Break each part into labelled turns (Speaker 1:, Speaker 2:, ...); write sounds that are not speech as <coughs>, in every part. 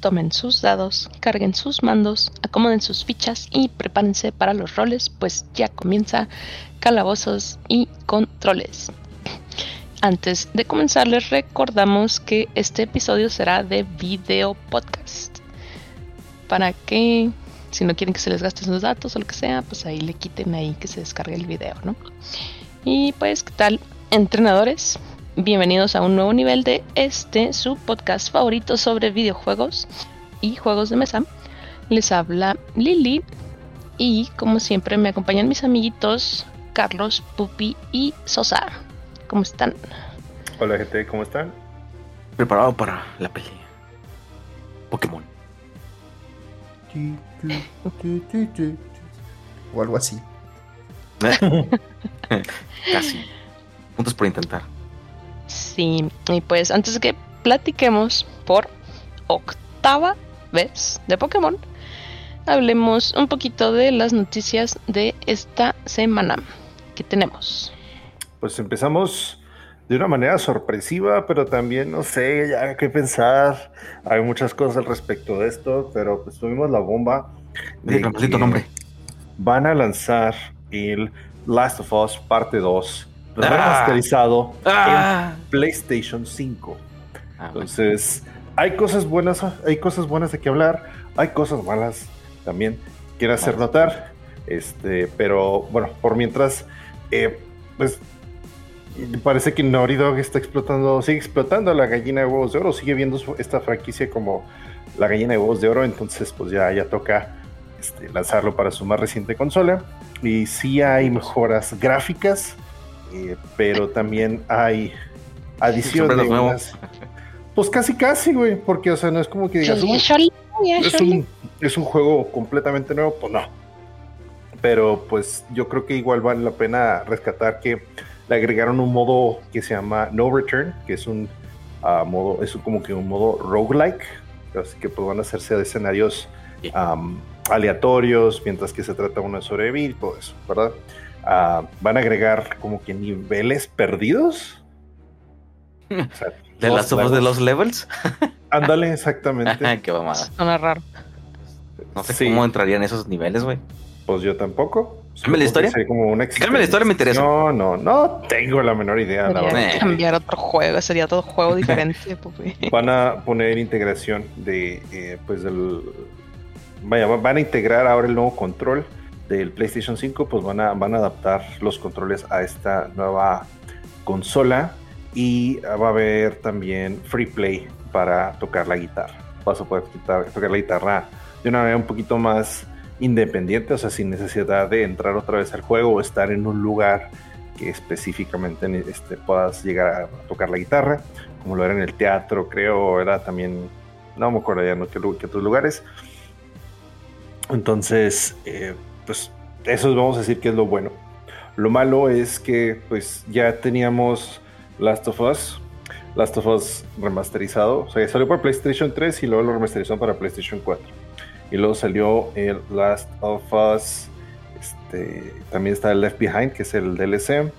Speaker 1: tomen sus dados, carguen sus mandos, acomoden sus fichas y prepárense para los roles, pues ya comienza calabozos y controles. Antes de comenzar les recordamos que este episodio será de video podcast. Para que si no quieren que se les gasten sus datos o lo que sea, pues ahí le quiten ahí que se descargue el video, ¿no? Y pues, ¿qué tal? Entrenadores, bienvenidos a un nuevo nivel de este, su podcast favorito sobre videojuegos y juegos de mesa. Les habla Lili y como siempre me acompañan mis amiguitos Carlos, Pupi y Sosa. ¿Cómo están?
Speaker 2: Hola gente, ¿cómo están?
Speaker 3: Preparado para la pelea. Pokémon.
Speaker 4: O algo así. <laughs>
Speaker 3: Casi. Puntos por intentar.
Speaker 1: Sí, y pues antes de que platiquemos por octava vez de Pokémon, hablemos un poquito de las noticias de esta semana que tenemos.
Speaker 2: Pues empezamos de una manera sorpresiva, pero también no sé ya qué pensar. Hay muchas cosas al respecto de esto, pero pues tuvimos la bomba
Speaker 3: de que nombre.
Speaker 2: van a lanzar el Last of Us parte 2 remasterizado
Speaker 3: Ah.
Speaker 2: en PlayStation 5.
Speaker 3: Ah,
Speaker 2: Entonces, hay cosas buenas, hay cosas buenas de que hablar, hay cosas malas también. Quiero hacer notar, este, pero bueno, por mientras, eh, pues parece que Naughty Dog está explotando, sigue explotando la gallina de huevos de oro, sigue viendo su- esta franquicia como la gallina de huevos de oro, entonces pues ya, ya toca este, lanzarlo para su más reciente consola. Y sí hay mejoras gráficas, eh, pero también hay adición de unas- Pues casi casi, güey, porque o sea, no es como que digas,
Speaker 1: Chole,
Speaker 2: "Uy,
Speaker 1: chole, ya,
Speaker 2: es
Speaker 1: chole".
Speaker 2: un, es un juego completamente nuevo, pues no. Pero pues yo creo que igual vale la pena rescatar que le agregaron un modo que se llama No Return, que es un ah, modo, es un- como que un modo roguelike, así que pues van a hacerse de escenarios am, aleatorios, mientras que se trata uno de sobrevivir y todo eso, ¿verdad? Ah, van a agregar como que niveles perdidos. O sea, <laughs>
Speaker 3: ¿De las ojos de los levels? <laughs>
Speaker 2: Ándale, exactamente. <laughs>
Speaker 3: Qué mamada.
Speaker 1: Suena raro.
Speaker 3: No sé
Speaker 2: Sí.
Speaker 3: cómo entrarían esos niveles, güey.
Speaker 2: Pues yo tampoco.
Speaker 3: Cámbiame la historia.
Speaker 2: Como una
Speaker 3: Cámbiame la historia, me interesa.
Speaker 2: No, no, no tengo la menor idea. la verdad.
Speaker 1: Cambiar otro juego, sería todo juego diferente. pupi.
Speaker 2: Van a poner integración de, eh, pues del, vaya, va- van a integrar ahora el nuevo control del PlayStation 5, pues van a, van a adaptar los controles a esta nueva consola y va a haber también free play para tocar la guitarra. Vas a poder quitar- tocar la guitarra de una manera un poquito más independiente, o sea, sin necesidad de entrar otra vez al juego o estar en un lugar que específicamente este, puedas llegar a tocar la guitarra, como lo era en el teatro, creo, era también, no me acuerdo ya no qué, lu- qué otros lugares. Entonces, eh, pues eso vamos a decir que es lo bueno. Lo malo es que pues ya teníamos Last of Us, Last of Us remasterizado, o sea, salió para PlayStation 3 y luego lo remasterizaron para PlayStation 4. Y luego salió el Last of Us, este, también está el Left Behind, que es el DLC,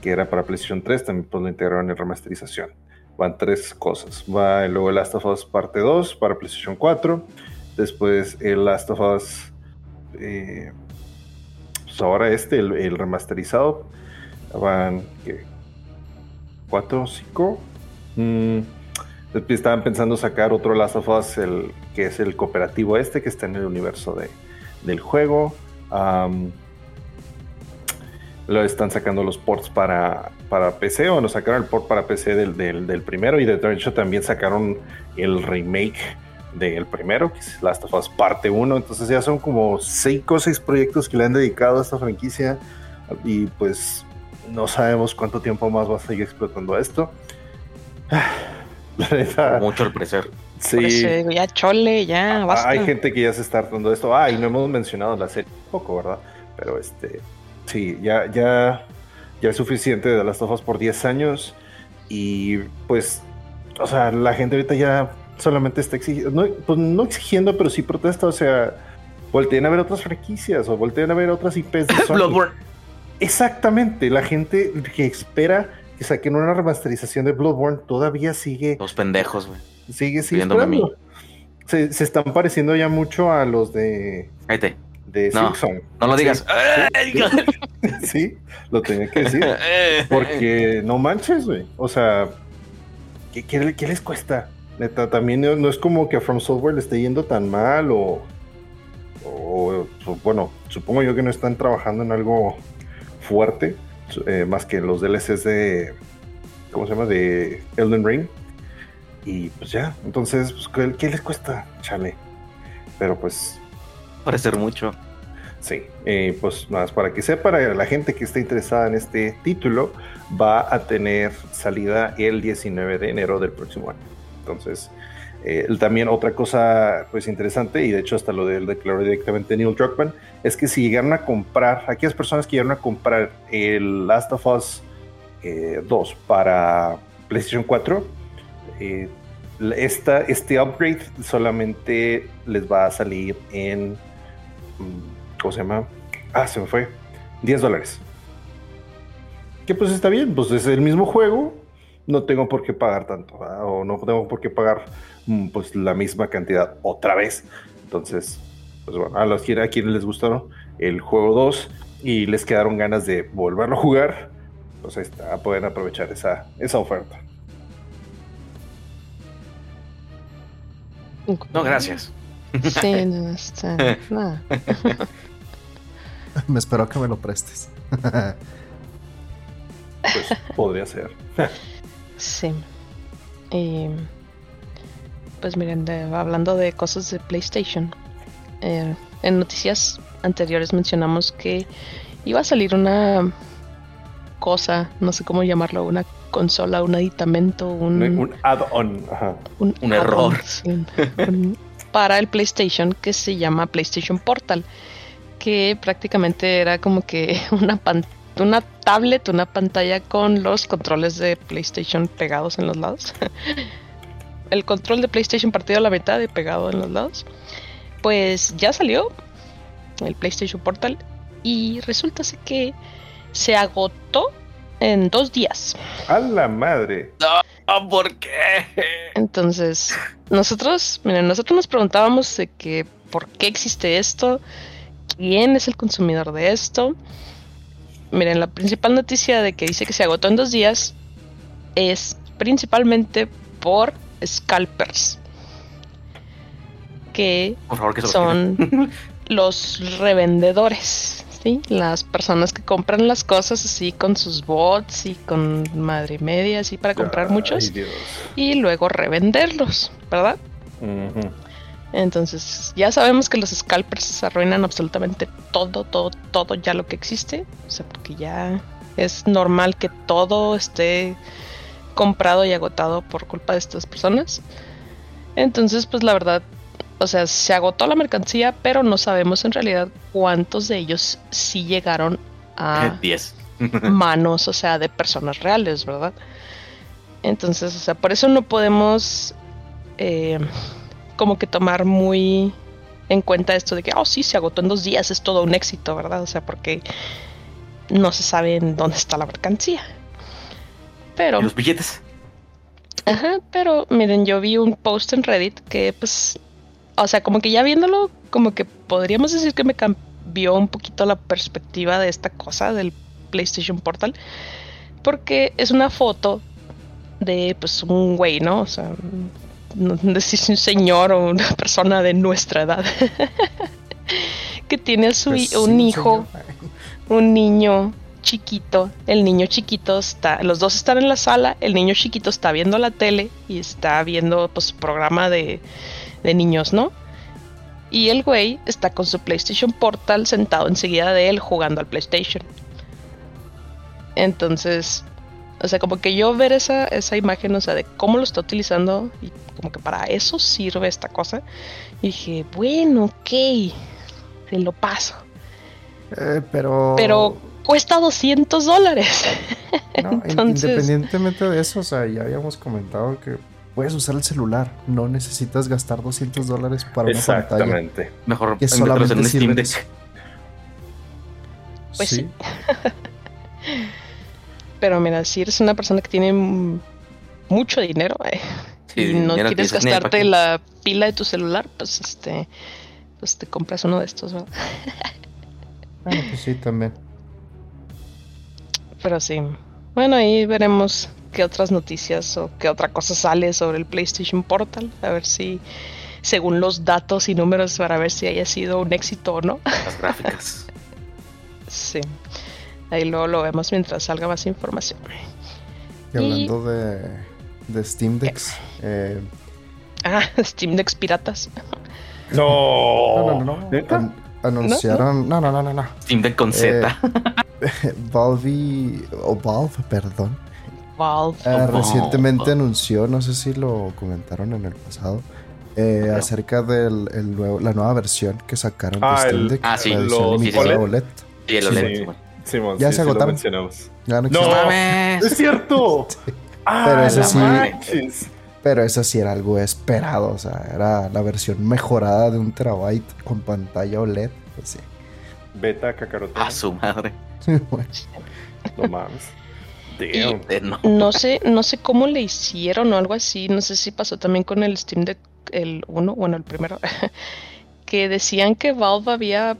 Speaker 2: que era para PlayStation 3, también pues lo integraron en remasterización. Van tres cosas. Va luego el Last of Us parte 2 para PlayStation 4, después el Last of Us, eh, pues ahora este, el, remasterizado, van ¿qué? cuatro, cinco. Mm, estaban pensando sacar otro Last of Us, el, que es el cooperativo este, que está en el universo de, del juego. Am, lo están sacando los ports para, para PC, o nos sacaron el port para PC del, del, del primero, y de hecho también sacaron el remake del primero, que es Last of Us Parte 1. Entonces ya son como cinco o seis proyectos que le han dedicado a esta franquicia, y pues no sabemos cuánto tiempo más va a seguir explotando esto. <sighs> La neta,
Speaker 3: Mucho al parecer.
Speaker 2: sí.
Speaker 1: Digo, ya chole, ya, basta.
Speaker 2: Hay gente que ya se está hartando de esto. Ah, y no hemos mencionado la serie un poco, ¿verdad? Pero este, sí, ya, ya, ya es suficiente de las tofas por 10 años. Y pues, o sea, la gente ahorita ya solamente está exigiendo, no, pues no exigiendo, pero sí protesta. O sea, volteen a ver otras franquicias o volteen a ver otras IPs de <coughs> Sony.
Speaker 3: Bloodborne.
Speaker 2: Exactamente, la gente que espera que saquen una remasterización de Bloodborne todavía sigue
Speaker 3: Los pendejos, güey.
Speaker 2: sigue, sigue
Speaker 3: a
Speaker 2: se, se están pareciendo ya mucho a los de,
Speaker 3: Cállate.
Speaker 2: de
Speaker 3: No.
Speaker 2: Silksong.
Speaker 3: No lo digas. <laughs>
Speaker 2: Sí, lo tenía que decir. <laughs> Porque no manches, güey. O sea, ¿qué, qué, qué les cuesta? Neta, también no, no es como que a From Software le esté yendo tan mal o, bueno, supongo yo que no están trabajando en algo fuerte, eh, más que los DLCs de, ¿cómo se llama? De Elden Ring. Y pues ya, entonces, pues, ¿qué, les cuesta? Chale. Pero pues
Speaker 3: Parecer mucho.
Speaker 2: Sí, eh, pues nada más para que sepa, para la gente que esté interesada en este título, va a tener salida el 19 de enero del próximo año. Entonces, eh, también otra cosa pues interesante, y de hecho hasta lo del declaró directamente Neil Druckmann, es que si llegaron a comprar, aquellas personas que llegaron a comprar el Last of Us eh, 2 para PlayStation 4, eh, esta, este upgrade solamente les va a salir en ¿cómo se llama? Ah, se me fue. 10 dólares. Que pues está bien, pues es el mismo juego. No tengo por qué pagar tanto, ¿verdad? o no tengo por qué pagar mm, pues la misma cantidad otra vez. Entonces, pues bueno, a los que a quienes les gustó el juego 2 y les quedaron ganas de volverlo a jugar, pues ahí está, pueden aprovechar esa, esa oferta.
Speaker 3: No, gracias.
Speaker 1: Sí, no está. <laughs> No. <laughs>
Speaker 4: Me espero que me lo prestes.
Speaker 2: Pues podría ser. <laughs>
Speaker 1: Sí. Y, pues miren, de- hablando de cosas de PlayStation, eh, en noticias anteriores mencionamos que iba a salir una cosa, no sé cómo llamarlo, una consola, un aditamento, un,
Speaker 2: Un add-on. Ajá.
Speaker 1: un
Speaker 3: Un error.
Speaker 1: sí, un- <laughs> un- para el PlayStation que se llama PlayStation Portal, que prácticamente era como que <laughs> una pan- una tablet, una pantalla con los controles de PlayStation pegados en los lados. <laughs> el control de PlayStation partido a la mitad y pegado en los lados. Pues ya salió el PlayStation Portal y resulta ser que se agotó en dos días.
Speaker 2: A la madre.
Speaker 3: Ah, ¿Por qué?
Speaker 1: Entonces, nosotros, miren, nosotros nos preguntábamos de que por qué existe esto, quién es el consumidor de esto. Miren, la principal noticia de que dice que se agotó en dos días es principalmente por scalpers, que
Speaker 3: favor,
Speaker 1: son <laughs> los revendedores, ¿sí? Las personas que compran las cosas así con sus bots y con madre media, así para comprar
Speaker 2: Ay,
Speaker 1: muchos
Speaker 2: Dios.
Speaker 1: y luego revenderlos, ¿verdad?
Speaker 2: Ujú.
Speaker 1: Entonces, ya sabemos que los scalpers arruinan absolutamente todo, todo, todo ya lo que existe. O sea, porque ya es normal que todo esté comprado y agotado por culpa de estas personas. Entonces, pues la verdad, o sea, se agotó la mercancía, pero no sabemos en realidad cuántos de ellos sí llegaron a
Speaker 3: 10. <laughs>
Speaker 1: manos, o sea, de personas reales, ¿verdad? Entonces, o sea, por eso no podemos eh, como que tomar muy en cuenta esto de que, oh, sí, se agotó en dos días, es todo un éxito, ¿verdad? O sea, porque no se sabe en dónde está la mercancía. Pero,
Speaker 3: ¿Y los billetes?
Speaker 1: ajá, pero miren, yo vi un post en Reddit que, pues, o sea, como que ya viéndolo, como que podríamos decir que me cambió un poquito la perspectiva de esta cosa del PlayStation Portal, porque es una foto de, pues, un güey, ¿no? O sea, no decir si un señor o una <laughs> persona de nuestra edad <laughs> que tiene a su
Speaker 4: Pues
Speaker 1: un
Speaker 4: sí,
Speaker 1: hijo,
Speaker 4: señor.
Speaker 1: un niño chiquito. El niño chiquito está, los dos están en la sala. El niño chiquito está viendo la tele y está viendo, pues, programa de, de niños, ¿no? Y el güey está con su PlayStation Portal sentado enseguida de él jugando al PlayStation. Entonces, o sea, como que yo ver esa, esa imagen, o sea, de cómo lo está utilizando y como que para eso sirve esta cosa. Y dije, bueno, ok, se lo paso.
Speaker 4: Eh, pero.
Speaker 1: Pero cuesta 200 dólares. <laughs>
Speaker 4: no,
Speaker 1: entonces-
Speaker 4: independientemente de eso, o sea, ya habíamos comentado que puedes usar el celular. No necesitas gastar 200 dólares para una pantalla.
Speaker 2: Exactamente.
Speaker 3: Mejor
Speaker 4: Que
Speaker 3: en
Speaker 4: solamente
Speaker 3: un Steam
Speaker 4: sirve.
Speaker 3: Deck.
Speaker 1: Pues sí. <laughs> Pero mira, si eres una persona que tiene mucho dinero, eh, y
Speaker 3: Sí,
Speaker 1: no quieres gastarte la pila de tu celular, pues este, pues te compras uno de estos, ¿no? <laughs>
Speaker 4: Bueno, pues sí, también.
Speaker 1: Pero sí. Bueno, ahí veremos qué otras noticias o qué otra cosa sale sobre el PlayStation Portal. A ver si, según los datos y números, para ver si haya sido un éxito o no.
Speaker 3: Las gráficas. <laughs>
Speaker 1: Sí. Ahí luego lo vemos mientras salga más información.
Speaker 4: Y
Speaker 1: Y-
Speaker 4: hablando de, de Steam Decks, eh,
Speaker 1: Ah, <laughs> Steam Decks piratas.
Speaker 2: No.
Speaker 4: no, no, no, anunciaron, no, no, no, no, no,
Speaker 3: Steam Deck con Z. <laughs>
Speaker 4: Valve, y- o Valve, perdón,
Speaker 1: Valve.
Speaker 4: eh,
Speaker 3: Oh.
Speaker 4: recientemente anunció, no sé si lo comentaron en el pasado, eh, acerca el nuevo, la nueva versión que sacaron
Speaker 2: Ah,
Speaker 4: de Steam
Speaker 2: el-
Speaker 4: Deck,
Speaker 3: ah, sí,
Speaker 4: la edición
Speaker 2: los
Speaker 4: limitada
Speaker 2: OLED.
Speaker 4: OLED.
Speaker 3: y el
Speaker 4: sí,
Speaker 3: OLED.
Speaker 2: Simón,
Speaker 4: Ya
Speaker 2: sí,
Speaker 4: se
Speaker 2: sí lo
Speaker 4: agotaron.
Speaker 2: mencionamos.
Speaker 4: Ya no
Speaker 2: No.
Speaker 3: mames.
Speaker 2: ¡Es cierto! <laughs> Ah,
Speaker 4: Pero ese
Speaker 2: no
Speaker 4: sí-
Speaker 2: manches.
Speaker 4: Pero eso sí era algo esperado, o sea, era la versión mejorada de un terabyte con pantalla OLED. Pues sí.
Speaker 2: Beta cacarota.
Speaker 3: A su madre.
Speaker 4: Bueno,
Speaker 2: No mames. Damn.
Speaker 3: Eh, no.
Speaker 1: No sé, no sé cómo le hicieron o algo así. No sé si pasó también con el Steam Deck el 1, bueno, el primero. <laughs> que decían que Valve había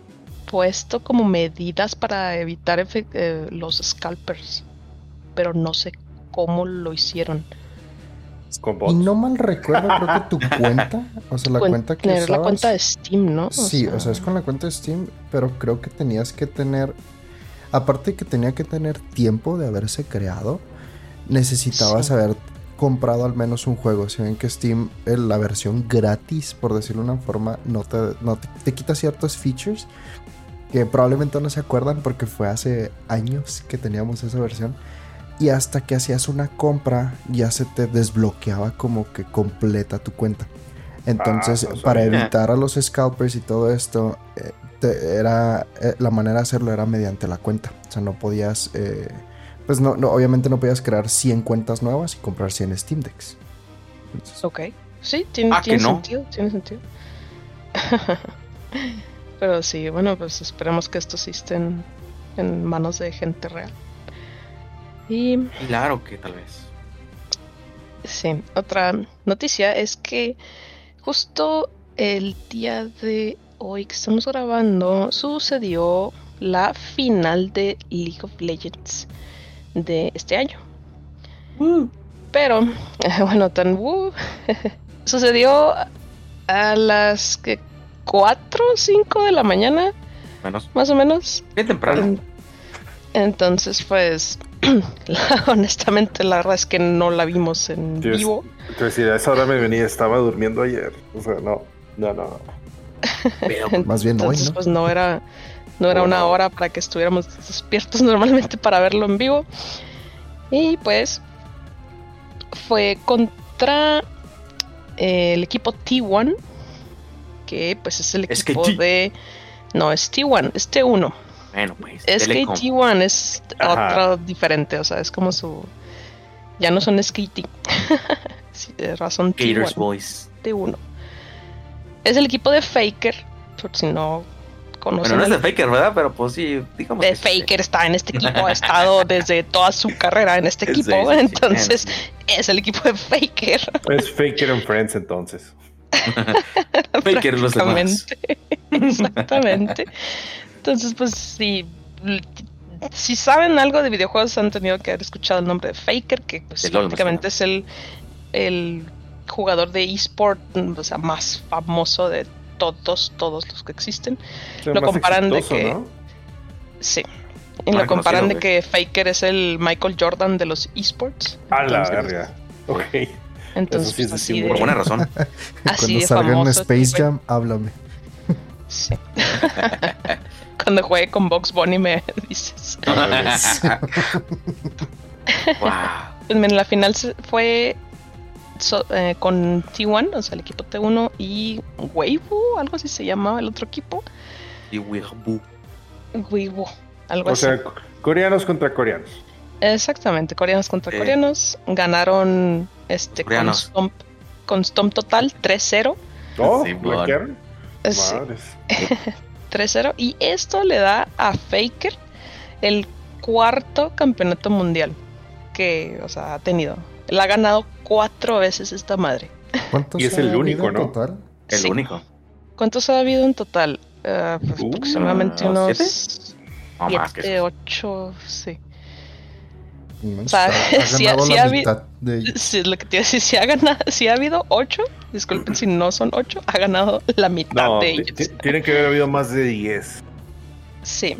Speaker 1: puesto como medidas para evitar eh, los scalpers. Pero no sé cómo lo hicieron.
Speaker 4: Y no mal recuerdo, creo que tu <laughs> cuenta, o sea, la
Speaker 1: Cuen-
Speaker 4: cuenta que
Speaker 1: tener la cuenta de Steam, ¿no?
Speaker 4: Sí, o sea, es con la cuenta de Steam, pero creo que tenías que tener, aparte de que tenía que tener tiempo de haberse creado, necesitabas
Speaker 1: Sí.
Speaker 4: haber comprado al menos un juego. Si ven que Steam, eh, la versión gratis, por decirlo de una forma, no te, no te, te quita ciertos features que probablemente no se acuerdan porque fue hace años que teníamos esa versión. Y hasta que hacías una compra ya se te desbloqueaba como que completa tu cuenta. Entonces,
Speaker 2: Ah, no
Speaker 4: para evitar a los scalpers y todo esto, eh, te- era eh, la manera de hacerlo era mediante la cuenta. O sea, no podías, eh, pues no, no, obviamente no podías crear 100 cuentas nuevas y comprar 100 Steam Decks. Entonces,
Speaker 1: Ok. Sí, tiene,
Speaker 3: Ah, que
Speaker 1: tiene
Speaker 3: no.
Speaker 1: sentido, tiene sentido. <laughs> Pero sí, bueno, pues esperemos que esto sí esté en, en manos de gente real. Y
Speaker 3: Claro que tal vez.
Speaker 1: sí, otra noticia es que justo el día de hoy que estamos grabando sucedió la final de League of Legends de este año. Pero, <laughs> bueno, tan uh, <laughs> sucedió a las que 4 o 5 de la mañana,
Speaker 3: Menos.
Speaker 1: más o menos.
Speaker 3: Bien temprano.
Speaker 1: En- entonces, pues, <clears throat> la- honestamente, la verdad es que no la vimos en
Speaker 2: Dios.
Speaker 1: vivo.
Speaker 2: Te decía, a esa hora me venía, estaba durmiendo ayer. O sea, no, no, no.
Speaker 3: Pero <laughs>
Speaker 4: Más bien hoy,
Speaker 1: Entonces,
Speaker 4: ¿no?
Speaker 1: pues no era, no era
Speaker 2: Oh,
Speaker 1: una
Speaker 2: no.
Speaker 1: hora para que estuviéramos despiertos <laughs> normalmente para verlo en vivo. Y pues fue contra eh, el equipo T1, que pues es el equipo de... No, es T1, es T1.
Speaker 3: bueno, pues.
Speaker 1: Es que
Speaker 3: Telecom.
Speaker 1: T1 es
Speaker 2: Ajá.
Speaker 1: otro diferente, o sea, es como su... Ya no son skating. <laughs> sí, de razón
Speaker 3: Gators
Speaker 1: T1.
Speaker 3: Boys.
Speaker 1: T1. Es el equipo de Faker, por si no conocen.
Speaker 3: Bueno, no es de Faker, ¿verdad? Pero pues sí, digamos.
Speaker 1: de
Speaker 3: que sí.
Speaker 1: Faker está en este equipo, ha <laughs> estado desde toda su carrera en este equipo,
Speaker 3: sí, sí,
Speaker 1: entonces
Speaker 3: sí.
Speaker 1: es el equipo de Faker.
Speaker 2: Es Faker and Friends entonces. <laughs>
Speaker 3: Faker los demás.
Speaker 1: Exactamente. Entonces, pues si, si saben algo de videojuegos, han tenido que haber escuchado el nombre de Faker, que pues
Speaker 3: Sí,
Speaker 1: prácticamente es el, el jugador de eSport, o sea, más famoso de todos, todos los que existen.
Speaker 2: O sea,
Speaker 1: Lo comparan de que-
Speaker 2: ¿no?
Speaker 1: Sí. Y
Speaker 3: Ah,
Speaker 1: lo comparan de que Faker es el Michael Jordan de los esports.
Speaker 2: A la verga. Ok.
Speaker 1: Entonces,
Speaker 2: sí es
Speaker 1: pues, así
Speaker 2: decir,
Speaker 1: de,
Speaker 3: Por buena razón. <laughs>
Speaker 1: así
Speaker 4: Cuando
Speaker 1: de
Speaker 4: salga en Space
Speaker 1: güey.
Speaker 4: Jam, háblame.
Speaker 1: Sí. <laughs> Cuando juegue con Box Bunny me <laughs> dices.
Speaker 3: wow.
Speaker 1: Pues miren, la final fue so- eh, con T1, o sea, el equipo T1 y Weibo, algo así se llamaba el otro equipo.
Speaker 3: Y Weibo.
Speaker 1: Weibo, algo
Speaker 2: O
Speaker 1: así.
Speaker 2: sea, coreanos contra coreanos.
Speaker 1: Exactamente, coreanos contra coreanos. Ganaron este con. Stomp, con Stomp total 3-0.
Speaker 2: Oh,
Speaker 3: Sí,
Speaker 1: sí,
Speaker 2: Madres. <laughs>
Speaker 1: 3-0. Y esto le da a Faker el cuarto campeonato mundial que o sea, ha tenido. Él ha ganado cuatro veces esta madre.
Speaker 4: ¿Cuántos
Speaker 2: Y es
Speaker 4: ha
Speaker 2: el
Speaker 4: habido
Speaker 2: único,
Speaker 4: en
Speaker 2: ¿no?
Speaker 4: total?
Speaker 3: El
Speaker 1: Sí.
Speaker 3: único.
Speaker 1: ¿Cuántos ha habido en total? Ah, pues,
Speaker 2: Uh,
Speaker 1: aproximadamente unos
Speaker 3: ¿siete? No más que
Speaker 1: siete,
Speaker 3: eso.
Speaker 1: ocho, sí. O sea, <laughs>
Speaker 4: ha
Speaker 1: ha- ha lo que te decir. Si ha, ganado, <laughs> si ha habido ocho, disculpen si no son ocho, ha ganado la mitad
Speaker 2: No,
Speaker 1: de ellos.
Speaker 2: ti- tienen que haber habido más de 10.
Speaker 1: Sí,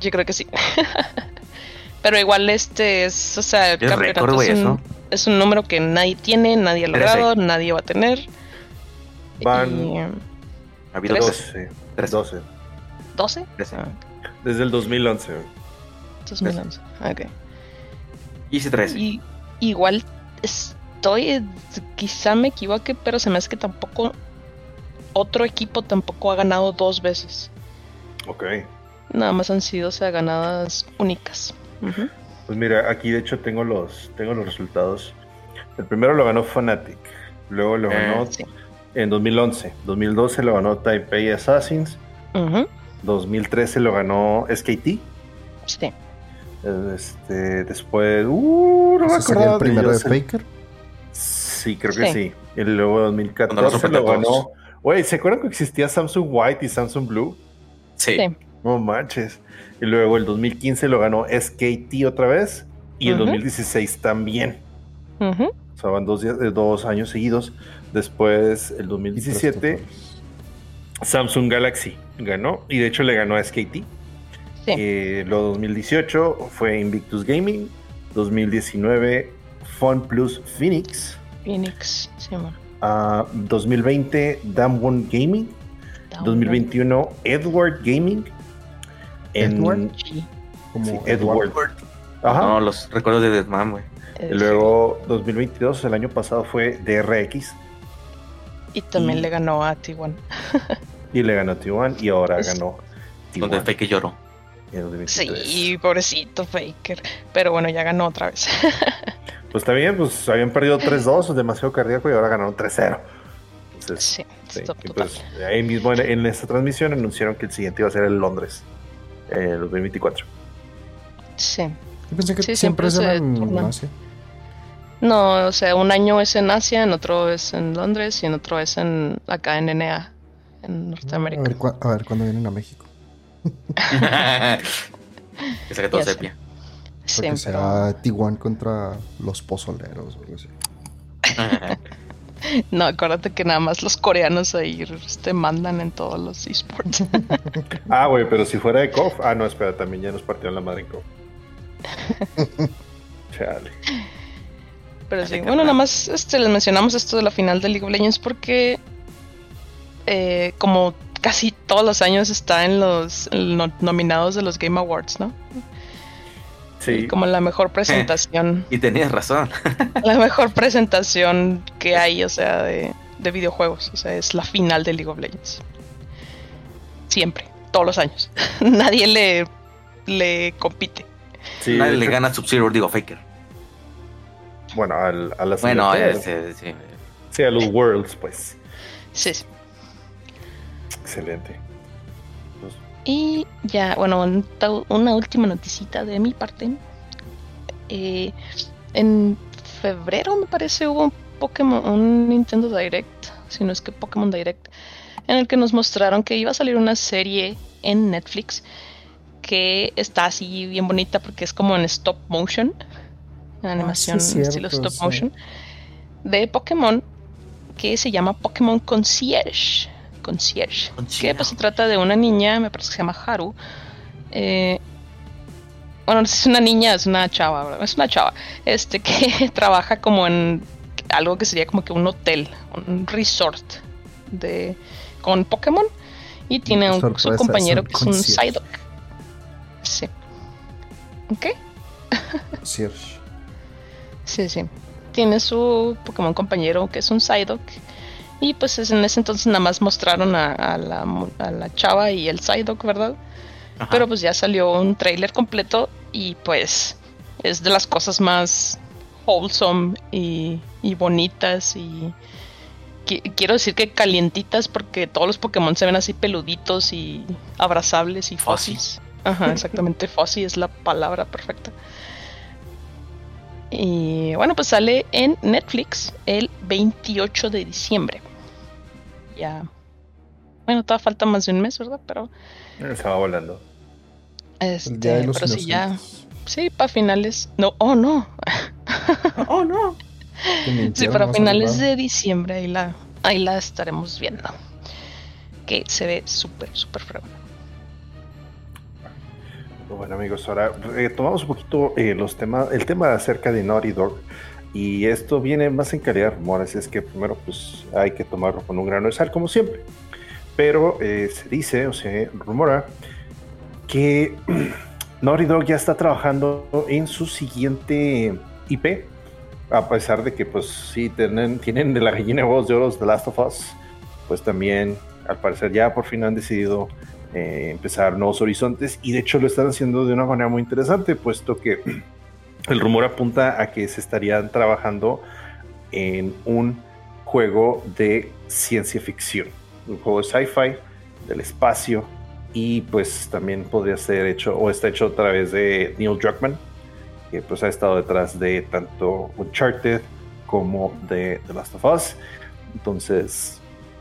Speaker 1: yo creo que sí. <laughs> Pero igual este es, o sea, el
Speaker 3: Es
Speaker 1: campeonato
Speaker 3: récord, güey,
Speaker 1: es, un,
Speaker 3: eso.
Speaker 1: es un número que nadie tiene, nadie ha logrado, nadie va a tener.
Speaker 2: Van-
Speaker 1: Y,
Speaker 3: Ha habido
Speaker 1: Tres.
Speaker 2: 12.
Speaker 3: Trece.
Speaker 2: 12.
Speaker 1: ¿12?
Speaker 3: Trece.
Speaker 1: Ah,
Speaker 2: Desde el 2011.
Speaker 1: 2011. Ok.
Speaker 3: Hice 13.
Speaker 1: Y igual estoy, eh, quizá me equivoque, pero se me hace que tampoco otro equipo tampoco ha ganado dos veces.
Speaker 2: Ok.
Speaker 1: Nada más han sido, o sea, ganadas únicas.
Speaker 2: Pues mira, aquí de hecho tengo los, tengo los resultados. El primero lo ganó Fnatic. Luego lo
Speaker 3: Eh,
Speaker 2: ganó
Speaker 1: sí.
Speaker 2: en 2011. 2012 lo ganó Taipei Assassins.
Speaker 1: Ujú,
Speaker 2: 2013 lo ganó SKT.
Speaker 1: Sí.
Speaker 2: Este, después. Uh, no me
Speaker 4: ¿Ese sería
Speaker 2: acordaba
Speaker 4: el primero de
Speaker 2: ellos.
Speaker 4: Faker?
Speaker 2: Sí, creo que
Speaker 1: Sí.
Speaker 2: sí. Y luego
Speaker 3: Cuando
Speaker 2: 2014
Speaker 3: los
Speaker 2: lo ganó. Güey, ¿se acuerdan que existía Samsung White y Samsung Blue?
Speaker 3: Sí.
Speaker 1: Sí.
Speaker 2: No manches. Y luego el 2015 lo ganó SKT otra vez. Y el
Speaker 1: Ujú.
Speaker 2: 2016 también.
Speaker 1: Ujú,
Speaker 2: O sea, van dos, días- eh, dos años seguidos. Después, el 2017, Samsung Galaxy ganó. Y de hecho le ganó a SKT.
Speaker 1: Sí.
Speaker 2: Eh, luego 2018 fue Invictus Gaming. 2019 Fun Plus Phoenix.
Speaker 1: Phoenix. Sí, bueno.
Speaker 2: Ah, 2020 Damwon Gaming. 2021 Edward Gaming. En-
Speaker 4: Edward.
Speaker 1: Sí.
Speaker 4: Como
Speaker 2: Sí, Edward. Ajá.
Speaker 3: No, los recuerdos de Deadman, güey.
Speaker 1: Eh,
Speaker 2: Y luego 2022, el año pasado fue DRX.
Speaker 1: Y también
Speaker 2: y-
Speaker 1: le ganó a T1. <laughs>
Speaker 2: Y le ganó T1 y ahora
Speaker 1: Es-
Speaker 2: ganó
Speaker 3: Donde
Speaker 2: T1
Speaker 3: Fake lloró.
Speaker 2: En 2023.
Speaker 1: Sí, pobrecito Faker. Pero bueno, ya ganó otra vez. <laughs>
Speaker 2: Pues está bien, pues habían perdido 3-2, demasiado cardíaco y ahora ganaron 3-0. Entonces,
Speaker 1: sí,
Speaker 2: sí, y pues ahí mismo en, en esta transmisión anunciaron que el siguiente iba a ser el Londres, eh, el 2024.
Speaker 1: Sí.
Speaker 4: Yo pensé que
Speaker 1: Sí,
Speaker 4: siempre,
Speaker 1: siempre se
Speaker 4: en. Asia.
Speaker 1: No, o sea, un año es en Asia, en otro es en Londres y en otro es en acá en NA, en
Speaker 4: A
Speaker 1: Norteamérica.
Speaker 4: ver, a ver cuándo vienen a México. <laughs>
Speaker 3: que todo
Speaker 1: sé.
Speaker 3: sepia.
Speaker 4: Porque sea T1 contra los pozoleros o algo así. <laughs>
Speaker 1: No, acuérdate que nada más los coreanos ahí este, mandan en todos los esports. <laughs>
Speaker 2: Ah, güey, pero si fuera de KOF, ah, no, espera, también ya nos partieron la madre en KOF. Chale.
Speaker 1: Pero sí, bueno, nada más este, les mencionamos esto de la final de League of Legends porque eh, como casi todos los años está en los nominados de los Game Awards, ¿no?
Speaker 2: Sí,
Speaker 1: Como la mejor presentación, <laughs>
Speaker 3: y tenías razón. <laughs>
Speaker 1: la mejor presentación que hay, o sea, de, de videojuegos. O sea, es la final de League of Legends. Siempre, todos los años. <laughs> Nadie le, le compite.
Speaker 2: sí,
Speaker 3: Nadie le gana a Sub-Zero, digo Faker.
Speaker 2: Bueno, al- a, las
Speaker 3: Bueno, este, sí.
Speaker 2: Sí, a los Worlds, pues.
Speaker 1: Sí, sí.
Speaker 2: Excelente. Pues,
Speaker 1: Y ya, bueno, una última noticita de mi parte. Eh, en febrero, me parece, hubo un Pokémon, un Nintendo Direct, si no es que Pokémon Direct, en el que nos mostraron que iba a salir una serie en Netflix que está así bien bonita porque es como en stop motion, animación
Speaker 4: sí, cierto,
Speaker 1: estilo stop
Speaker 4: sí.
Speaker 1: motion, de Pokémon que se llama Pokémon Concierge. Concierge. Que pues se trata de una niña, me parece que se llama Haru. eh, bueno, no sé si es una niña, es una chava, ¿verdad? es una chava, este que <laughs> trabaja como en algo que sería como que un hotel, un resort de con Pokémon y tiene un, su compañero que es un. Psyduck. Sí. ¿Ok? Sí, sí. Tiene su Pokémon compañero que es un Psyduck. Y pues es- en ese entonces nada más mostraron a, a la, mu- a la chava y el Psyduck, ¿verdad?
Speaker 3: Ajá.
Speaker 1: Pero pues ya salió un trailer completo y pues es de las cosas más wholesome y, y bonitas y qui- quiero decir que calientitas porque todos los Pokémon se ven así peluditos y abrazables y fuzzies. Ajá, exactamente, <laughs> fuzzy es la palabra perfecta. Y bueno, pues sale en Netflix el 28 de diciembre. Ya. Bueno, todavía falta más de un mes, ¿verdad? Pero.
Speaker 2: Se va volando.
Speaker 1: Este,
Speaker 4: El Día de los
Speaker 1: pero sí, ya. Sí, para finales. No, oh no. <laughs>
Speaker 3: Oh, no.
Speaker 1: Sí, para finales de diciembre ahí la, ahí la estaremos viendo. Que se ve súper, súper fregona.
Speaker 2: Bueno amigos, ahora retomamos un poquito eh, los temas, el tema acerca de Naughty Dog y esto viene más en calidad de rumores, es que primero pues hay que tomarlo con un grano de sal como siempre, pero eh, se dice o se rumora que <clears throat> Naughty Dog ya está trabajando en su siguiente IP, a pesar de que pues sí tienen, tienen de la gallina huevos de oro de Last of Us, pues también al parecer ya por fin han decidido eh, empezar nuevos horizontes y de hecho lo están haciendo de una manera muy interesante, puesto que <clears throat> el rumor apunta a que se estarían trabajando en un juego de ciencia ficción, un juego de sci-fi, del espacio y pues también podría ser hecho o está hecho a través de Neil Druckmann, que pues ha estado detrás de tanto Uncharted como de The Last of Us. Entonces,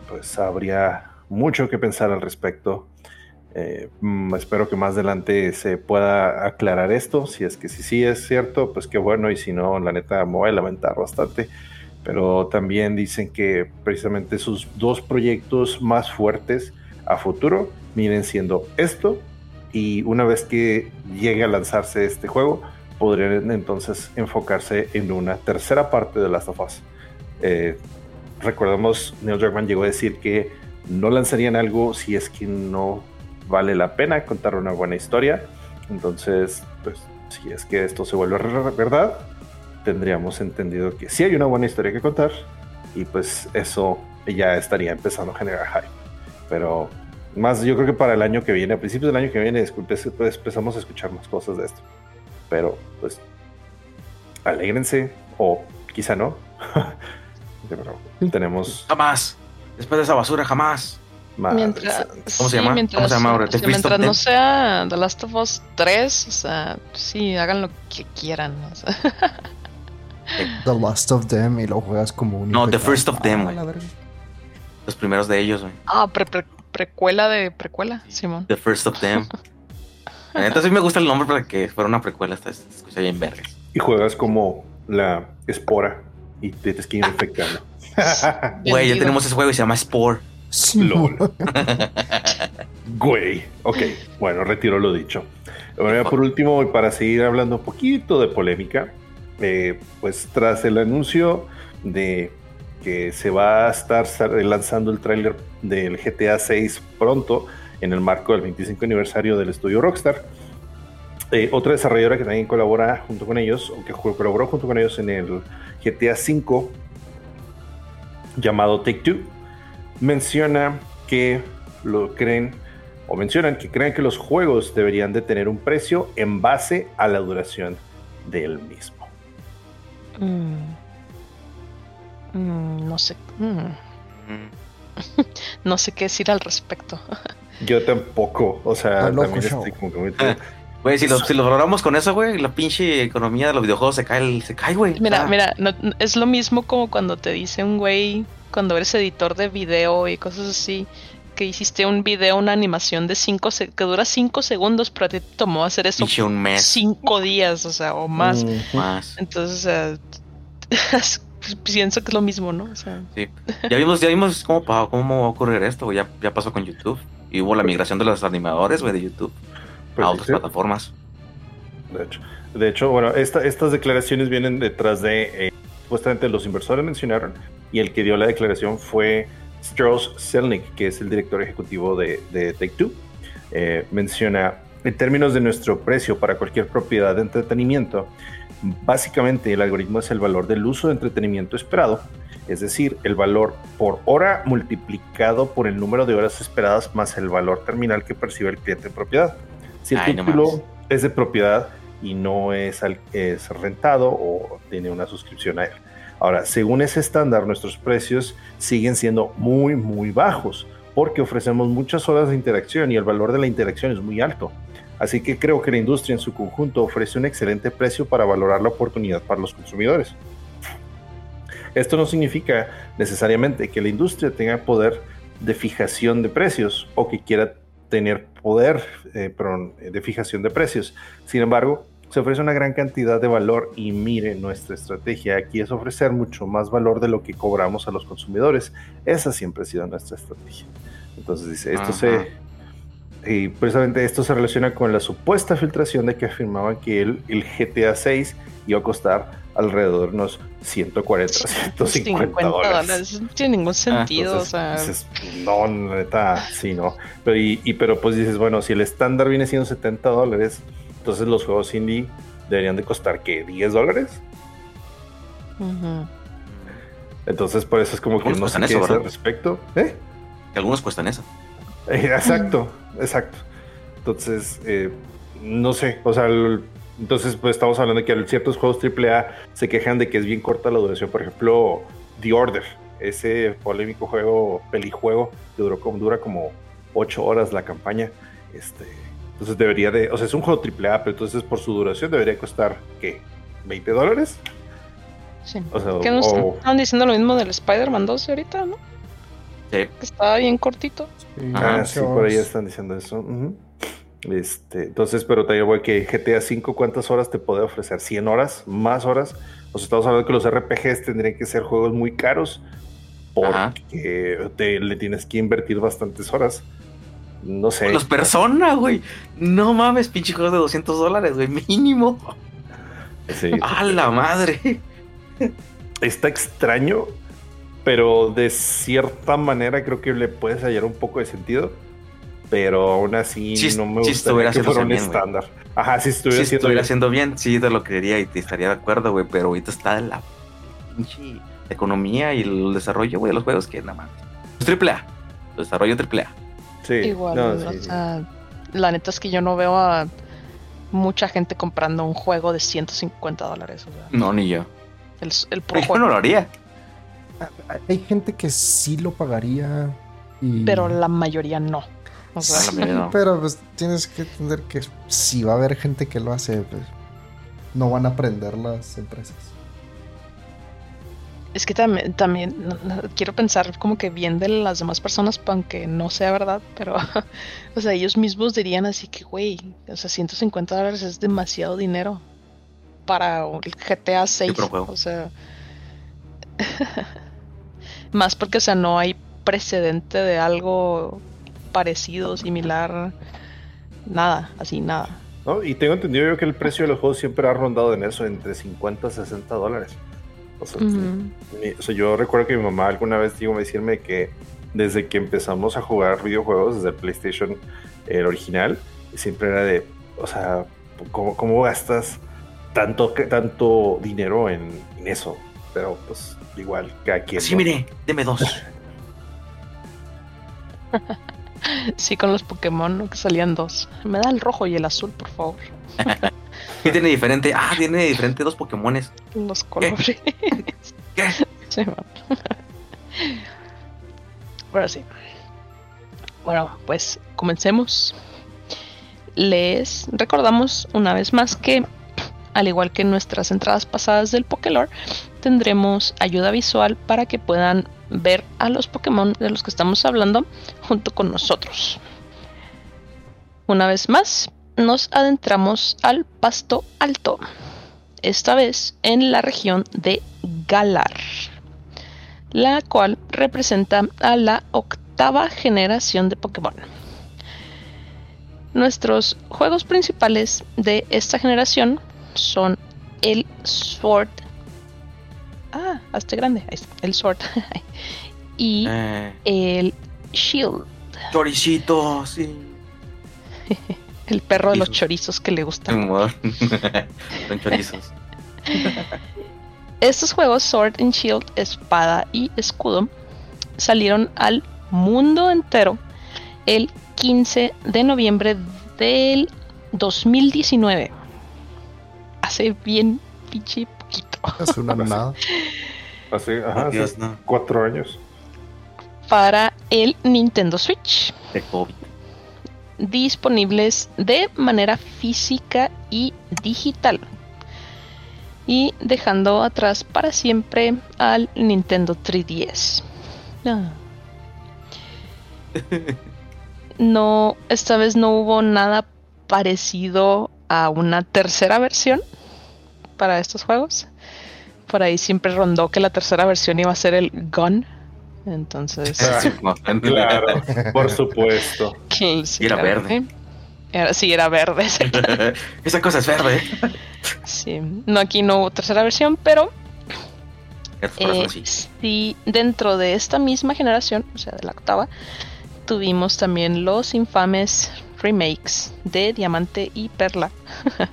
Speaker 2: pues habría mucho que pensar al respecto. Eh, mm, espero que más adelante se pueda aclarar esto. Si es que sí, sí es cierto, pues qué bueno. Y si no, la neta me voy a lamentar bastante. Pero también dicen que precisamente sus dos proyectos más fuertes a futuro vienen siendo esto. Y una vez que llegue a lanzarse este juego, podrían entonces enfocarse en una tercera parte de Last of Us. Eh, recordemos, Neil Druckmann llegó a decir que no lanzarían algo si es que no vale la pena contar una buena historia. Entonces, pues, si es que esto se vuelve verdad, tendríamos entendido que sí hay una buena historia que contar y pues eso ya estaría empezando a generar hype. Pero más, yo creo que para el año que viene, a principios del año que viene, disculpe, pues, empezamos a escuchar más cosas de esto. Pero, pues, alégrense o quizá no. <laughs> Pero tenemos
Speaker 3: Jamás. Después de esa basura, jamás.
Speaker 1: Mientras,
Speaker 3: ¿Cómo se llama?
Speaker 1: Mientras, no sea The Last of Us 3, o sea, sí, hagan lo que quieran. <laughs> o sea.
Speaker 4: The Last of Them y lo juegas como un.
Speaker 3: No, The. First of Them, güey. Los primeros de ellos, güey.
Speaker 1: Ah, pre- pre- precuela de precuela, Simón.
Speaker 3: The First of Them. <laughs> La neta sí me gusta el nombre para que fuera una precuela. Esta se escucha bien vergas.
Speaker 2: y juegas como la espora y te tienes que ir infectando. <laughs>
Speaker 3: Güey, ya tenemos ese juego y se llama Spore.
Speaker 2: LOL. <laughs> Güey. Ok, bueno, retiro lo dicho. Ahora, por último, y para seguir hablando un poquito de polémica, eh, pues tras el anuncio de que se va a estar lanzando el tráiler del GTA 6 pronto en el marco del 25 aniversario del estudio Rockstar, eh, otra desarrolladora que también colabora junto con ellos, o que colaboró junto con ellos en el GTA 5, llamado Take Two, menciona que lo creen o mencionan que creen que los juegos deberían de tener un precio en base a la duración del mismo.
Speaker 1: Mm. Mm, no sé. mm,
Speaker 3: Mm. <laughs>
Speaker 1: no sé qué decir al respecto. <laughs>
Speaker 2: Yo tampoco, o sea,
Speaker 4: ojo
Speaker 2: también
Speaker 4: show.
Speaker 2: estoy como que muy-
Speaker 3: Güey, si lo, si lo logramos con eso, güey, la pinche economía de los videojuegos se cae, el- se cae, güey.
Speaker 1: Mira,
Speaker 3: Ah,
Speaker 1: mira, no- es lo mismo como cuando te dice un güey, cuando eres editor de video y cosas así, que hiciste un video, una animación de 5 que dura 5 segundos, pero a ti te tomó hacer eso
Speaker 3: Pinche un mes
Speaker 1: 5 días, o sea, o más.
Speaker 3: Más.
Speaker 1: Entonces, o sea, <laughs> pienso que es lo mismo, ¿no? O sea,
Speaker 3: Sí. Ya vimos, ya vimos cómo, pa- cómo va a ocurrir esto, güey. Ya, ya pasó con YouTube. Y hubo la migración de los animadores, güey, de YouTube
Speaker 2: Pues,
Speaker 3: a otras
Speaker 2: sí,
Speaker 3: plataformas.
Speaker 2: de hecho. De hecho, bueno, esta- estas declaraciones vienen detrás de, eh, supuestamente los inversores mencionaron, y el que dio la declaración fue Strauss Selnick, que es el director ejecutivo de, de Take Two. Eh, menciona, en términos de nuestro precio para cualquier propiedad de entretenimiento, básicamente el algoritmo es el valor del uso de entretenimiento esperado, es decir, el valor por hora multiplicado por el número de horas esperadas más el valor terminal que percibe el cliente en propiedad. Si el
Speaker 3: Ay, no
Speaker 2: título
Speaker 3: mames.
Speaker 2: es de propiedad y no es, es rentado o tiene una suscripción a él. Ahora, según ese estándar, nuestros precios siguen siendo muy, muy bajos porque ofrecemos muchas horas de interacción y el valor de la interacción es muy alto. Así que creo que la industria en su conjunto ofrece un excelente precio para valorar la oportunidad para los consumidores. Esto no significa necesariamente que la industria tenga poder de fijación de precios o que quiera tener poder eh, de fijación de precios. Sin embargo, se ofrece una gran cantidad de valor y mire nuestra estrategia aquí es ofrecer mucho más valor de lo que cobramos a los consumidores. Esa siempre ha sido nuestra estrategia. Entonces dice, esto se... Y precisamente esto se relaciona con la supuesta filtración de que afirmaban que el, el GTA 6 iba a costar alrededor de unos 140, 150 dólares.
Speaker 1: No tiene ningún sentido. o sea...
Speaker 2: no, neta, sí, no. Pero, y, pero pues dices, bueno, si el estándar viene siendo 70 dólares, entonces los juegos indie deberían de costar, ¿qué? ¿10 dólares? Entonces por eso es como que no sé qué al respecto. ¿Eh?
Speaker 3: algunos cuestan eso.
Speaker 2: Eh, exacto, exacto. Entonces, eh, no sé, o sea, entonces pues estamos hablando de que ciertos juegos AAA se quejan de que es bien corta la duración. Por ejemplo, The Order, ese polémico juego, pelijuego, que duró como, dura como 8 horas la campaña. Este, entonces debería de, o sea, es un juego AAA, pero entonces por su duración debería costar, ¿qué? ¿20 dólares?
Speaker 1: Sí. O sea, ¿Qué estaban diciendo lo mismo del Spider-Man 2 ahorita, no? Sí. Que estaba bien cortito.
Speaker 2: ah, sí, por ahí están diciendo eso. Este, entonces, pero te digo que GTA V, ¿cuántas horas te puede ofrecer? ¿100 horas? ¿Más horas? O sea, estamos hablando que los RPGs tendrían que ser juegos muy caros porque te, le tienes que invertir bastantes horas. No sé.
Speaker 3: Los personas, güey. No mames, pinche juego de 200 dólares, güey, mínimo. Sí. ¡A la madre!
Speaker 2: Está extraño, pero de cierta manera creo que le puedes hallar un poco de sentido. Pero aún así no me gustaría que fuera un estándar. Ajá, si estuviera,
Speaker 3: si estuviera haciendo bien, sí, de lo que diría y te estaría de acuerdo, güey. Pero ahorita está la pinche economía y el desarrollo, güey, de los juegos que nada más. Es triple A. Desarrollo triple A.
Speaker 1: Igual, o sea, la neta es que yo no veo a mucha gente comprando un juego de 150 dólares.
Speaker 3: no, ni yo.
Speaker 1: El, el
Speaker 3: no lo haría.
Speaker 4: Hay gente que sí lo pagaría.
Speaker 1: Pero la mayoría no. <laughs>
Speaker 4: Pero pues tienes que entender que si va a haber gente que lo hace, pues no van a aprender las empresas.
Speaker 1: Es que también, también quiero pensar como que bien de las demás personas, aunque no sea verdad, pero, <laughs> o sea, ellos mismos dirían así que, güey, o sea, 150 dólares es demasiado dinero para el GTA 6. O sea, <laughs> más porque, o sea, no hay precedente de algo parecido, similar, nada, así, nada.
Speaker 2: ¿No? Y tengo entendido yo que el precio de los juegos siempre ha rondado en eso, entre 50 y 60 dólares. O sea, yo recuerdo que mi mamá alguna vez dijo decirme que desde que empezamos a jugar videojuegos, desde el PlayStation el original, siempre era de, o sea, ¿cómo, cómo gastas tanto, tanto dinero en, eso? Pero pues igual, cada quien.
Speaker 3: Sí, mire, deme dos. <laughs>
Speaker 1: sí, con los Pokémon que salían dos. Me da el rojo y el azul, por favor. <laughs>
Speaker 3: ¿Qué tiene diferente? Ah, tiene diferente dos Pokémones.
Speaker 1: Los colores.
Speaker 3: ¿Qué? <laughs> Sí,
Speaker 1: Ahora sí. Bueno, pues comencemos. Les recordamos una vez más que, al igual que en nuestras entradas pasadas del Pokélore, tendremos ayuda visual para que puedan ver a los Pokémon de los que estamos hablando junto con nosotros. Una vez más, nos adentramos al pasto alto, esta vez en la región de Galar, la cual representa a la octava generación de Pokémon. Nuestros juegos principales de esta generación son el Sword. Ah, hasta grande. El Sword. <laughs> y eh. el Shield.
Speaker 3: Choricito, sí. <laughs>
Speaker 1: El perro de los chorizos que le gusta. <laughs>
Speaker 3: Son chorizos.
Speaker 1: Estos juegos, Sword and Shield, Espada y Escudo, salieron al mundo entero el 15 de noviembre del 2019. Hace bien pinche poquito.
Speaker 4: Hace una <laughs> nada.
Speaker 2: Hace, cuatro años.
Speaker 1: Para el Nintendo Switch.
Speaker 3: De COVID
Speaker 1: disponibles de manera física y digital. Y dejando atrás para siempre al Nintendo 3DS. Ah. <laughs> No, esta vez no hubo nada parecido a una tercera versión para estos juegos. Por ahí siempre rondó que la tercera versión iba a ser el Gun. Entonces.
Speaker 2: claro, por supuesto.
Speaker 1: que sí,
Speaker 3: Era
Speaker 1: claro,
Speaker 3: verde.
Speaker 1: Era- sí, era verde. <laughs>
Speaker 3: Esa cosa es verde.
Speaker 1: Sí. No, aquí no hubo tercera versión, pero eh,
Speaker 3: sí.
Speaker 1: sí, dentro de esta misma generación, o sea, de la octava, tuvimos también los infames remakes de Diamante y Perla, <laughs>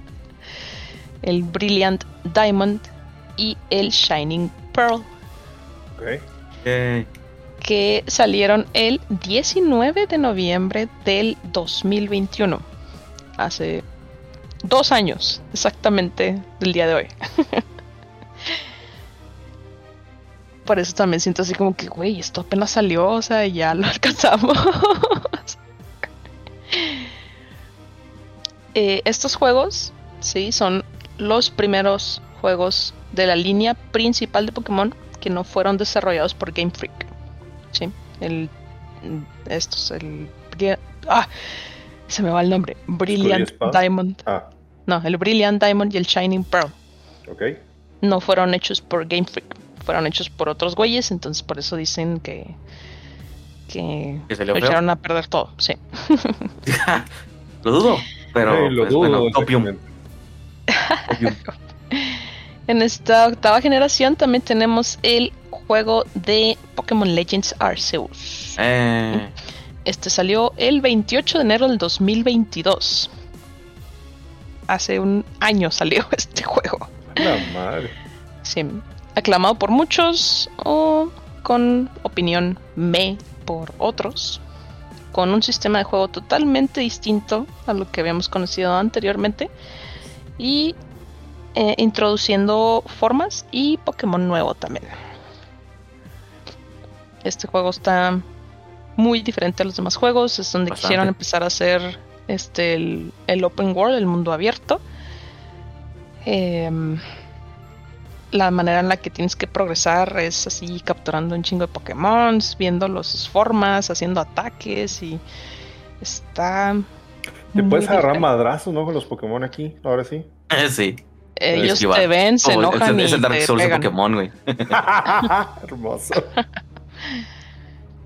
Speaker 1: el Brilliant Diamond y el Shining Pearl,
Speaker 2: Ok.
Speaker 1: Que salieron el 19 de noviembre del 2021, hace dos años exactamente del día de hoy. <laughs> Por eso también siento así como que, güey, esto apenas salió, o sea, ya lo <laughs> alcanzamos. <laughs> Eh, estos juegos, sí, son los primeros juegos de la línea principal de Pokémon que no fueron desarrollados por Game Freak. Sí, el. Estos, el. Ah, se me va el nombre. Brilliant? Diamond.
Speaker 2: Ah,
Speaker 1: No, el Brilliant Diamond y el Shining Pearl
Speaker 2: ok.
Speaker 1: no fueron hechos por Game Freak, fueron hechos por otros güeyes, entonces por eso dicen que que
Speaker 3: feo.
Speaker 1: echaron a perder todo, sí. <laughs>
Speaker 3: lo dudo, pero
Speaker 2: Eh, lo
Speaker 3: pues,
Speaker 2: dudo,
Speaker 3: bueno, Topium.
Speaker 2: exactamente. <laughs>
Speaker 1: En esta octava generación también tenemos el juego de Pokémon Legends Arceus.
Speaker 3: Eh,
Speaker 1: Este salió el 28 de enero del 2022. Hace un año salió <laughs> este juego.
Speaker 2: La madre.
Speaker 1: Sí, aclamado por muchos o con opinión me por otros, con un sistema de juego totalmente distinto a lo que habíamos conocido anteriormente y eh, introduciendo formas y Pokémon nuevo también. Este juego está muy diferente a los demás juegos, es donde
Speaker 3: Bastante.
Speaker 1: quisieron empezar a hacer este el, el open world, el mundo abierto. Em, la manera en la que tienes que progresar es así capturando un chingo de Pokémon, viendo los- sus formas, haciendo ataques y está.
Speaker 2: Te puedes agarrar madrazos, ¿no? Con los Pokémon aquí, ahora sí.
Speaker 3: eh, <laughs> sí.
Speaker 1: Ellos
Speaker 3: Esquivar.
Speaker 1: te ven, se
Speaker 3: Oh,
Speaker 1: enojan
Speaker 3: es,
Speaker 1: y
Speaker 3: el Dark
Speaker 1: te
Speaker 3: Souls de. Pokémon, güey. <laughs>
Speaker 2: Hermoso.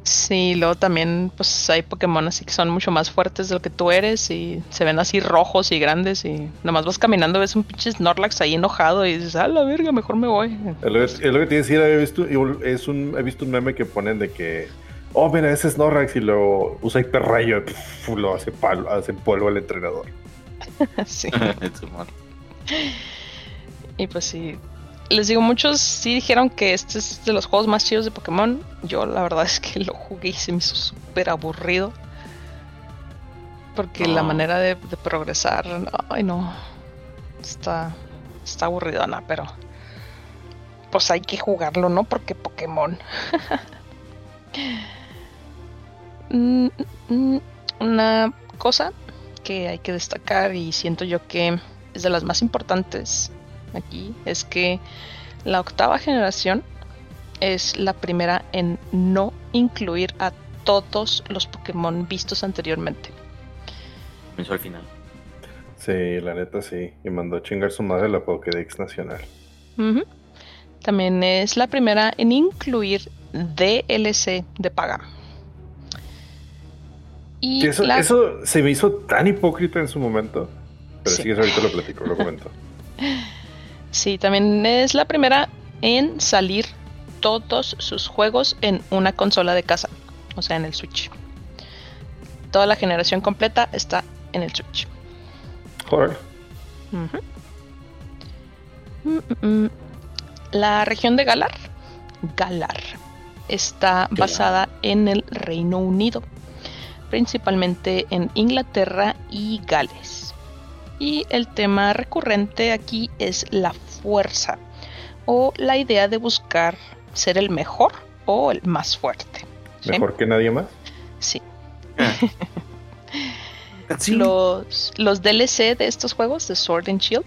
Speaker 1: Sí, luego también pues hay Pokémon así que son mucho más fuertes de lo que tú eres y se ven así rojos y grandes y nomás vas caminando ves un pinche Snorlax ahí enojado y dices, a la verga, mejor me voy.
Speaker 2: Es lo, que- es lo que te decía, he visto, es un, he visto un meme que ponen de que, oh, mira, ese es Snorlax y lo usa hiperrayo y lo hace, palo, hace polvo al entrenador. <laughs>
Speaker 1: sí. <laughs> Y pues sí, les digo, muchos sí dijeron que este es de los juegos más chidos de Pokémon. Yo la verdad <laughs> es que lo jugué y se me hizo súper aburrido. Porque la
Speaker 3: No.
Speaker 1: manera de, de progresar, ay no, está, está aburridona, pero pues hay que jugarlo, ¿no? Porque Pokémon. <laughs> Mm, mm, Una cosa que hay que destacar y siento yo que es de las más importantes aquí es que la octava generación es la primera en no incluir a todos los Pokémon vistos anteriormente.
Speaker 3: Comenzó al final.
Speaker 2: Sí, la neta sí. Y mandó a chingar su madre la Pokédex nacional.
Speaker 1: También es la primera en incluir DLC de paga. Y
Speaker 2: eso,
Speaker 1: la-
Speaker 2: eso se me hizo tan hipócrita en su momento. Pero
Speaker 1: Sí.
Speaker 2: sí, que ahorita lo platico, lo comento. <laughs>
Speaker 1: Sí, también es la primera en salir todos sus juegos en una consola de casa, o sea, en el Switch. Toda la generación completa está en el Switch. Ujú. Mm, mm, mm. La región de Galar, Galar, está basada en el Reino Unido, principalmente en Inglaterra y Gales. Y el tema recurrente aquí es la fuerza o la idea de buscar ser el mejor o el más fuerte. ¿sí?
Speaker 2: Mejor que nadie más.
Speaker 1: Sí.
Speaker 3: Sí. <laughs>
Speaker 1: Los, los DLC de estos juegos, de Sword and Shield,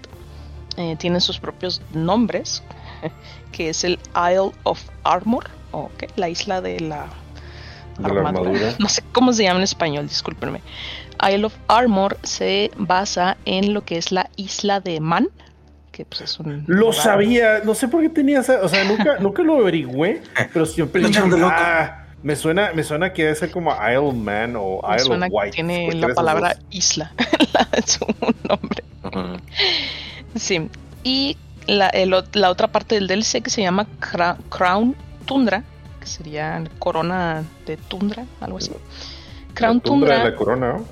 Speaker 1: eh, tienen sus propios nombres, <laughs> que es el Isle of Armor, o ¿qué? la isla de la
Speaker 2: De la armadura. <laughs>
Speaker 1: No sé cómo se llama en español, discúlpenme. Isle of Armor se basa en lo que es la isla de Man, que pues es un...
Speaker 2: Lo sabía, no sé por qué tenía esa, o sea, nunca, <laughs> nunca lo averigüé, pero siempre
Speaker 3: loco.
Speaker 2: ah, me suena, me suena que debe ser como Isle Man o
Speaker 1: me
Speaker 2: Isle
Speaker 1: suena
Speaker 2: of
Speaker 1: que
Speaker 2: White.
Speaker 1: tiene la palabra isla <laughs> en su nombre. Sí. Y la, el la otra parte del DLC que se llama Crown Tundra, que sería corona de tundra, algo así. Crown
Speaker 2: La tundra
Speaker 1: Tundra,
Speaker 2: de la corona, ¿no?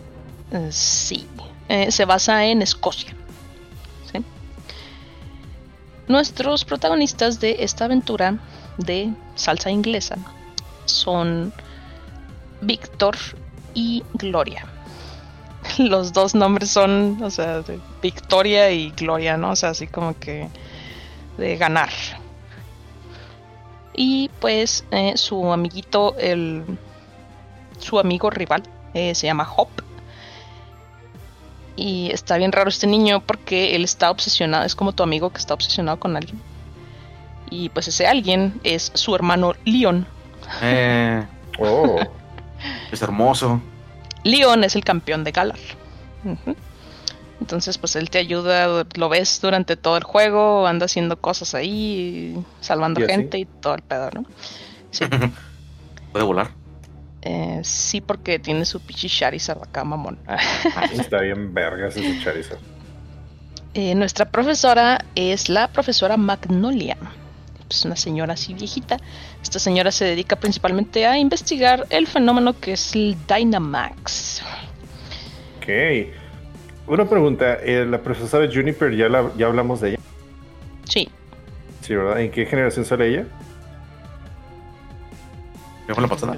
Speaker 1: eh, sí, eh, se basa en Escocia. Nuestros protagonistas de esta aventura de salsa inglesa son Víctor y Gloria. <laughs> Los dos nombres son, o sea, Victoria y Gloria, ¿no? O sea, así como que de ganar. Y pues eh, su amiguito, el, su amigo rival, eh, se llama Hop. Y está bien raro este niño porque él está obsesionado, es como tu amigo que está obsesionado con alguien. Y pues ese alguien es su hermano Leon.
Speaker 3: Eh,
Speaker 2: Oh, <laughs>
Speaker 3: es hermoso.
Speaker 1: Leon es el campeón de Galar. Entonces, pues él te ayuda, lo ves durante todo el juego, anda haciendo cosas ahí, salvando gente y todo el pedo, ¿no? Sí, <laughs>
Speaker 3: Puede volar.
Speaker 1: Eh, sí, porque tiene su pichi Charizard acá, mamón. <laughs>
Speaker 2: está bien vergas ese Charizard.
Speaker 1: Eh, nuestra profesora es la profesora Magnolia. Es una señora así viejita. Esta señora se dedica principalmente a investigar el fenómeno que es el Dynamax.
Speaker 2: Ok. Una pregunta, eh, la profesora Juniper, ya, la, ya hablamos de ella,
Speaker 1: Sí,
Speaker 2: sí, ¿verdad? ¿En qué generación sale ella?
Speaker 3: ¿Qué fue la pasada?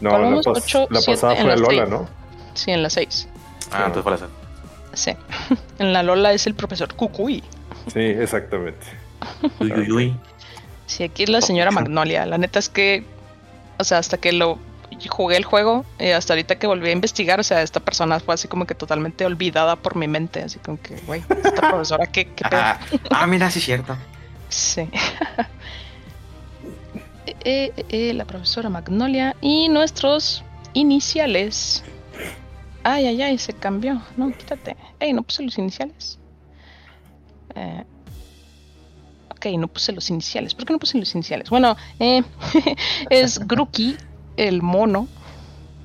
Speaker 2: No,
Speaker 1: ¿Cuál
Speaker 2: la, pas- la pasada fue
Speaker 1: las
Speaker 2: Lola. ¿no?
Speaker 1: sí, en la 6.
Speaker 3: Ah, entonces fue la pasada.
Speaker 1: Sí. <laughs> en la Lola es el profesor Cucuy.
Speaker 2: Sí, exactamente. <laughs>
Speaker 3: Uy, uy, uy.
Speaker 1: Sí, aquí es la señora Magnolia. La neta es que, o sea, hasta que lo jugué el juego, eh, hasta ahorita que volví a investigar, o sea, esta persona fue así como que totalmente olvidada por mi mente. Así como que, güey, esta <laughs> profesora, ¿qué, qué pedo?
Speaker 3: Ah, ah, mira, sí es cierto.
Speaker 1: Sí. Eh, eh, eh, la profesora Magnolia y nuestros iniciales. Ay, ay, ay, se cambió. No, quítate. Ey, no puse los iniciales. Eh, ok, no puse los iniciales. ¿Por qué no puse los iniciales? Bueno, eh, <laughs> es Gruki, el mono.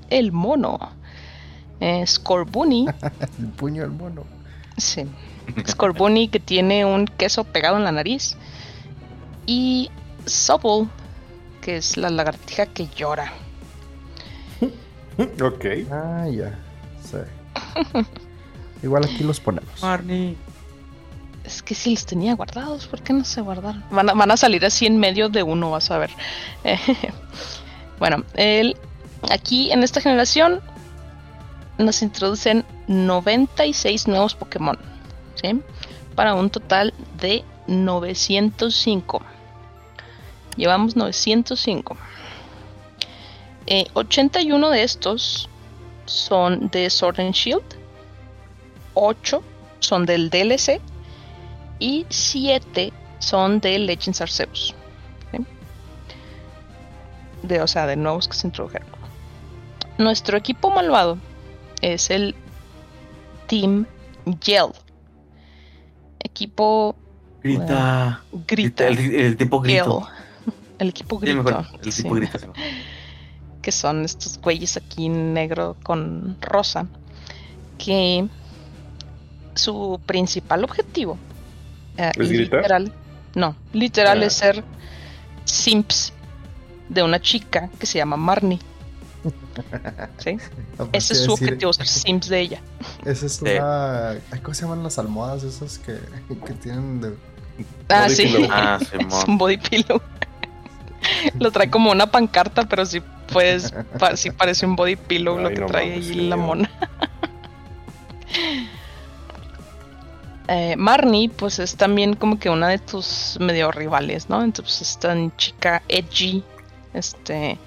Speaker 1: El mono. Eh, Scorbunny. <laughs>
Speaker 4: El puño del mono.
Speaker 1: Sí. Scorbunny que tiene un queso pegado en la nariz. Y Sobble, que es la lagartija que llora. <laughs>
Speaker 2: Ok.
Speaker 4: Ah, ya. Sí. Igual aquí los ponemos.
Speaker 3: Barney.
Speaker 1: Es que si los tenía guardados, ¿por qué no se guardaron? Van a, van a salir así en medio de uno, vas a ver. <laughs> bueno, el, aquí en esta generación nos introducen 96 nuevos Pokémon. ¿sí? Para un total de 905. Llevamos 905. Eh, 81 de estos son de Sword and Shield. 8 son del DLC. Y 7 son de Legends Arceus. ¿sí? De, o sea, de nuevos que se introdujeron. Nuestro equipo malvado es el Team Yell. Equipo
Speaker 3: Grita.
Speaker 1: Grita.
Speaker 3: El, el tipo grito.
Speaker 1: Yell. El equipo
Speaker 3: Sí,
Speaker 1: grito.
Speaker 3: mejor. El
Speaker 1: sí.
Speaker 3: tipo grita. sí. <laughs>
Speaker 1: que son estos güeyes aquí negro con rosa, que su principal objetivo eh,
Speaker 2: ¿Es gritar?
Speaker 1: literal, no, literal
Speaker 2: Ah.
Speaker 1: es ser simps de una chica que se llama Marnie. <laughs> ¿sí?
Speaker 4: Aparte
Speaker 1: Ese es su
Speaker 4: decir,
Speaker 1: objetivo, ser <laughs> simps de ella.
Speaker 4: Esa es
Speaker 3: Sí.
Speaker 4: una. ay, ¿Cómo se llaman las almohadas esas que, que tienen de.
Speaker 1: Ah,
Speaker 2: Body
Speaker 1: sí,
Speaker 2: pillow.
Speaker 3: Ah,
Speaker 1: es un body pillow. Lo trae como una pancarta, pero sí, pues, pa- sí parece un body pillow lo que
Speaker 2: no
Speaker 1: trae ahí la mona. Eh, Marnie, pues es también como que una de tus medio rivales, ¿no? Entonces es tan chica edgy, este,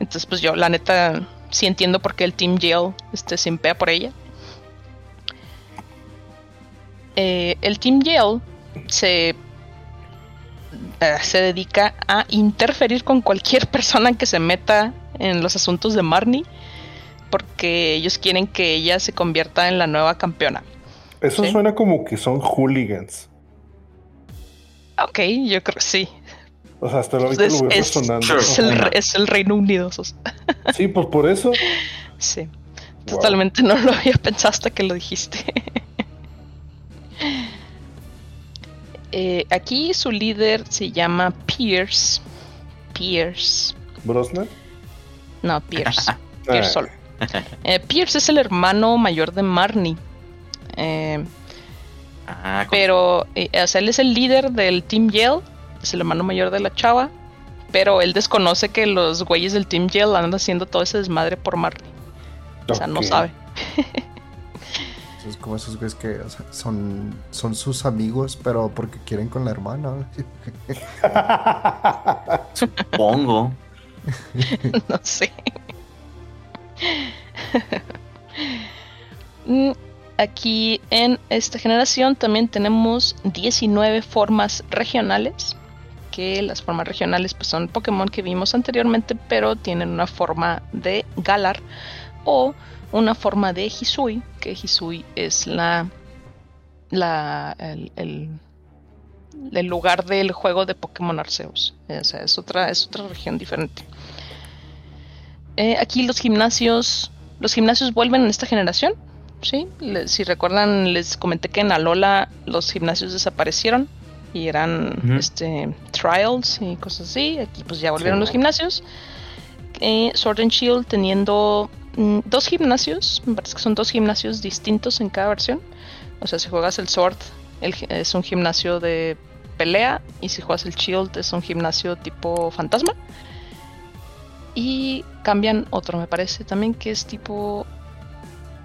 Speaker 1: entonces pues yo la neta sí entiendo por qué el Team Yale este, se impea por ella. Eh, el Team Yale se, eh, se dedica a interferir con cualquier <laughs> persona que se meta en los asuntos de Marnie porque ellos quieren que ella se convierta en la nueva campeona.
Speaker 2: Eso
Speaker 1: Sí.
Speaker 2: suena como que son hooligans.
Speaker 1: Ok, yo creo que sí.
Speaker 2: O sea, hasta ahorita
Speaker 1: Es,
Speaker 2: lo veo
Speaker 1: es-
Speaker 2: sonando.
Speaker 1: es el, re- es el Reino Unido. esos. <laughs>
Speaker 2: Sí, pues por eso.
Speaker 1: Sí.
Speaker 2: Wow.
Speaker 1: Totalmente no lo había pensado hasta que lo dijiste. Eh, aquí su líder se llama Pierce. Pierce.
Speaker 2: Brosnan.
Speaker 1: No, Pierce. <laughs> Pierce
Speaker 2: Ah,
Speaker 1: solo. Eh, Pierce es el hermano mayor de Marnie. Eh,
Speaker 3: Ah,
Speaker 1: pero, eh, o sea, él es el líder del Team Yale. Es el hermano mayor de la chava. Pero él desconoce que los güeyes del Team Yale andan haciendo todo ese desmadre por Marnie. O sea, no sabe. <laughs>
Speaker 4: Es como esos güeyes que o sea, son, son sus amigos, pero porque quieren con la hermana. <laughs>
Speaker 3: Supongo. <laughs>
Speaker 1: no sé. <laughs> Mm, Aquí en esta generación también tenemos 19 formas regionales. Que las formas regionales pues, son Pokémon que vimos anteriormente, pero tienen una forma de Galar o una forma de Hisui, que Hisui es la, la el, el- el lugar del juego de Pokémon Arceus. O sea, es otra, es otra región diferente. Eh, aquí los gimnasios, los gimnasios vuelven en esta generación, ¿sí? Le- si recuerdan, les comenté que en Alola los gimnasios desaparecieron y eran este, trials y cosas así. Aquí pues ya volvieron
Speaker 2: Sí.
Speaker 1: los gimnasios. Eh, Sword and Shield teniendo mm, dos gimnasios, me parece que son dos gimnasios distintos en cada versión. O sea, si juegas el Sword, es un gimnasio de pelea y si juegas el Shield es un gimnasio tipo fantasma. Y cambian otro, me parece también que es tipo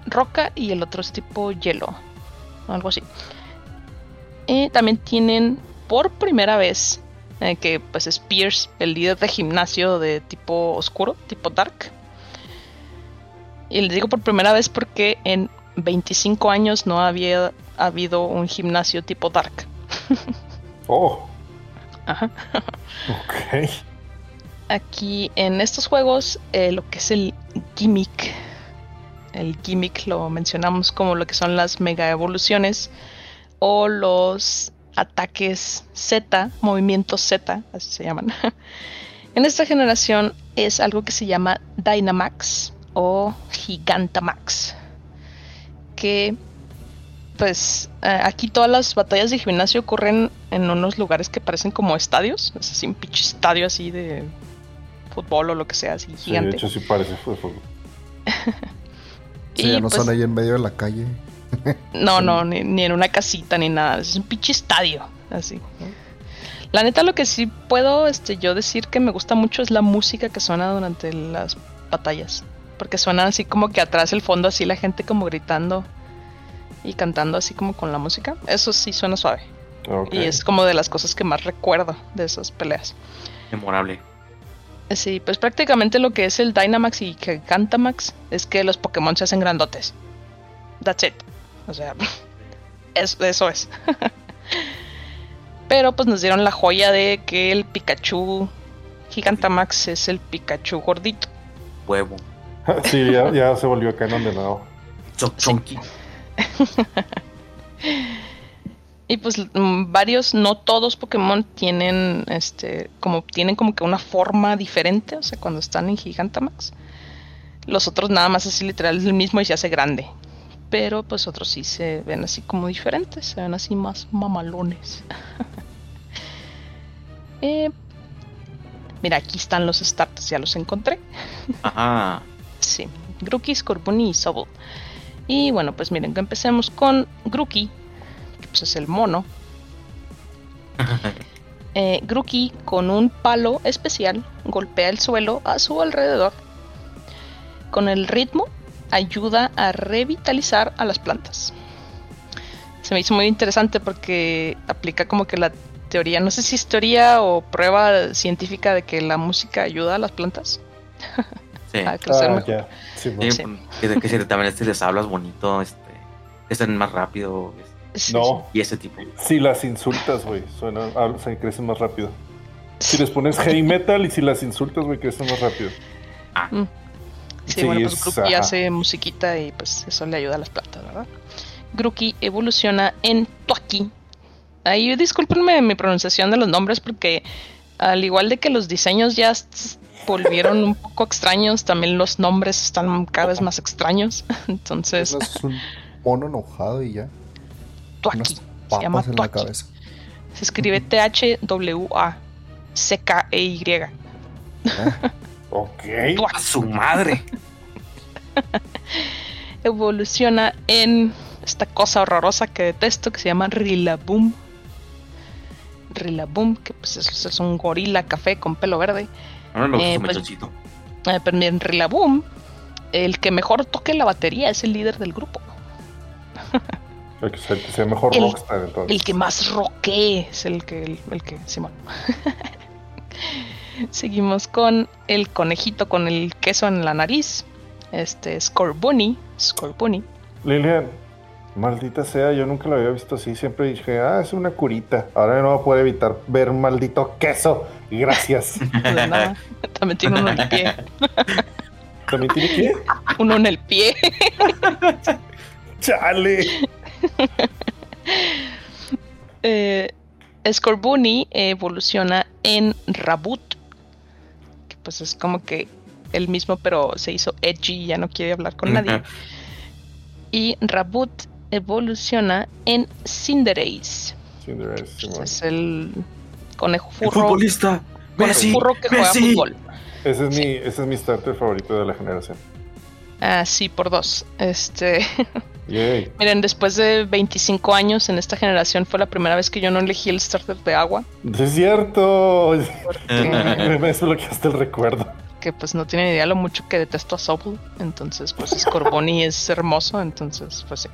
Speaker 1: roca y el otro es tipo hielo. o Algo así. También tienen por primera vez eh, que pues es Pierce, el líder de gimnasio de tipo oscuro, tipo dark. Y les digo por primera vez porque en 25 años no había habido un gimnasio tipo dark. <laughs>
Speaker 2: Oh,
Speaker 1: Ajá.
Speaker 2: ok.
Speaker 1: Aquí en estos juegos, eh, lo que es el gimmick, el gimmick lo mencionamos como lo que son las mega evoluciones o los ataques Z, movimientos Z, así se llaman. <laughs> en esta generación es algo que se llama Dynamax o Gigantamax, que pues eh, aquí todas las batallas de gimnasio ocurren en unos lugares que parecen como estadios, es así un pinche estadio así de fútbol o lo que sea, así
Speaker 2: Sí, de
Speaker 1: gigante.
Speaker 2: hecho sí parece fútbol. <laughs>
Speaker 4: Sí, ya
Speaker 1: Y,
Speaker 4: no
Speaker 1: pues,
Speaker 4: son ahí en medio de la calle. <laughs>
Speaker 1: No, no, ni, ni en una casita ni nada. Es un pinche estadio. Así. La neta, lo que sí puedo este, yo decir que me gusta mucho es la música que suena durante las batallas. Porque suena así como que atrás el fondo, así la gente como gritando y cantando así como con la música. Eso sí suena suave. Y es como de las cosas que más recuerdo de esas peleas.
Speaker 3: Memorable.
Speaker 1: Sí, pues prácticamente lo que es el Dynamax y Gigantamax es que los Pokémon se hacen grandotes. That's it. O sea, <laughs> es- eso es. <laughs> Pero pues nos dieron la joya de que el Pikachu Gigantamax es el Pikachu gordito.
Speaker 3: Huevo. <laughs>
Speaker 2: sí, ya, ya se volvió canon de nuevo.
Speaker 3: Cho- Chonky. <laughs>
Speaker 1: Y pues mm, varios, no todos Pokémon tienen este, como tienen como que una forma diferente, o sea, cuando están en Gigantamax. Los otros nada más así literal es el mismo y se hace grande. Pero pues otros sí se ven así como diferentes, se ven así más mamalones. <laughs> Eh, mira, aquí están los starters, ya los encontré.
Speaker 3: Ajá.
Speaker 1: Sí, Grookey, Scorbunny y Sobble. Y bueno, pues miren, que empecemos con Grookey, que pues es el mono. <laughs> Eh, Grookey con un palo especial golpea el suelo a su alrededor. Con el ritmo ayuda a revitalizar a las plantas. Se me hizo muy interesante porque aplica como que la teoría, no sé si es teoría o prueba científica de que la música ayuda a las plantas. <laughs>
Speaker 3: Sí.
Speaker 1: a crecer
Speaker 2: Ah,
Speaker 1: mejor.
Speaker 2: Sí, bueno.
Speaker 1: Sí.
Speaker 3: Que, que si también este les hablas bonito, este, que estén más rápido este,
Speaker 2: No,
Speaker 3: y ese tipo.
Speaker 2: si las insultas, güey, suenan, hablan- se crecen más rápido. Si les pones heavy metal y si las insultas, güey, crecen más rápido.
Speaker 1: Sí,
Speaker 2: Sí,
Speaker 1: bueno, pues
Speaker 2: es-
Speaker 1: Grookey hace musiquita y pues eso le ayuda a las plantas, ¿verdad? Grookey evoluciona en Tuaki. Ahí discúlpenme mi pronunciación de los nombres porque al igual de que los diseños ya volvieron un poco extraños, también los nombres están cada vez más extraños. <laughs> Entonces,
Speaker 4: es un mono enojado y ya.
Speaker 1: Tuaki. Se llama
Speaker 4: en la
Speaker 1: Tuaki.
Speaker 4: cabeza.
Speaker 1: Se escribe T-H-W-A-C-K-E-Y.
Speaker 2: Ok.
Speaker 3: ¡A su madre! <laughs>
Speaker 1: evoluciona en esta cosa horrorosa que detesto que se llama Rillaboom. Rillaboom, que pues es, es un gorila café con pelo verde.
Speaker 3: A mí me gusta
Speaker 1: Eh, pues-. Eh, pero en el que mejor toque la batería es el líder del grupo.
Speaker 2: El que sea, mejor
Speaker 1: El-
Speaker 2: rockstar, entonces.
Speaker 1: El que más roquee es el que, el, el que, Simón. <laughs> Seguimos con el conejito con el queso en la nariz. Este, Scorbunny. Scorbunny.
Speaker 2: Lilian, maldita sea, yo nunca lo había visto así. Siempre dije, ah, es una curita. Ahora no voy a poder evitar ver maldito queso. Gracias. <laughs>
Speaker 1: De nada. También tiene uno en el pie.
Speaker 2: ¿También tiene que?
Speaker 1: Uno en el pie.
Speaker 2: ¡Chale!
Speaker 1: eh, Scorbunny evoluciona en Rabut, que pues es como que el mismo, pero se hizo edgy y ya no quiere hablar con nadie. Y Rabut evoluciona en Cinderace.
Speaker 2: Cinderace,
Speaker 1: es el conejo
Speaker 3: ¡El
Speaker 1: furro,
Speaker 3: futbolista!
Speaker 1: conejo
Speaker 3: ¡Messi!
Speaker 1: furro que juega
Speaker 3: ¡Messi!
Speaker 1: fútbol.
Speaker 2: Ese es, mi, ese es mi starter favorito de la generación.
Speaker 1: Ah, sí, por dos. Este, <laughs> miren, después de 25 años en esta generación fue la primera vez que yo no elegí el starter de agua.
Speaker 2: Es cierto.
Speaker 1: que- <laughs>
Speaker 2: Me desbloqueaste el recuerdo.
Speaker 1: que pues no tienen idea lo mucho que detesto a Sobel. Entonces, pues Scorbunny <laughs> es hermoso, entonces, pues sí.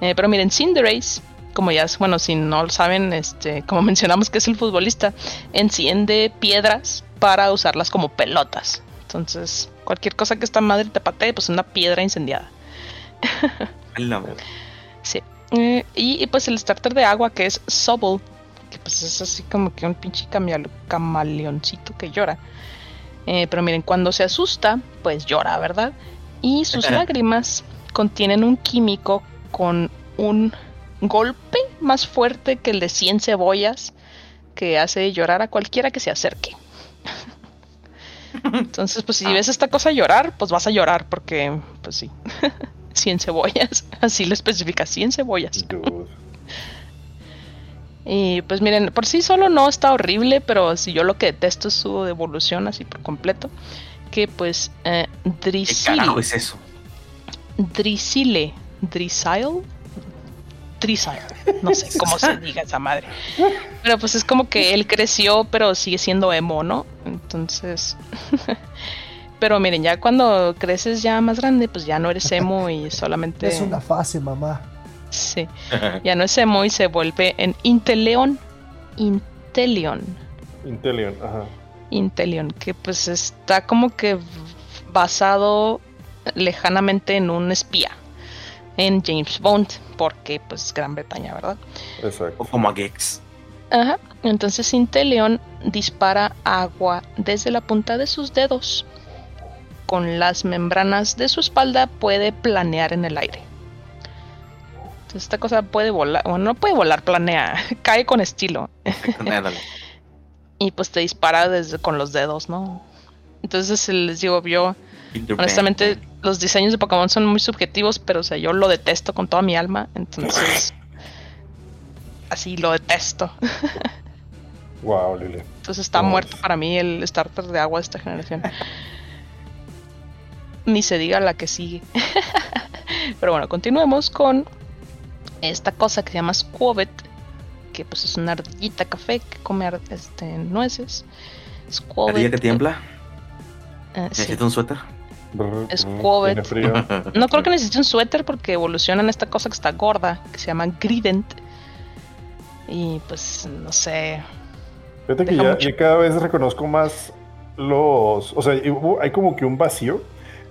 Speaker 1: Eh, pero miren, Cinderace, como ya, es- bueno, si no lo saben, este, como mencionamos que es el futbolista, enciende piedras para usarlas como pelotas. Entonces, cualquier cosa que esta madre te patee, pues una piedra incendiada.
Speaker 3: La.
Speaker 1: Sí. Eh, y, y, pues el starter de agua que es Sobel, que pues es así como que un pinche camaleon- camaleoncito que llora. Eh, pero miren, cuando se asusta, pues llora, ¿verdad? Y sus <laughs> lágrimas contienen un químico con un golpe más fuerte que el de 100 cebollas que hace llorar a cualquiera que se acerque. Entonces, pues si ves esta cosa llorar, pues vas a llorar porque, pues sí, <laughs> 100 cebollas, <laughs> así lo especifica, 100 cebollas.
Speaker 2: Dude.
Speaker 1: Y pues miren, por sí solo no está horrible, pero si yo lo que detesto es su evolución así por completo. Que pues eh,
Speaker 3: ¿Qué
Speaker 1: Drisile,
Speaker 3: carajo es eso?
Speaker 1: Drisile, Drisile, No sé cómo se diga esa madre. Pero pues es como que él creció, pero sigue siendo emo, ¿no? Entonces, <laughs> pero miren, ya cuando creces ya más grande, pues ya no eres emo y solamente...
Speaker 4: Es una fase, mamá.
Speaker 1: Sí. Ya no es emo y se vuelve en Inteleon. Inteleon.
Speaker 2: Intelion, ajá.
Speaker 1: Inteleon, que pues está como que basado lejanamente en un espía. En James Bond, porque pues Gran Bretaña, ¿verdad?
Speaker 2: Exacto.
Speaker 3: O como a Gex.
Speaker 1: Ajá. Entonces Inteleon dispara agua desde la punta de sus dedos. Con las membranas de su espalda puede planear en el aire. Entonces esta cosa puede volar, bueno, no puede volar, planea, <laughs> cae con estilo. <laughs> Y pues te dispara desde con los dedos, ¿no? Entonces les digo, yo honestamente los diseños de Pokémon son muy subjetivos, pero o sea, yo lo detesto con toda mi alma, entonces así lo detesto. <laughs>
Speaker 2: Wow, Lilian.
Speaker 1: Entonces está muerto para mí el starter de agua de esta generación. Ni se diga la que sigue. <laughs> Pero bueno, continuemos con esta cosa que se llama Squobet, que pues es una ardillita café que come este, nueces. Squobet,
Speaker 3: ¿Ardilla que tiembla?
Speaker 1: eh, sí.
Speaker 3: ¿Necesita un suéter?
Speaker 1: Es
Speaker 2: frío. <laughs>
Speaker 1: No creo que necesite un suéter porque evoluciona en esta cosa que está gorda, que se llama Grident. Y pues no sé.
Speaker 2: Fíjate que ya, ya cada vez reconozco más los, o sea, hay como que un vacío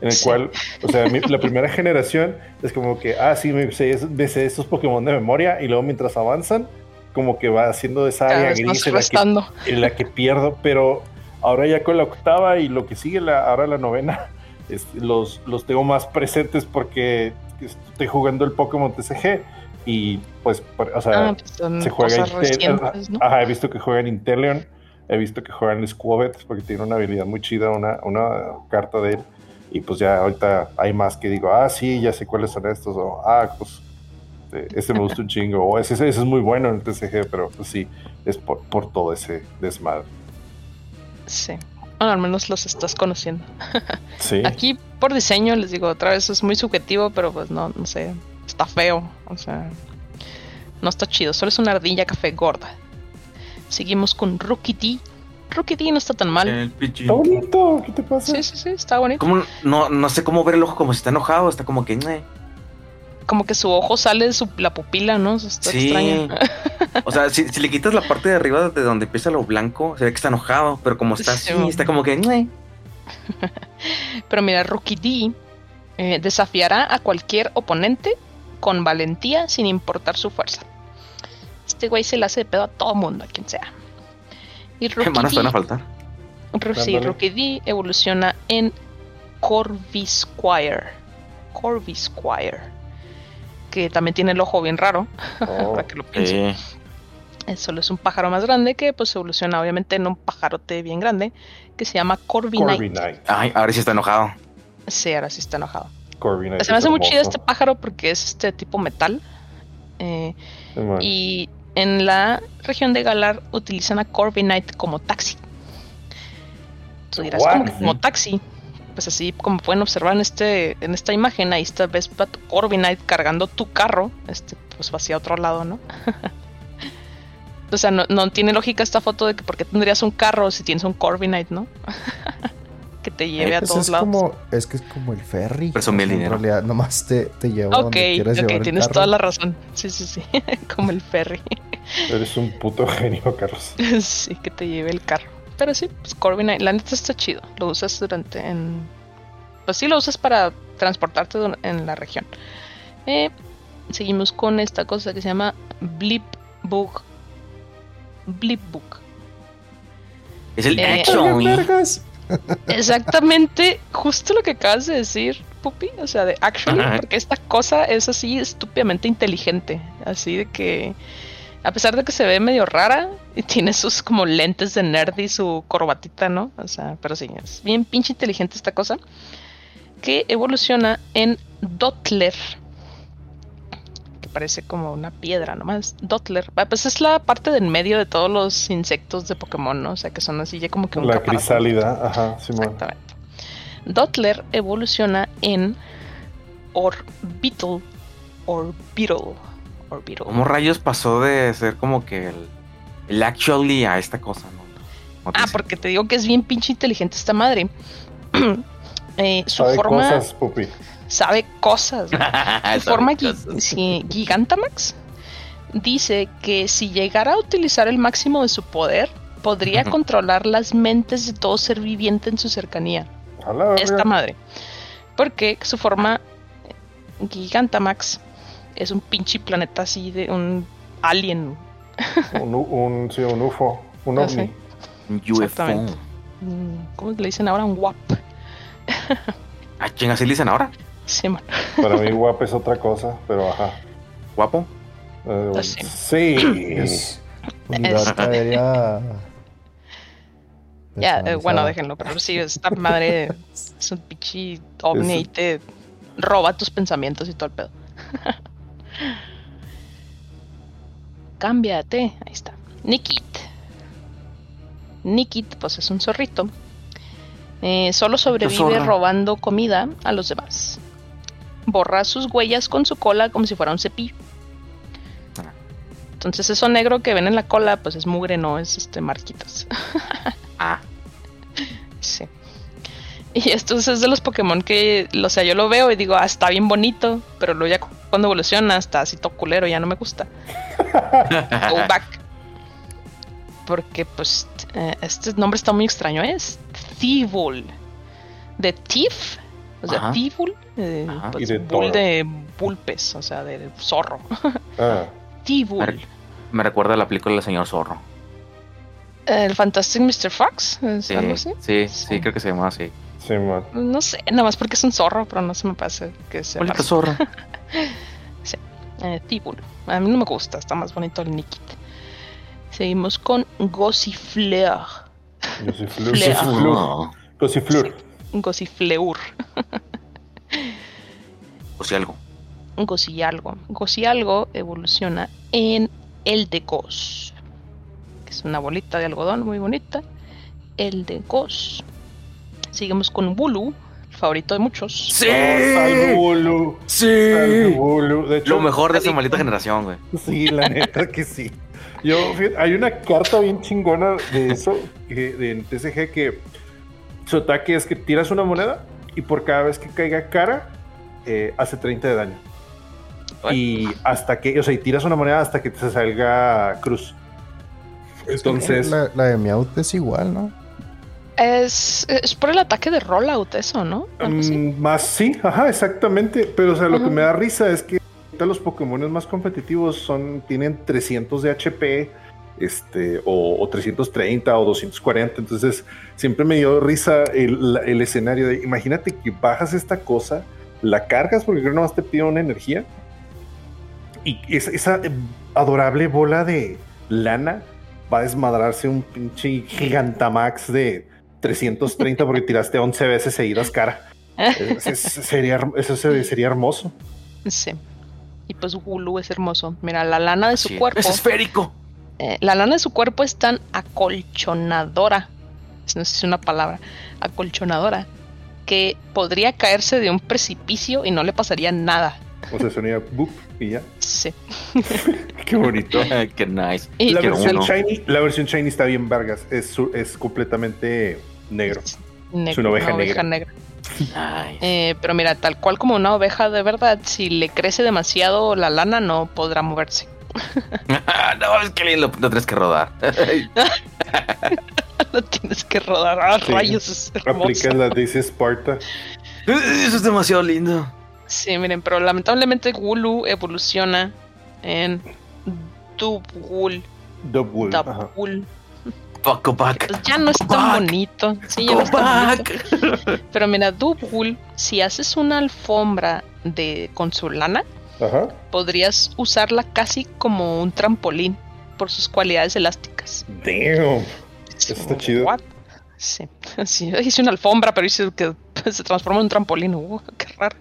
Speaker 2: en el
Speaker 1: Sí.
Speaker 2: cual, o sea, mi- la <laughs> primera generación es como que, ah, sí, me sé, me sé estos Pokémon de memoria y luego mientras avanzan, como que va haciendo esa
Speaker 1: Cada
Speaker 2: área gris en la, que, en la que pierdo, pero ahora ya con la octava y lo que sigue, la, ahora la novena, es- los, los tengo más presentes porque estoy jugando el Pokémon TCG y pues, o sea,
Speaker 1: Ah, pues
Speaker 2: se juega
Speaker 1: recientes, ¿no?
Speaker 2: Ajá, he visto que juegan Inteleon, he visto que juegan Squavet porque tiene una habilidad muy chida, una, una carta de él. Y pues ya ahorita hay más que digo, ah, sí, ya sé cuáles son estos, o ah, pues eh, ese me gusta un chingo, o ese, ese es muy bueno en el TCG, pero pues sí, es por, por todo ese desmadre.
Speaker 1: Sí. Bueno, al menos los estás conociendo. <laughs>
Speaker 2: Sí,
Speaker 1: Aquí, por diseño, les digo, otra vez es muy subjetivo, pero pues no, no sé. Está feo. O sea, no está chido. Solo es una ardilla café gorda. Seguimos con Rookie D. Rookie D no está tan mal.
Speaker 3: El
Speaker 2: está bonito, ¿qué te pasa?
Speaker 1: Sí, sí, sí, está bonito.
Speaker 3: ¿Cómo? No, no sé cómo ver el ojo como si está enojado, está como que...
Speaker 1: Como que su ojo sale de su, la pupila, ¿no? Eso Está
Speaker 3: Sí.
Speaker 1: extraño. <laughs>
Speaker 3: O sea, si, si le quitas la parte de arriba de donde empieza lo blanco, se ve que está enojado, pero como está
Speaker 1: Sí,
Speaker 3: así, está como que... "Ñe". <laughs>
Speaker 1: Pero mira, Rookie D eh, desafiará a cualquier oponente con valentía sin importar su fuerza. Este güey se le hace de pedo a todo mundo, a quien sea. Y
Speaker 3: ¿Qué
Speaker 1: Rookie
Speaker 3: manos van a faltar?
Speaker 1: Ru- sí. Rookie D evoluciona en Corvisquire. Corvisquire. Que también tiene el ojo bien raro,
Speaker 2: Oh, <laughs>
Speaker 1: para que lo piensen.
Speaker 3: Sí.
Speaker 1: Solo es un pájaro más grande que pues evoluciona obviamente en un pajarote bien grande que se llama Corviknight.
Speaker 2: Corviknight.
Speaker 3: Ay, ahora sí está enojado.
Speaker 1: Sí, ahora sí está enojado.
Speaker 2: Corviknight
Speaker 1: Se me hace muy chido este pájaro porque es este tipo metal. Eh, y en la región de Galar utilizan a Corviknight como taxi. Tú dirás,
Speaker 2: What?
Speaker 1: ¿cómo que como taxi? Pues así como pueden observar en este en esta imagen, ahí está ves a tu Corviknight cargando tu carro, este pues va hacia otro lado, ¿no? <laughs> o sea, no, no tiene lógica esta foto de que por qué tendrías un carro si tienes un Corviknight, ¿no? <laughs> que te lleve a
Speaker 4: Pues
Speaker 1: todos
Speaker 4: es
Speaker 1: lados.
Speaker 4: como, es que es como el ferry.
Speaker 3: Presumí el dinero.
Speaker 4: En realidad, nomás te, te lleva
Speaker 1: Ok,
Speaker 4: donde quieres
Speaker 1: ok,
Speaker 4: llevar el
Speaker 1: tienes
Speaker 4: carro.
Speaker 1: toda la razón. Sí, sí, sí. <laughs> Como el ferry.
Speaker 2: Eres un puto genio, Carlos. <laughs>
Speaker 1: sí, que te lleve el carro. Pero sí, pues Corviknight, la neta está chido. Lo usas durante en. Pues sí, lo usas para transportarte en la región. Eh, seguimos con esta cosa que se llama Blipbook. Blipbook.
Speaker 3: Es el
Speaker 1: Eh. Exactamente, justo lo que acabas de decir, Pupi. O sea, de actually,
Speaker 3: Ajá.
Speaker 1: porque esta cosa es así estúpidamente inteligente. Así de que, a pesar de que se ve medio rara, y tiene sus como lentes de nerd y su corbatita, ¿no? O sea, pero sí, es bien pinche inteligente esta cosa. Que evoluciona en Dottler. Parece como una piedra nomás. Dottler. Ah, Pues es la parte del medio de todos los insectos de Pokémon, ¿no? O sea, que son así ya como que un
Speaker 2: La
Speaker 1: caparazón.
Speaker 2: crisálida, ajá, Simón.
Speaker 1: Exactamente. Dottler evoluciona en Orbital. Orbital. Orbital.
Speaker 3: ¿Cómo rayos pasó de ser como que el, el actually a esta cosa? No,
Speaker 1: Ah,
Speaker 3: sé.
Speaker 1: porque te digo que es bien pinche inteligente esta madre. <clears throat> Eh, su
Speaker 2: Sabe
Speaker 1: forma
Speaker 2: cosas, pupi.
Speaker 1: Sabe cosas. ¿no? <laughs> Su
Speaker 3: Sabe
Speaker 1: forma gi-
Speaker 3: cosas.
Speaker 1: sí, Gigantamax dice que si llegara a utilizar el máximo de su poder, podría controlar las mentes de todo ser viviente en su cercanía. Esta madre. Porque su forma Gigantamax es un pinche planeta así de un alien.
Speaker 2: Un, un, sí, un UFO, un
Speaker 1: Ah,
Speaker 2: ovni.
Speaker 3: UFO.
Speaker 1: Mm, ¿Cómo le dicen ahora? Un WAP.
Speaker 3: ¿A quién así le dicen ahora?
Speaker 1: Sí, man.
Speaker 2: Para mí, guapo es otra cosa, pero ajá.
Speaker 3: ¿Guapo?
Speaker 2: Eh,
Speaker 1: Ah, sí.
Speaker 2: sí.
Speaker 4: Es.
Speaker 1: Ya, eh, bueno, déjenlo. Pero sí, esta madre es un pinche ovni y te roba tus pensamientos y todo el pedo. Cámbiate. Ahí está. Nikit. Nikit, pues es un zorrito. Eh, solo sobrevive robando comida a los demás. Borra sus huellas con su cola como si fuera un cepillo. Entonces eso negro que ven en la cola, pues es mugre, no es este marquitas. <laughs>
Speaker 3: Ah,
Speaker 1: Sí. Y esto es de los Pokémon que, o sea, yo lo veo y digo, ah, está bien bonito, pero luego ya cu- cuando evoluciona está así todo culero, ya no me gusta. <laughs> Go back. porque pues eh, este nombre está muy extraño, es Thivul. De Thief, o sea,
Speaker 3: Ajá.
Speaker 1: Eh, pues,
Speaker 2: Y de
Speaker 1: bull
Speaker 2: toro.
Speaker 1: de bulpes, o sea, de zorro. <laughs>
Speaker 2: Ah.
Speaker 3: Mer- Me recuerda a la película del señor zorro.
Speaker 1: El Fantastic Mr. Fox, ¿es
Speaker 3: Sí,
Speaker 1: algo así?
Speaker 3: sí,
Speaker 1: Sí.
Speaker 3: sí, creo que se llamaba así.
Speaker 2: sí, man.
Speaker 1: No sé, nada más porque es un zorro, pero no se me pasa que sea
Speaker 3: Bolita zorro. <laughs>
Speaker 1: eh, Thibul. A mí no me gusta, está más bonito el Nikit. Seguimos con Gossifleur.
Speaker 2: Yo soy Fleur.
Speaker 1: Fleur.
Speaker 2: Yo soy Fleur. Yo soy Fleur.
Speaker 1: Gossifleur. <laughs>
Speaker 3: O si algo.
Speaker 1: Gossialgo. Gossialgo evoluciona en el de Gos. Que es una bolita de algodón muy bonita. El de Gos. Seguimos con Bulu, el favorito de muchos.
Speaker 3: ¡Sí!
Speaker 2: Salvulu.
Speaker 3: ¡Sí!
Speaker 2: De hecho,
Speaker 3: Lo mejor de esa maldita generación, güey.
Speaker 2: Sí, la neta que sí. Yo, fíjate, hay una carta bien chingona de eso, que, de en TCG, que su ataque es que tiras una moneda y por cada vez que caiga cara, eh, hace 30 de daño.
Speaker 3: Bueno.
Speaker 2: Y hasta que, o sea, y tiras una moneda hasta que te salga cruz. Entonces,
Speaker 4: La, la de Meowth es igual, ¿no?
Speaker 1: Es, es por el ataque de rollout, eso, ¿no?
Speaker 2: Mm, más sí, ajá, exactamente. Pero, o sea, lo
Speaker 1: Ajá.
Speaker 2: que me da risa es que ahorita los Pokémon más competitivos son, tienen 300 de HP, este, o, o 330 o 240. Entonces, siempre me dio risa el, la- el escenario de, imagínate que bajas esta cosa, la cargas porque creo que nomás te pide una energía. Y esa, esa adorable bola de lana va a desmadrarse un pinche gigantamax de 330 porque tiraste 11 veces seguidas cara. Es- es- sería, eso se- sería hermoso.
Speaker 1: Sí. Y pues Gulu es hermoso. Mira, la lana de su
Speaker 3: Sí.
Speaker 1: cuerpo.
Speaker 3: Es esférico.
Speaker 1: Eh, la lana de su cuerpo es tan acolchonadora. No sé si es una palabra. Acolchonadora. Que podría caerse de un precipicio y no le pasaría nada.
Speaker 2: O sea, sonía boop y ya.
Speaker 1: Sí. <laughs>
Speaker 2: Qué bonito. <laughs>
Speaker 3: Qué nice.
Speaker 1: Y
Speaker 2: La versión, shiny, la versión shiny está bien, Vargas. Es, su- es completamente negro.
Speaker 1: negro,
Speaker 2: Es una oveja negra.
Speaker 1: negra.
Speaker 3: Nice.
Speaker 1: Eh, pero mira, tal cual como una oveja de verdad, si le crece demasiado la lana, no podrá moverse. <laughs>
Speaker 3: no, es que lindo. Lo tienes que rodar. <laughs>
Speaker 1: Lo tienes que rodar. ¡Ah,
Speaker 2: Sí.
Speaker 1: rayos! Es hermoso.
Speaker 2: Aplica la ese Sparta. <laughs>
Speaker 3: Eso es demasiado lindo.
Speaker 1: Sí, miren, pero lamentablemente Gulu evoluciona en Dubgul.
Speaker 2: Double. Ajá.
Speaker 1: Dubgul.
Speaker 3: Paco back.
Speaker 1: Pues ya no es tan
Speaker 3: Back.
Speaker 1: bonito. Sí, ya no
Speaker 3: Go
Speaker 1: es tan
Speaker 3: back.
Speaker 1: bonito. Pero mira, Dubgul, si haces una alfombra de con su lana,
Speaker 2: Ajá.
Speaker 1: podrías usarla casi como un trampolín por sus cualidades elásticas.
Speaker 2: Damn. Eso está chido.
Speaker 1: What? Sí, <laughs> sí, hice una alfombra, pero hice que se transforma en un trampolín. Uh, qué raro.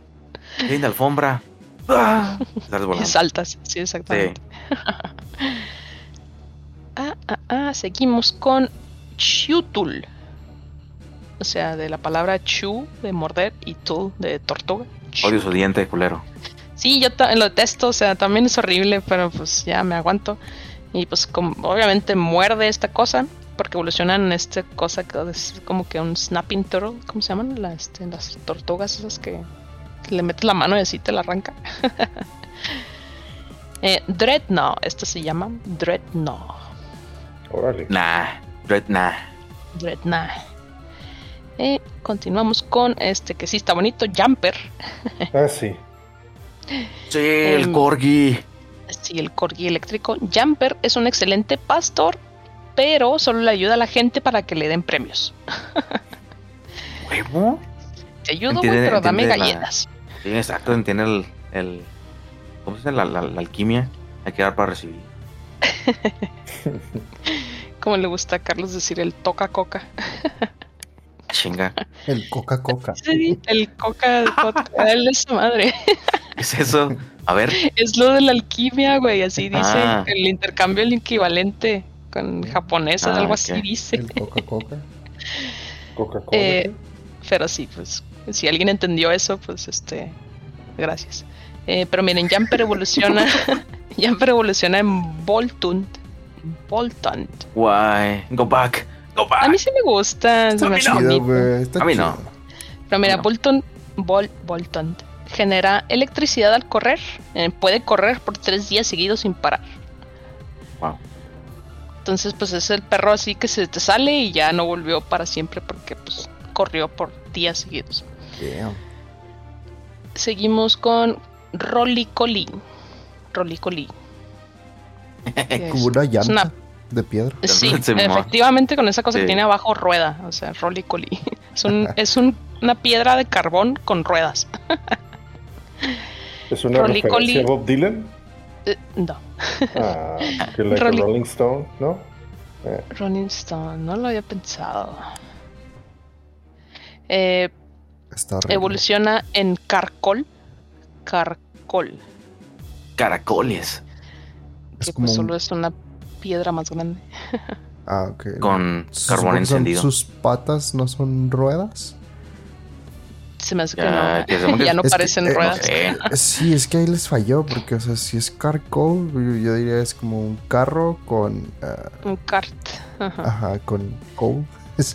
Speaker 3: Linda alfombra. <laughs> Ah,
Speaker 1: Y saltas, sí, exactamente. <laughs> ah, ah, ah, seguimos con Chutul. O sea, de la palabra chu, de morder, y tul, de tortuga.
Speaker 3: Odio su diente, culero.
Speaker 1: Sí, yo lo detesto, o sea, también es horrible, pero pues ya me aguanto. Y pues como, obviamente muerde esta cosa, porque evoluciona en esta cosa que es como que un snapping turtle, ¿cómo se llaman? La- este, las tortugas esas que, que le metes la mano y así te la arranca. <laughs> eh, Dreadnought, esta se llama Dreadnought.
Speaker 2: Órale.
Speaker 3: Nah. Dread, nah.
Speaker 1: Dreadnought. Eh, continuamos con este que sí está bonito, Jumper.
Speaker 2: Ah, sí.
Speaker 3: Sí, el
Speaker 1: Em,
Speaker 3: corgi.
Speaker 1: Sí, el corgi eléctrico. Jumper es un excelente pastor, pero solo le ayuda a la gente para que le den premios. <laughs>
Speaker 3: ¿Huevo?
Speaker 1: Te ayudo, güey, pero dame
Speaker 3: la-
Speaker 1: galletas.
Speaker 3: Sí, exacto. Entiende el. el ¿Cómo se dice? La, la, la alquimia. Hay que dar para recibir. <laughs>
Speaker 1: Como le gusta a Carlos decir el toca coca. <laughs> <laughs>
Speaker 3: Chinga.
Speaker 4: El Coca-Coca.
Speaker 1: Sí, el coca, coca él es su madre.
Speaker 3: ¿Qué es eso? A ver.
Speaker 1: Es lo de la alquimia, güey. Así dice
Speaker 3: Ah.
Speaker 1: el intercambio, el equivalente con japonés,
Speaker 3: Ah,
Speaker 1: algo así dice.
Speaker 4: El Coca-Coca.
Speaker 2: Coca-Cola.
Speaker 1: Eh, pero sí, pues, si alguien entendió eso, pues, este, gracias. Eh, pero miren, Jumper evoluciona, <laughs> Jumper evoluciona en Voltunt. Voltunt.
Speaker 3: Why? Go back.
Speaker 1: A mí sí me gusta, se
Speaker 3: A
Speaker 1: me
Speaker 3: mí no. A mí
Speaker 4: chido.
Speaker 3: no.
Speaker 1: Pero mira,
Speaker 3: No.
Speaker 1: Vol, Voltunt genera electricidad al correr. Eh, puede correr por tres días seguidos sin parar.
Speaker 3: Wow.
Speaker 1: Entonces, pues es el perro así que se te sale y ya no volvió para siempre porque pues corrió por días seguidos.
Speaker 4: Damn.
Speaker 1: Seguimos con. Rolicoli. <laughs> que
Speaker 4: Como una
Speaker 1: es
Speaker 4: llanta
Speaker 1: una-
Speaker 4: de piedra.
Speaker 1: Sí, efectivamente con esa cosa
Speaker 3: Sí.
Speaker 1: que tiene abajo rueda, o sea, Rolicoli. <laughs> Es un, es un- una piedra de carbón con ruedas.
Speaker 2: ¿Es una referencia a Bob Dylan?
Speaker 1: Eh, no,
Speaker 2: Ah, que like Rolling Stone, ¿no? Eh,
Speaker 1: Rolling Stone, no lo había pensado. Eh,
Speaker 4: Está
Speaker 1: evoluciona en carcol. Carcol.
Speaker 3: Caracoles.
Speaker 4: Es
Speaker 1: que
Speaker 4: como
Speaker 1: pues
Speaker 4: un-
Speaker 1: solo es una piedra más grande.
Speaker 4: Ah, ok.
Speaker 3: Con carbón encendido.
Speaker 4: ¿Sus patas no son ruedas?
Speaker 1: Se me hace que
Speaker 3: Ya,
Speaker 1: no.
Speaker 3: que <laughs>
Speaker 1: ya no
Speaker 4: que,
Speaker 1: parecen
Speaker 4: eh,
Speaker 1: ruedas.
Speaker 3: No sé.
Speaker 4: Eh, Sí, es que ahí les falló, porque, o sea, si es carcoal, yo, yo diría es como un carro con. ah,
Speaker 1: Un cart. Ajá.
Speaker 4: ajá, con coal. <laughs>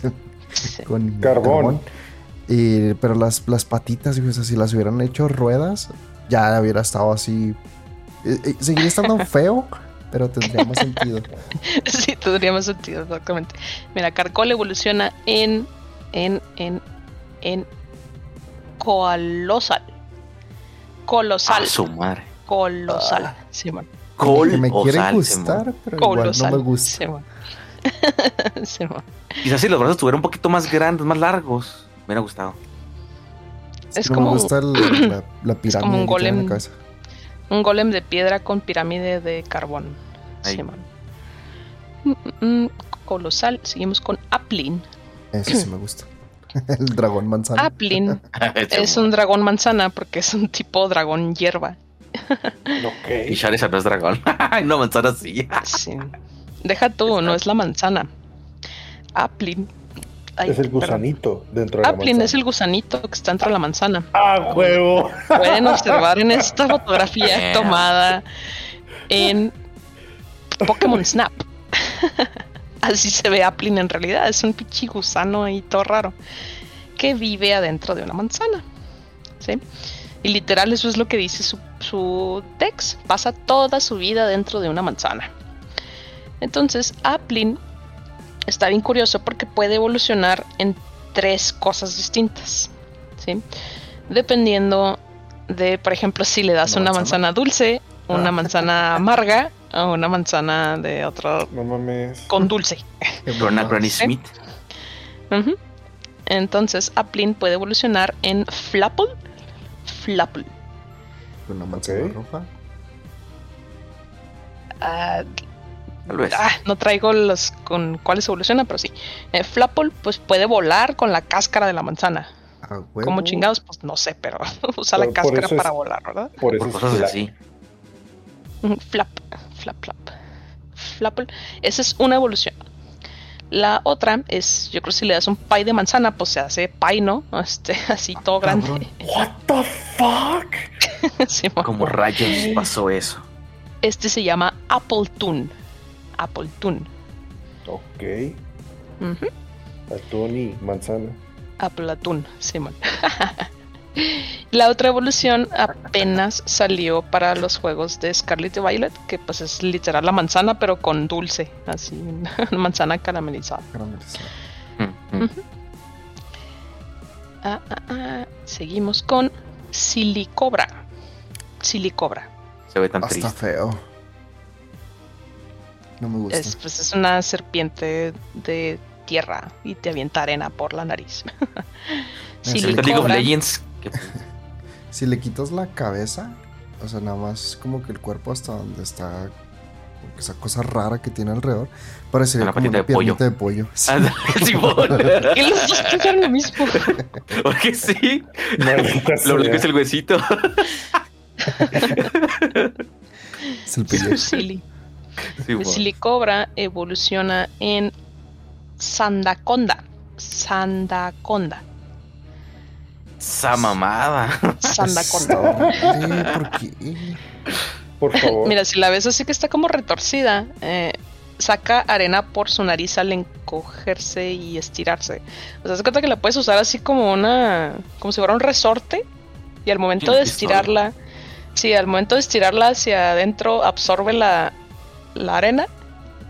Speaker 1: Sí.
Speaker 4: con
Speaker 2: Carbón.
Speaker 4: Y, pero las, las patitas, o sea, si las hubieran hecho ruedas, ya hubiera estado así. eh, eh, seguiría estando <laughs> feo, pero tendría más sentido. <laughs>
Speaker 1: Sí, tendría más sentido, exactamente. Mira, Carcol evoluciona en. en. en. en. Colosal. Colosal.
Speaker 3: A su madre.
Speaker 1: Colosal. Simón.
Speaker 3: Col
Speaker 4: que me quiere
Speaker 3: sal,
Speaker 4: gustar, pero igual no me gusta.
Speaker 1: Simón. Simón.
Speaker 3: Simón. Quizás si los brazos estuvieran un poquito más grandes, más largos, me hubiera gustado.
Speaker 1: Es
Speaker 4: no
Speaker 1: como-
Speaker 4: me gusta el- <clears throat> la, la pirámide
Speaker 1: como un
Speaker 4: que tiene en la
Speaker 1: golem.
Speaker 4: cabeza.
Speaker 1: Un golem de piedra con pirámide de carbón. Mm, mm, mm, Colosal. Seguimos con Aplin.
Speaker 4: Eso sí me gusta. <clears throat> el dragón manzana.
Speaker 1: Aplin <laughs> es <laughs> un dragón manzana porque es un tipo dragón hierba. <laughs>
Speaker 3: Y
Speaker 2: ok.
Speaker 3: Charizard no es dragón. no, manzana sí.
Speaker 1: Sí. Deja tú, no es la manzana. Aplin. Ay,
Speaker 2: Es el
Speaker 1: perdón.
Speaker 2: gusanito dentro de la
Speaker 1: Aplin es
Speaker 2: manzana.
Speaker 1: el gusanito que está dentro de la manzana.
Speaker 2: ¡Ah, huevo!
Speaker 1: Pueden observar en esta fotografía tomada en Pokémon Snap. <laughs> Así se ve Aplin en realidad. Es un pinche gusano ahí todo raro que vive adentro de una manzana. ¿Sí? Y literal, eso es lo que dice su, su Dex. Pasa toda su vida dentro de una manzana. Entonces, Aplin está bien curioso porque puede evolucionar en tres cosas distintas. ¿sí? Dependiendo de, por ejemplo, si le das
Speaker 4: Una
Speaker 1: una
Speaker 4: manzana.
Speaker 1: dulce, una
Speaker 2: Ah.
Speaker 1: manzana <laughs> amarga o una manzana de otro
Speaker 2: No mames.
Speaker 1: con dulce.
Speaker 3: Con Granny. Smith.
Speaker 1: Entonces, Aplin puede evolucionar en Flapple. Flapple.
Speaker 4: Una manzana roja.
Speaker 1: Ah,
Speaker 3: Tal vez.
Speaker 1: ah, no traigo los con cuáles evoluciona, pero sí. Eh, Flapple, pues puede volar con la cáscara de la manzana.
Speaker 4: A huevo.
Speaker 1: Como chingados, pues no sé, pero <laughs> usa
Speaker 2: Pero
Speaker 1: la cáscara
Speaker 2: es-
Speaker 1: para volar, ¿verdad?
Speaker 2: Por eso
Speaker 3: Por
Speaker 2: es
Speaker 3: cosas así.
Speaker 1: Flap, flap, flap. Flapple. Esa es una evolución. La otra es, yo creo que si le das un pie de manzana, pues se hace pie, ¿no? <laughs> Este, así todo grande.
Speaker 4: Cabrón. <laughs>
Speaker 2: What the fuck?
Speaker 1: Sí, mo-
Speaker 3: Como rayos pasó eso.
Speaker 1: este se llama Apple Toon. Apple Toon.
Speaker 2: Ok.
Speaker 1: Ujú.
Speaker 2: Atún y manzana.
Speaker 1: Apple Atún, Simón. <laughs> La otra evolución apenas salió para los juegos de Scarlet y Violet, que pues es literal la manzana, pero con dulce, así, <laughs> una manzana caramelizada.
Speaker 4: Caramelizado.
Speaker 3: Mm, mm.
Speaker 1: Ah, ah, ah. Seguimos con Silicobra. Silicobra.
Speaker 3: Se ve tan
Speaker 4: Hasta
Speaker 3: triste.
Speaker 4: feo. No me gusta.
Speaker 1: Es, pues, es una serpiente de tierra y te avienta arena por la nariz. <laughs> Silicobra.
Speaker 3: Legends. <laughs>
Speaker 4: Si le quitas la cabeza, o sea, nada más como que el cuerpo hasta donde está esa cosa rara que tiene alrededor, parecería
Speaker 3: Una
Speaker 4: como
Speaker 3: patita
Speaker 4: una
Speaker 3: de pollo.
Speaker 4: piernita de pollo. <laughs> Sí. <laughs>
Speaker 1: Y los dos pensaron lo mismo.
Speaker 3: Porque sí. Lo único es el huesito.
Speaker 4: Es el.
Speaker 1: Silly.
Speaker 3: Simón.
Speaker 1: Silicobra evoluciona en Sandaconda. Sandaconda.
Speaker 3: Esa mamada.
Speaker 1: Sandaconda.
Speaker 4: Eh, ¿Por qué?
Speaker 2: Por favor.
Speaker 1: Mira, si la ves así que está como retorcida, eh, saca arena por su nariz al encogerse y estirarse. O sea, se cuenta que la puedes usar así como una. como si fuera un resorte. Y al momento de estirarla. Sí, al momento de estirarla hacia adentro absorbe la, la arena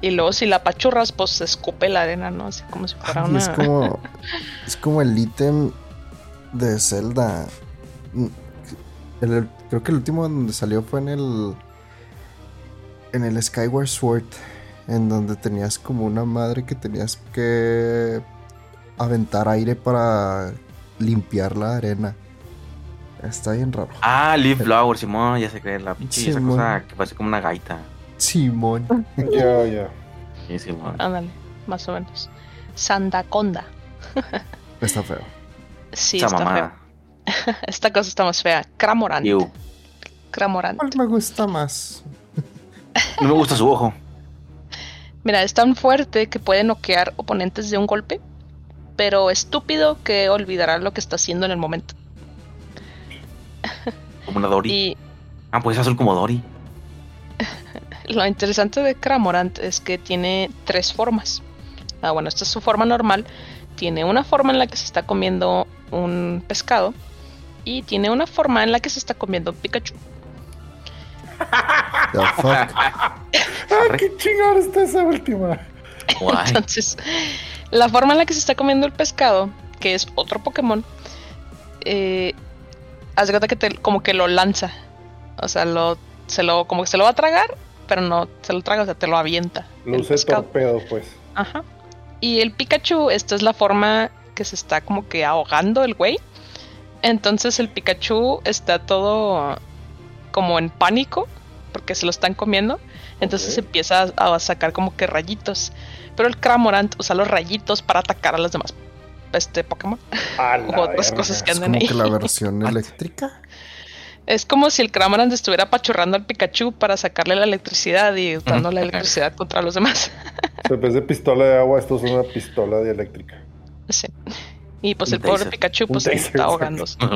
Speaker 1: Y luego si la apachurras, pues se escupe la arena, ¿no? Así como si fuera
Speaker 4: Ay,
Speaker 1: una...
Speaker 4: es como. Es como el ítem de Zelda. Mm, el- el- creo que el último donde salió fue en el. En el Skyward Sword. En donde tenías como una madre que tenías que aventar aire para limpiar la arena. Está bien raro.
Speaker 3: Ah, Leaf Flower, Simón, ya sé que es la pinche esa cosa que parece como una gaita.
Speaker 4: Simón. <laughs>
Speaker 2: Ya, ya.
Speaker 3: Sí, Simón.
Speaker 1: Ándale, más o menos. Sandaconda.
Speaker 4: Está feo.
Speaker 1: Sí,
Speaker 3: Esa
Speaker 1: está
Speaker 3: mamada. <laughs>
Speaker 1: Esta cosa está más fea. Cramorant.
Speaker 3: Ew.
Speaker 1: Cramorant.
Speaker 4: ¿Cuál me gusta más? <laughs>
Speaker 3: No me gusta su ojo.
Speaker 1: Mira, es tan fuerte que puede noquear oponentes de un golpe, pero estúpido que olvidará lo que está haciendo en el momento.
Speaker 3: Como una Dory.
Speaker 1: Y
Speaker 3: Ah, pues es azul como Dory. <laughs>
Speaker 1: lo interesante de Cramorant es que tiene tres formas. Ah, bueno, esta es su forma normal. Tiene una forma en la que se está comiendo un pescado y tiene una forma en la que se está comiendo un Pikachu.
Speaker 4: The fuck.
Speaker 2: Ah, qué chingada está esa última.
Speaker 1: Entonces, la forma en la que se está comiendo el pescado, que es otro Pokémon, eh, haz cuenta que te- como que lo lanza. O sea, lo, se lo, como que se lo va a tragar, pero no se lo traga, o sea, te lo avienta.
Speaker 2: Luce torpedo, pues.
Speaker 1: Ajá. Y el Pikachu, esta es la forma que se está como que ahogando el güey. Entonces el Pikachu está todo como en pánico porque se lo están comiendo. Entonces empieza a, a sacar como que rayitos. Pero el Cramorant usa los rayitos para atacar a los demás este Pokémon. <laughs> Otras
Speaker 2: verga.
Speaker 1: cosas que
Speaker 4: Es
Speaker 1: andan
Speaker 4: como
Speaker 1: ahí.
Speaker 4: que la versión <laughs> eléctrica.
Speaker 1: Es como si el Cramorant estuviera apachurrando al Pikachu para sacarle la electricidad y usando la electricidad contra los demás.
Speaker 2: O sea, en vez de pistola de agua, esto es una pistola de eléctrica.
Speaker 1: Sí. Y pues
Speaker 3: Un
Speaker 1: el pobre. Pikachu pues se está ahogándose. <laughs>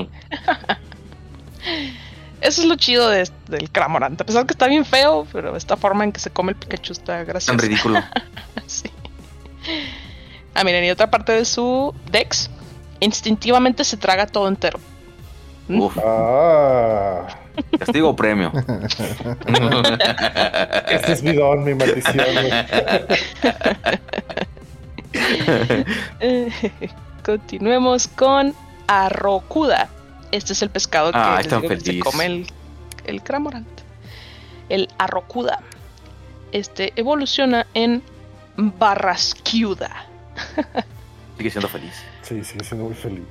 Speaker 1: Eso es lo chido de- del Cramorant. A pesar que está bien feo, pero esta forma en que se come el Pikachu está
Speaker 3: Tan
Speaker 1: graciosa.
Speaker 3: ridículo. <laughs>
Speaker 1: Sí. Ah, miren, y otra parte de su Dex, instintivamente se traga todo entero.
Speaker 3: Uf,
Speaker 2: Ah,
Speaker 3: castigo premio. <laughs>
Speaker 2: este es mi don, mi maldición. <laughs>
Speaker 1: Continuemos con Arrocuda. Este es el pescado que,
Speaker 3: Ah,
Speaker 1: que se come el, el Cramorant. El Arrocuda. Este evoluciona en Barrasquiuda. <laughs>
Speaker 3: Sigue siendo feliz.
Speaker 2: Sí, sigue siendo muy feliz.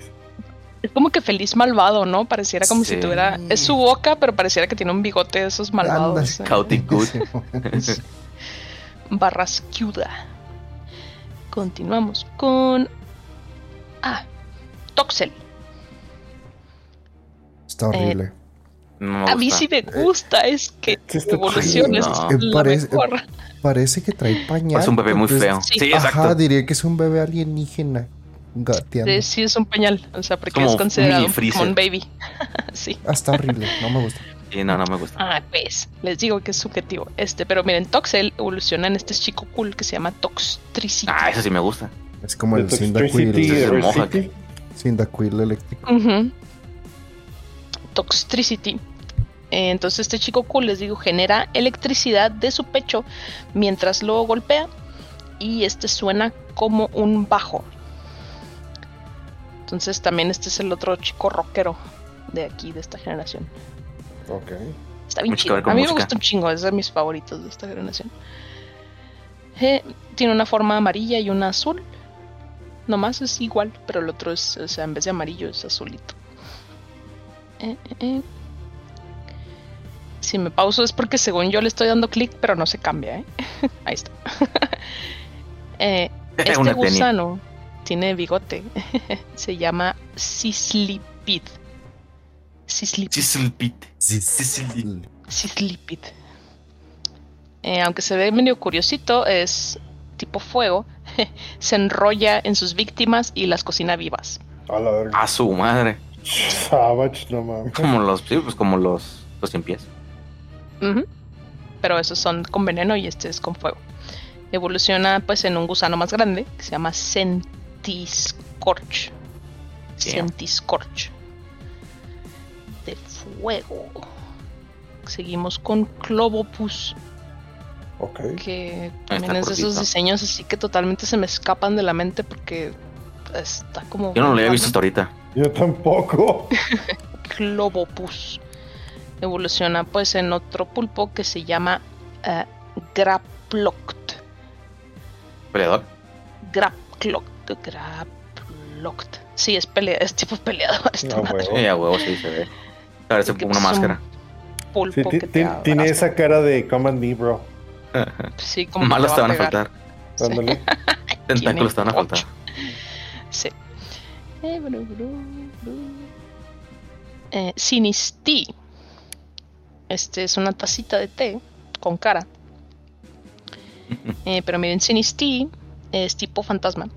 Speaker 1: Es como que feliz malvado, ¿no? Pareciera como si tuviera. Es su boca, pero pareciera que tiene un bigote de esos malvados.
Speaker 4: Ándale.
Speaker 1: ¿eh?
Speaker 3: Good. <laughs>
Speaker 1: Barrasquiuda. Continuamos con. Ah, Toxel.
Speaker 4: Está horrible.
Speaker 3: No me
Speaker 1: A mí sí me gusta, es que
Speaker 2: Sí está
Speaker 1: evolución es.
Speaker 4: Eh, parece-
Speaker 1: mejor.
Speaker 4: Parece que trae pañal.
Speaker 3: Parece un bebé muy feo.
Speaker 1: Sí.
Speaker 3: Sí,
Speaker 4: Ajá,
Speaker 3: exacto.
Speaker 4: diría que es un bebé alienígena gateando.
Speaker 1: Sí, sí, es un pañal, o sea, porque
Speaker 3: Como
Speaker 1: es considerado un baby. <laughs> sí.
Speaker 4: Ah, está horrible, no me gusta.
Speaker 3: Sí, no, no me gusta.
Speaker 1: Ah, pues, les digo que es subjetivo. Este, pero miren, Toxel evoluciona en este chico cool que se llama Toxtricity.
Speaker 3: Ah, eso sí me gusta.
Speaker 4: Es como el
Speaker 2: de
Speaker 3: el.
Speaker 2: City.
Speaker 4: Cyndaquil eléctrico.
Speaker 1: Toxtricity. Eh, Entonces este chico cool, les digo, genera electricidad de su pecho mientras lo golpea y este suena como un bajo. Entonces también este es el otro chico rockero de aquí, de esta generación.
Speaker 2: Ok.
Speaker 1: Está bien
Speaker 3: Mucho
Speaker 1: chido. A mí
Speaker 3: música.
Speaker 1: me gusta un chingo, es de mis favoritos de esta generación. Eh, tiene una forma amarilla y una azul. Nomás es igual, pero el otro es, o sea, en vez de amarillo es azulito. Eh, eh, eh. Si me pauso es porque según yo le estoy dando clic, pero no se cambia, ¿eh? <laughs> Ahí está. <laughs> Eh, <laughs> este gusano tiene bigote. se llama Sislipid.
Speaker 4: Sí.
Speaker 1: Sislipid. Eh, aunque se ve medio curiosito, es tipo fuego. <laughs> se enrolla en sus víctimas y las cocina vivas.
Speaker 2: A la verga.
Speaker 3: A su madre.
Speaker 2: Savage, no mames.
Speaker 3: Como los, sí, pues como los, los pies.
Speaker 1: Pero esos son con veneno y este es con fuego. Evoluciona pues en un gusano más grande que se llama Centiscorch.
Speaker 3: Sí.
Speaker 1: Centiscorch. Fuego. Seguimos con Clovopus.
Speaker 2: Ok.
Speaker 1: Que también es de esos diseños así que totalmente se me escapan de la mente porque está como.
Speaker 3: Yo no lo había visto hasta ahorita.
Speaker 2: Yo tampoco. <laughs>
Speaker 1: Globopus. Evoluciona pues en otro pulpo que se llama Graploct.
Speaker 3: Peleador.
Speaker 1: Graploct. Graploct. Sí, es, pelea es tipo peleador. Este
Speaker 2: No,
Speaker 1: vato.
Speaker 2: huevo.
Speaker 3: Sí, a huevo, sí se ve. Parece
Speaker 1: Porque
Speaker 3: como una
Speaker 1: son
Speaker 3: máscara.
Speaker 1: Pulpo
Speaker 2: Sí, ti-
Speaker 1: que
Speaker 2: ti-
Speaker 1: te
Speaker 2: tiene esa cara de Come and Me, bro.
Speaker 1: Sí, como va <laughs> <laughs>
Speaker 3: te van a faltar. Tentáculos te van a faltar.
Speaker 1: Sí. Eh. Eh, Sinistí. Este es una tacita de té con cara. Eh, pero miren, Sinistí es tipo fantasma.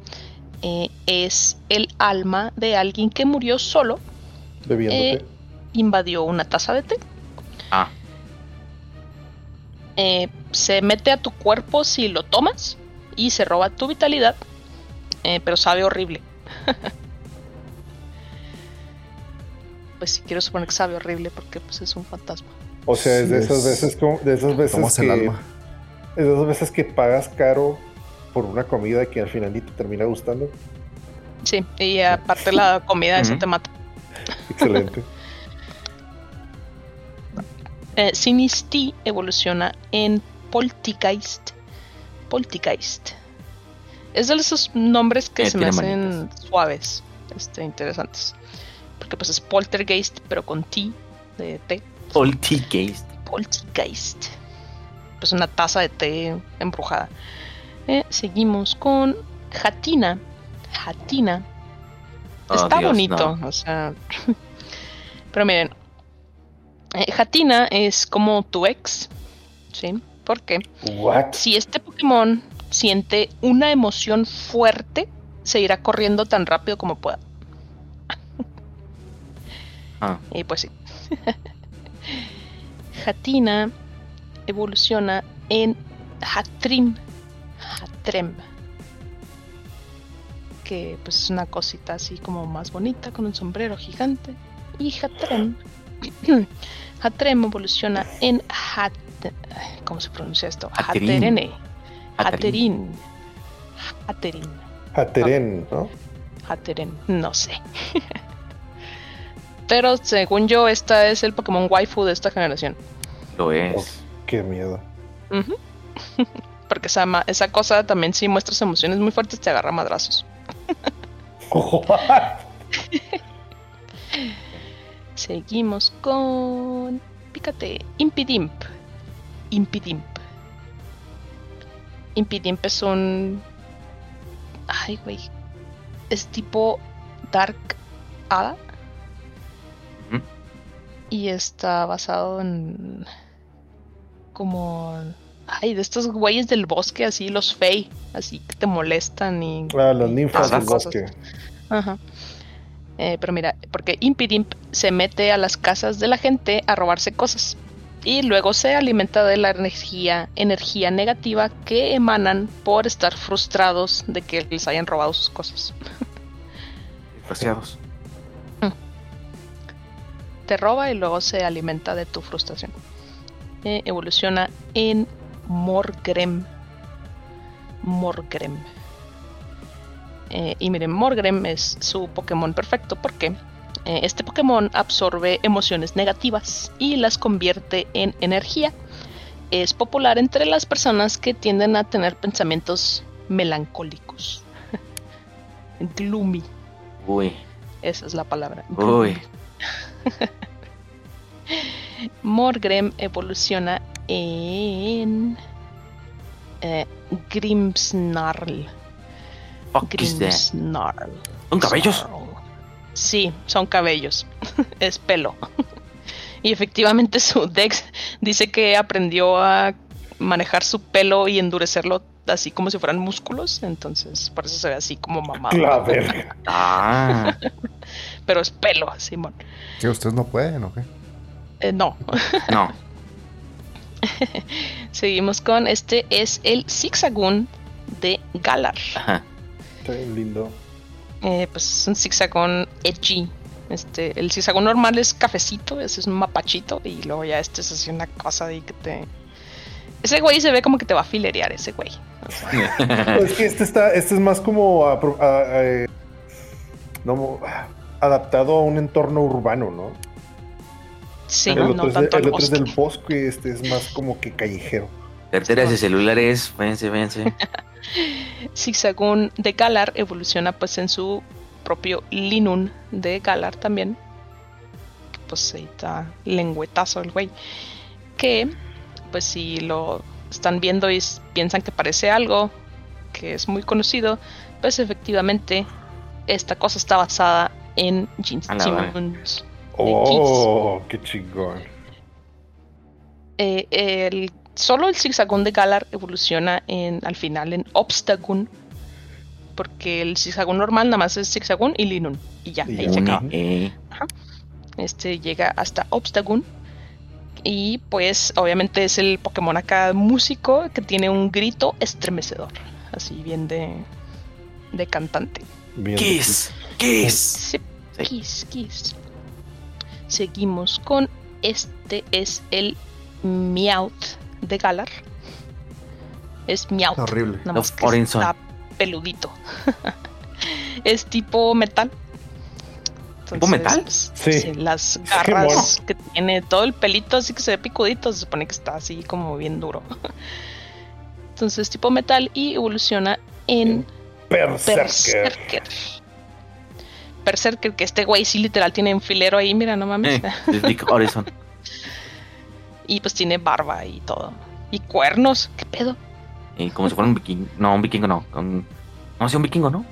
Speaker 1: Eh, es el alma de alguien que murió solo,
Speaker 2: Bebiéndote.
Speaker 1: Invadió una taza de té.
Speaker 3: Ah,
Speaker 1: eh, se mete a tu cuerpo si lo tomas y se roba tu vitalidad, eh, pero sabe horrible. <laughs> pues si quiero suponer que sabe horrible porque pues es un fantasma.
Speaker 2: O sea, es de esas
Speaker 4: es-
Speaker 2: veces como, de esas veces
Speaker 4: Tomas el
Speaker 2: que
Speaker 4: alma.
Speaker 2: es de esas veces que pagas caro por una comida que al final ni te termina gustando.
Speaker 1: Sí, y aparte la comida
Speaker 3: Ujú.
Speaker 1: te mata.
Speaker 2: Excelente. <laughs>
Speaker 1: Eh, Sinistí evoluciona en Poltergeist. Poltergeist. Es de esos nombres que
Speaker 3: Eh,
Speaker 1: se me hacen suaves, este, interesantes. Porque pues es Poltergeist, pero con T de T.
Speaker 3: Poltergeist.
Speaker 1: Poltergeist. Pues una taza de té embrujada. Eh, seguimos con Jatina. Jatina.
Speaker 3: Oh,
Speaker 1: Está
Speaker 3: Dios,
Speaker 1: bonito,
Speaker 3: no.
Speaker 1: o sea. <laughs> Pero miren. Eh, Jatina es como tu ex. ¿Sí? ¿Por qué?
Speaker 2: What?
Speaker 1: Si este Pokémon siente una emoción fuerte, se irá corriendo tan rápido como pueda.
Speaker 3: Ah, <laughs>
Speaker 1: Y pues sí. <laughs> Jatina evoluciona en Hatrim. Hatrem. Que pues es una cosita así como más bonita con un sombrero gigante. Y Hatrem. <clears throat> Hatrem evoluciona en Hat. ¿Cómo se pronuncia esto? Haterene.
Speaker 3: Haterin.
Speaker 1: Haterin.
Speaker 2: Hateren, ¿no?
Speaker 1: Hateren, no sé. <laughs> Pero según yo, esta es el Pokémon waifu de esta generación.
Speaker 3: lo
Speaker 2: Oh,
Speaker 3: es.
Speaker 2: qué miedo. <laughs>
Speaker 1: Porque esa, ma- esa cosa también si muestras emociones muy fuertes te agarra madrazos. <laughs> Seguimos con... Pícate. Impidimp. Impidimp. Impidimp es un... Ay, güey. Es tipo Dark Hada.
Speaker 3: Ujú.
Speaker 1: Y está basado en... Como... Ay, de estos güeyes del bosque, así, los fey. Así que te molestan y...
Speaker 2: Ah, las ninfas del
Speaker 1: cosas.
Speaker 2: bosque.
Speaker 1: Ajá. Eh, pero mira, porque Impidimp se mete a las casas de la gente a robarse cosas. Y luego se alimenta de la energía, energía negativa que emanan por estar frustrados de que les hayan robado sus cosas.
Speaker 3: Desgraciados.
Speaker 1: Te roba y luego se alimenta de tu frustración. Eh, evoluciona en Morgrem. Morgrem. Eh, y miren, Morgrem es su Pokémon perfecto porque eh, este Pokémon absorbe emociones negativas y las convierte en energía. Es popular entre las personas que tienden a tener pensamientos melancólicos. <laughs> Gloomy,
Speaker 3: Uy,
Speaker 1: esa es la palabra.
Speaker 3: uy. <laughs>
Speaker 1: Morgrem evoluciona en eh, Grimsnarl.
Speaker 3: Fuck is that?
Speaker 1: Grimsnarl.
Speaker 3: ¿Son cabellos?
Speaker 1: Snarl. Sí, son cabellos. <laughs> es pelo. y efectivamente su Dex dice que aprendió a manejar su pelo y endurecerlo así como si fueran músculos. Entonces, por eso se ve así como mamado.
Speaker 2: La verga.
Speaker 3: Ah, <laughs>
Speaker 1: Pero es pelo, Simón.
Speaker 4: ¿Que ustedes no pueden o qué?
Speaker 1: Eh, no.
Speaker 3: no. <laughs>
Speaker 1: Seguimos con este es el Zigzagoon de Galar.
Speaker 3: Ajá.
Speaker 2: Está bien lindo.
Speaker 1: Eh, pues es un Zigzagoon edgy. Este, el Zigzagoon normal es cafecito, ese es un mapachito, y luego ya este es así una cosa ahí que te Ese güey se ve como que te va a filerear ese güey. O sea, <laughs>
Speaker 2: Es que este está, este es más como apro- a- a- eh, no, adaptado a un entorno urbano, ¿no?
Speaker 1: sí,
Speaker 2: el
Speaker 1: no,
Speaker 2: otro, es, de-
Speaker 1: tanto
Speaker 2: el otro es del
Speaker 1: bosque.
Speaker 2: bosque, este es más como que callejero.
Speaker 3: Carteras de celulares, vénse, vénse. <laughs>
Speaker 1: Zigzagoon de Galar evoluciona pues en su propio Linun de Galar también. Pues ahí está lengüetazo el güey. Que pues si lo están viendo y piensan que parece algo que es muy conocido, pues efectivamente esta cosa está basada en Gene
Speaker 3: A la verga.
Speaker 1: Simmons.
Speaker 2: Oh, qué chingón.
Speaker 1: Eh, el, solo el zigzagón de Galar evoluciona en, al final en Obstagoon. Porque el zigzagón normal nada más es zigzagón y Linun. Y ya,
Speaker 2: Y
Speaker 1: ahí se acaba.
Speaker 3: eh.
Speaker 1: Este llega hasta Obstagoon. Y pues obviamente es el Pokémon acá músico que tiene un grito estremecedor. Así bien de, de cantante.
Speaker 2: Bien
Speaker 3: Kiss, Kiss.
Speaker 1: Sí,
Speaker 3: Sí.
Speaker 1: Kiss, Kiss. Seguimos con este es el Meowth de Galar. Es Meowth.
Speaker 4: Horrible.
Speaker 1: Nada más que está peludito. <laughs> es tipo metal.
Speaker 3: ¿Tipo metal?
Speaker 1: pues,
Speaker 2: Sí.
Speaker 1: las garras que tiene, todo el pelito así que se ve picudito, se supone que está así como bien duro. <laughs> Entonces, tipo metal y evoluciona en
Speaker 2: Berserker.
Speaker 1: Berserker. Berserker, que este güey sí literal tiene un filero ahí, mira, no mames.
Speaker 3: Eh, Dick Horizon. <laughs>
Speaker 1: y pues tiene barba y todo. Y cuernos, ¿qué pedo?
Speaker 3: Y como si fuera un vikingo. No, un vikingo no. Un... No, sí, un vikingo, ¿no?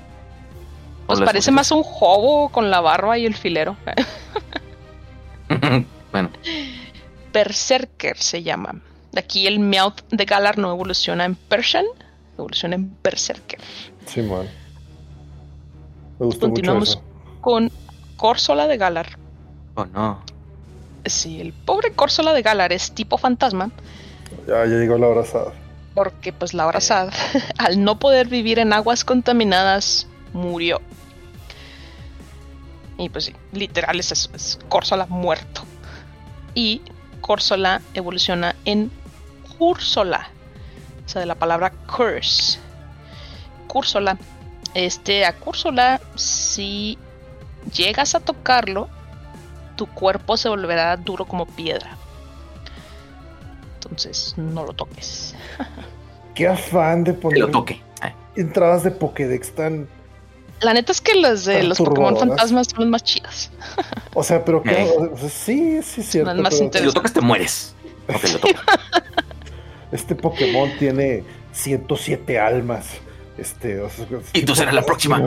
Speaker 1: Pues parece
Speaker 3: cosas-
Speaker 1: más un hobo con la barba y el filero. <laughs>
Speaker 3: bueno,
Speaker 1: Berserker se llama. Aquí el Meowth de Galar no evoluciona en Persian, evoluciona en Berserker.
Speaker 2: Sí, man. Me gustó
Speaker 1: Continuamos.
Speaker 2: mucho eso.
Speaker 1: Con Córsola de Galar.
Speaker 3: oh no.
Speaker 1: Sí, el pobre Córsola de Galar es tipo fantasma,
Speaker 2: Ya, ya llegó la abrazada.
Speaker 1: porque pues la abrazada, <laughs> al no poder vivir en aguas contaminadas, murió. Y pues sí, literal es eso, es Córsola muerto. Y Córsola evoluciona en Cúrsola, o sea, de la palabra curse. Cúrsola. Este, a Cúrsola, si llegas a tocarlo, tu cuerpo se volverá duro como piedra. Entonces, no lo toques. <laughs>
Speaker 2: Qué afán de
Speaker 3: Que
Speaker 2: poner
Speaker 3: lo toque. Ay,
Speaker 2: entradas de Pokédex tan.
Speaker 1: La neta es que las de los Pokémon fantasmas son las más chidas. <laughs>
Speaker 2: O sea, pero que. O sea, sí, sí, es cierto.
Speaker 1: Las más
Speaker 2: pero
Speaker 3: Si lo tocas, te mueres. Ok, lo <laughs>
Speaker 2: este Pokémon tiene 107 almas. Este. o sea,
Speaker 3: Y tú serás la próxima.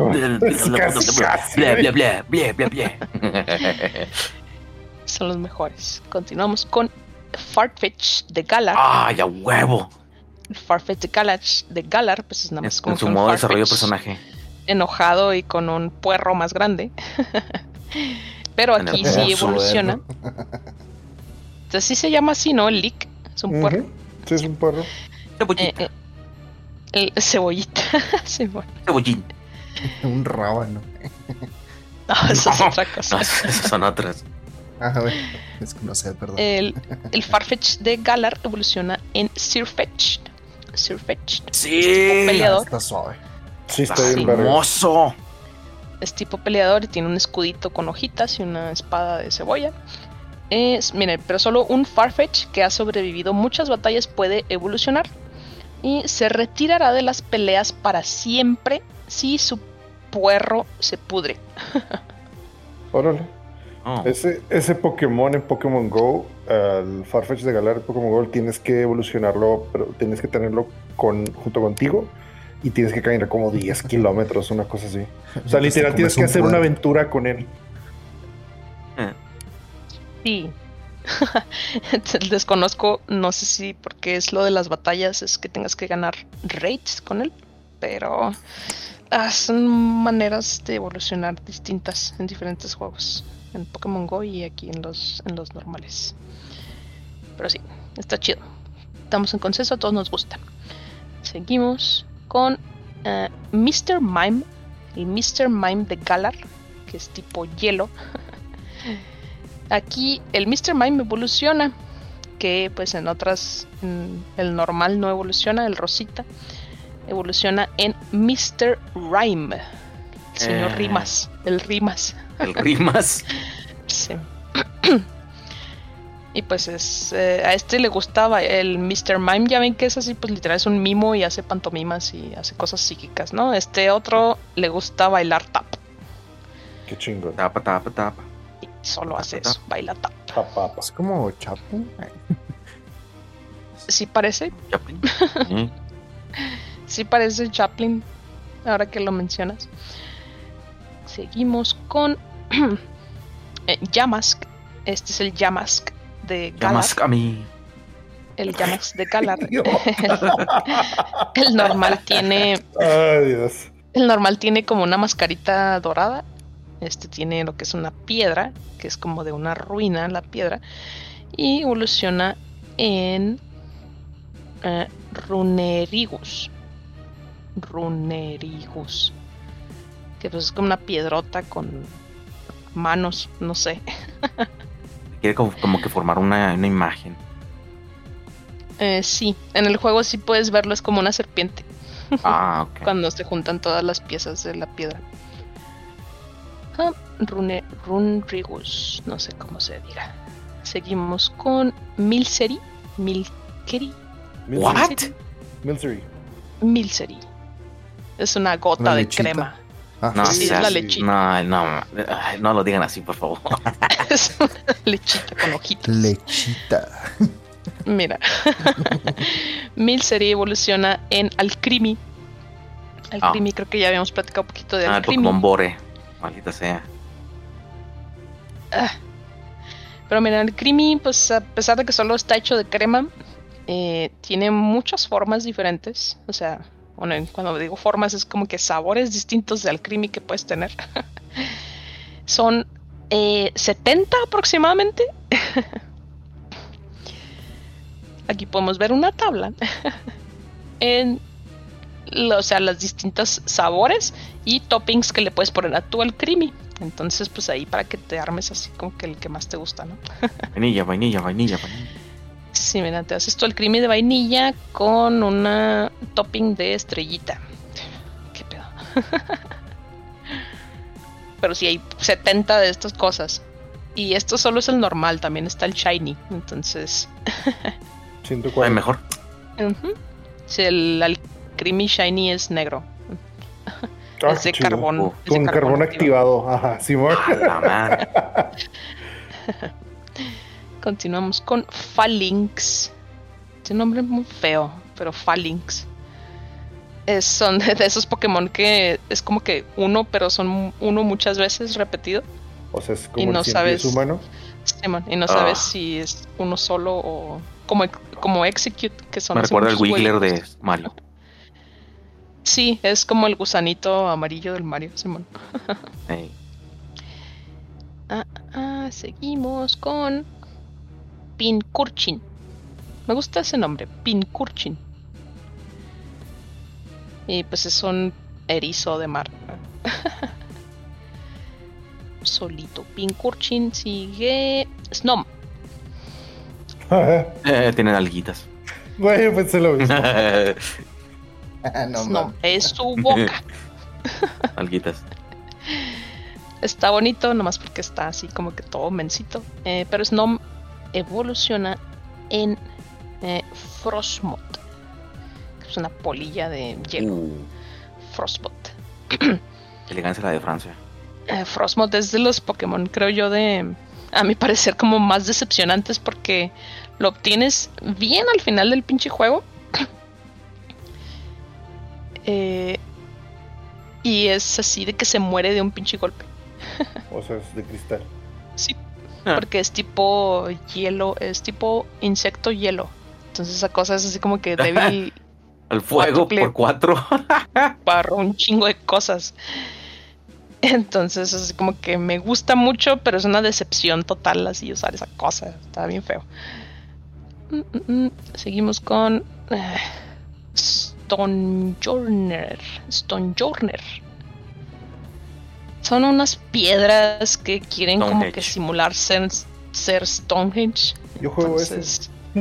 Speaker 1: Son los mejores. Continuamos con Farfetch de Galar.
Speaker 3: Ay, a huevo.
Speaker 1: Farfetch de Galar, de Galar, pues es nada más
Speaker 3: En
Speaker 1: como
Speaker 3: su
Speaker 1: que un
Speaker 3: modo de desarrollo personaje.
Speaker 1: enojado y con un puerro más grande. <laughs> Pero
Speaker 3: En
Speaker 1: aquí sí evoluciona. Entonces sí se llama así, ¿no? El leak. Es un puerro.
Speaker 2: Sí, es un
Speaker 1: Eh, eh, el cebollita. <laughs>
Speaker 3: cebollín. <laughs>
Speaker 4: Un rábano. <laughs>
Speaker 1: No, eso es otra cosa.
Speaker 3: No, esas son otras.
Speaker 4: Ah, bueno. Es que no sé, perdón.
Speaker 1: El, el Farfetch de Galar evoluciona en Sirfetch. Sirfetch.
Speaker 3: Sí.
Speaker 1: peleador.
Speaker 4: Está suave.
Speaker 2: Sí, está
Speaker 3: Está
Speaker 2: bien
Speaker 3: hermoso.
Speaker 1: Es tipo peleador y tiene un escudito con hojitas y una espada de cebolla. Es, miren, pero solo un Farfetch que ha sobrevivido muchas batallas puede evolucionar. Y se retirará de las peleas para siempre si su puerro se pudre. <laughs>
Speaker 2: Órale.
Speaker 3: Oh.
Speaker 2: Ese, ese Pokémon en Pokémon Go, al Farfetch de Galar en Pokémon Go, tienes que evolucionarlo, pero tienes que tenerlo con, junto contigo y tienes que caminar como 10 <laughs> kilómetros, una cosa así. <laughs> O sea, literal tienes que hacer una aventura con él.
Speaker 3: Eh,
Speaker 1: Sí. <laughs> Desconozco, no sé si porque es lo de las batallas, es que tengas que ganar raids con él, pero ah, son maneras de evolucionar distintas en diferentes juegos, en Pokémon Go y aquí en los, en los normales. Pero sí, está chido. Estamos en consenso, a todos nos gusta. Seguimos con eh, Mr. Mime, el Mr. Mime de Galar, que es tipo hielo. <laughs> Aquí el Mr. Mime evoluciona, que pues en otras en el normal no evoluciona, el rosita evoluciona en Mr. Rhyme. El señor
Speaker 3: Eh.
Speaker 1: Rimas, el Rimas.
Speaker 3: El rimas. <laughs>
Speaker 1: Sí. <clears throat> y pues es eh, a este le gustaba el Mr. Mime, ya ven que es así, pues literal es un mimo y hace pantomimas y hace cosas psíquicas, ¿no? Este otro le gusta bailar tap.
Speaker 2: Qué chingón.
Speaker 3: Tapa, tapa, tapa.
Speaker 1: Solo hace eso, baila tap.
Speaker 2: Papá.
Speaker 4: Es como Chaplin.
Speaker 1: Sí parece,
Speaker 3: Chaplin. <laughs> Sí.
Speaker 1: parece Chaplin, ahora que lo mencionas. Seguimos con <clears throat> eh, Yamask. Este es el Yamask de Galar.
Speaker 3: Llamas a mí.
Speaker 1: El Yamask de Galar. <laughs> <laughs> el normal tiene
Speaker 2: Ay, Dios.
Speaker 1: El normal tiene como una mascarita dorada. Este tiene lo que es una piedra, que es como de una ruina la piedra. Y evoluciona en eh, Runerigus. Runerigus. Que pues es como una piedrota con manos, no sé. <laughs>
Speaker 3: Quiere como, como que formar una, una imagen.
Speaker 1: Eh, sí, en el juego sí puedes verlo, es como una serpiente.
Speaker 3: Ah, ok. <laughs>
Speaker 1: cuando se juntan todas las piezas de la piedra. Ah, Runrigus, no sé cómo se diga. Seguimos con Milseri. Milkeri.
Speaker 3: What?
Speaker 2: Milsery.
Speaker 1: Milseri. Es una gota
Speaker 4: ¿Una
Speaker 1: de
Speaker 4: lechita?
Speaker 1: crema.
Speaker 4: Ah,
Speaker 3: No,
Speaker 1: Sí, es la lechita.
Speaker 3: no, no, no lo digan así, por favor. <laughs>
Speaker 1: es una lechita con ojitos.
Speaker 4: lechita.
Speaker 1: Mira. <laughs> Milseri evoluciona en Alcrimi. Alcrimi, creo que ya habíamos platicado un poquito de
Speaker 3: Ah, el
Speaker 1: Alcrimi.
Speaker 3: Pokémon Bore. Maldita sea.
Speaker 1: Ah. Pero mira, el Creamy, pues a pesar de que solo está hecho de crema, eh, tiene muchas formas diferentes. O sea, bueno, en- cuando digo formas es como que sabores distintos del Creamy que puedes tener. <laughs> Son eh, 70 aproximadamente. <laughs> Aquí podemos ver una tabla <laughs> en o sea, las distintas sabores y toppings que le puedes poner a tu al creamy. Entonces, pues ahí para que te armes así como que el que más te gusta, ¿no? <laughs>
Speaker 3: Vainilla, vainilla, vainilla, vainilla.
Speaker 1: Sí, mira, te haces tú el creamy de vainilla con una topping de estrellita. ¿Qué pedo? <laughs> Pero sí hay 70 de estas cosas. Y esto solo es el normal, también está el shiny. Entonces, <laughs>
Speaker 3: Ay,
Speaker 2: 140.
Speaker 3: mejor.
Speaker 1: ujú. Sí, el, el creamy shiny es negro.
Speaker 2: Ah,
Speaker 1: es de
Speaker 2: chido.
Speaker 1: carbón.
Speaker 3: Oh,
Speaker 1: es de
Speaker 2: Con carbón activado. Ajá, Simón.
Speaker 3: A la madre. <laughs>
Speaker 1: Continuamos con Phalanx. Este nombre es muy feo, pero Phalanx. Es- son de, <laughs> de esos Pokémon que es como que uno, pero son uno muchas veces repetido.
Speaker 2: O sea, es como
Speaker 1: Y no
Speaker 2: el pies
Speaker 1: sabes-
Speaker 2: humano.
Speaker 1: Simón, y no
Speaker 3: Ah.
Speaker 1: sabes si es uno solo o como, como Execute, que son
Speaker 3: Me recuerda el Wiggler de Mario.
Speaker 1: Sí, es como el gusanito amarillo del Mario, Simón. <laughs> Ah, ah, seguimos con Pincurchin. Me gusta ese nombre, Pincurchin. Y pues es un erizo de mar. <laughs> Solito. Pincurchin sigue. Snom.
Speaker 3: Eh, tienen alguitas.
Speaker 2: Güey, pensé lo mismo. <laughs> <laughs>
Speaker 4: no.
Speaker 1: Es su <laughs> boca.
Speaker 3: alguitas.
Speaker 1: Está bonito, nomás porque está así como que todo mensito. Eh, pero Snom evoluciona en eh, Frostmoth. que Es una polilla de hielo.
Speaker 3: Uh,
Speaker 1: Frostbot. <clears throat>
Speaker 3: elegancia la de Francia.
Speaker 1: Eh, Frostmoth es de los Pokémon, creo yo, de. A mi parecer, como más decepcionantes porque lo obtienes bien al final del pinche juego. Eh, y es así de que se muere de un pinche golpe.
Speaker 2: O sea, es de cristal.
Speaker 1: Sí,
Speaker 3: Ah.
Speaker 1: porque es tipo hielo, es tipo insecto hielo. Entonces esa cosa es así como que débil <laughs>
Speaker 3: Al fuego por cuatro. <laughs>
Speaker 1: para un chingo de cosas. Entonces así como que me gusta mucho, pero es una decepción total así usar esa cosa. Está bien feo. Mm, mm, mm. Seguimos con eh, Stonejorner. Stonejorner. Son unas piedras que quieren como que simular ser, ser Stonehenge.
Speaker 2: Yo juego ese. <laughs>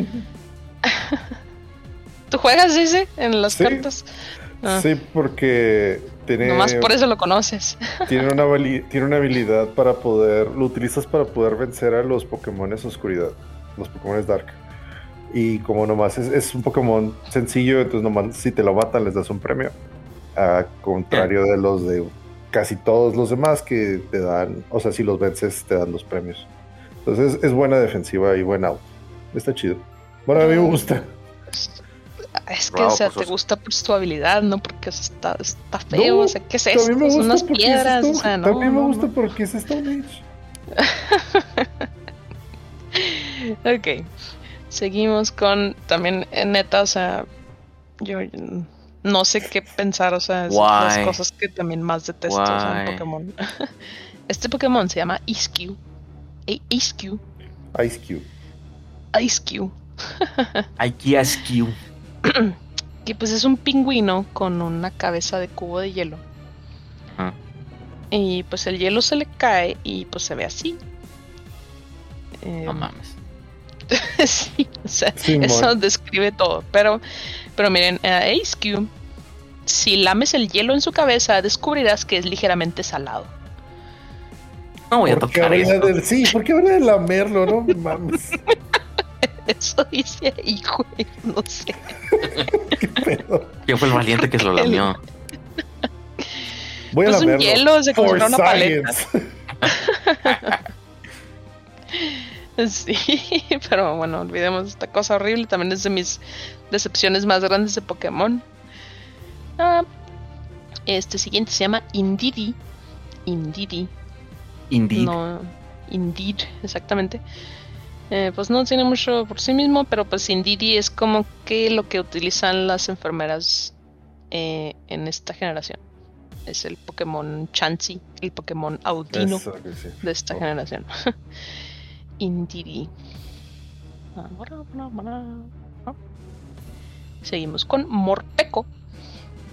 Speaker 1: ¿Tú juegas ese en las
Speaker 2: Sí.
Speaker 1: cartas? Ah,
Speaker 2: Sí, porque tiene,
Speaker 1: Nomás por eso lo conoces. <laughs>
Speaker 2: tiene, una, tiene una habilidad para poder, lo utilizas para poder vencer a los Pokémones Oscuridad, los Pokémones Dark. Y como nomás es, es un Pokémon sencillo, entonces nomás si te lo matan les das un premio. A contrario de los de casi todos los demás que te dan, o sea, si los vences te dan los premios. Entonces es buena defensiva y buen out. Está chido. Bueno, a mí me gusta.
Speaker 1: Es que, o sea,
Speaker 3: pues,
Speaker 1: te gusta por su habilidad, no porque está, está feo.
Speaker 2: No,
Speaker 1: o sea, ¿qué es esto? Son unas piedras.
Speaker 2: es
Speaker 1: O sea, no.
Speaker 2: También me gusta porque es Stone Age. <laughs>
Speaker 1: Ok. Seguimos con también, eh, neta, o sea, yo no sé qué pensar, o sea, es las cosas que también más detesto o sea, en? Pokémon. <laughs> Este Pokémon se llama Iskew. Iskew.
Speaker 2: Ice.
Speaker 3: Aquí <laughs> Askew.
Speaker 1: Que pues es un pingüino con una cabeza de cubo de hielo.
Speaker 3: Ajá.
Speaker 1: Y pues el hielo se le cae y pues se ve así. Eh,
Speaker 3: No mames. <laughs>
Speaker 1: sí, o sea,
Speaker 2: Simón.
Speaker 1: eso describe todo. Pero, pero miren, a Ace Cube, si lames el hielo en su cabeza, descubrirás que es ligeramente salado.
Speaker 3: No voy a
Speaker 2: ¿Por qué
Speaker 3: tocar
Speaker 2: habría
Speaker 3: eso.
Speaker 2: de, sí, ¿por qué habría de lamerlo? No mames. <laughs>
Speaker 1: Eso dice ahí, güey, no sé. <laughs>
Speaker 2: ¿Qué pedo?
Speaker 3: ¿Quién fue el valiente que se lo lamió?
Speaker 2: Voy a
Speaker 1: Pues un hielo, se
Speaker 2: For
Speaker 1: considera una paleta. <laughs> Sí, pero bueno, olvidemos esta cosa horrible. También es de mis decepciones más grandes de Pokémon. Ah, este siguiente se llama Indidi. Indidi.
Speaker 3: Indeed.
Speaker 1: No, Indeed, exactamente. Eh, pues no tiene mucho por sí mismo, pero pues Indidi es como que lo que utilizan las enfermeras eh, en esta generación. Es el Pokémon Chansey, el Pokémon Audino de esta
Speaker 2: Oh.
Speaker 1: generación. <laughs> Indidi. Ah, Seguimos con Morpeko.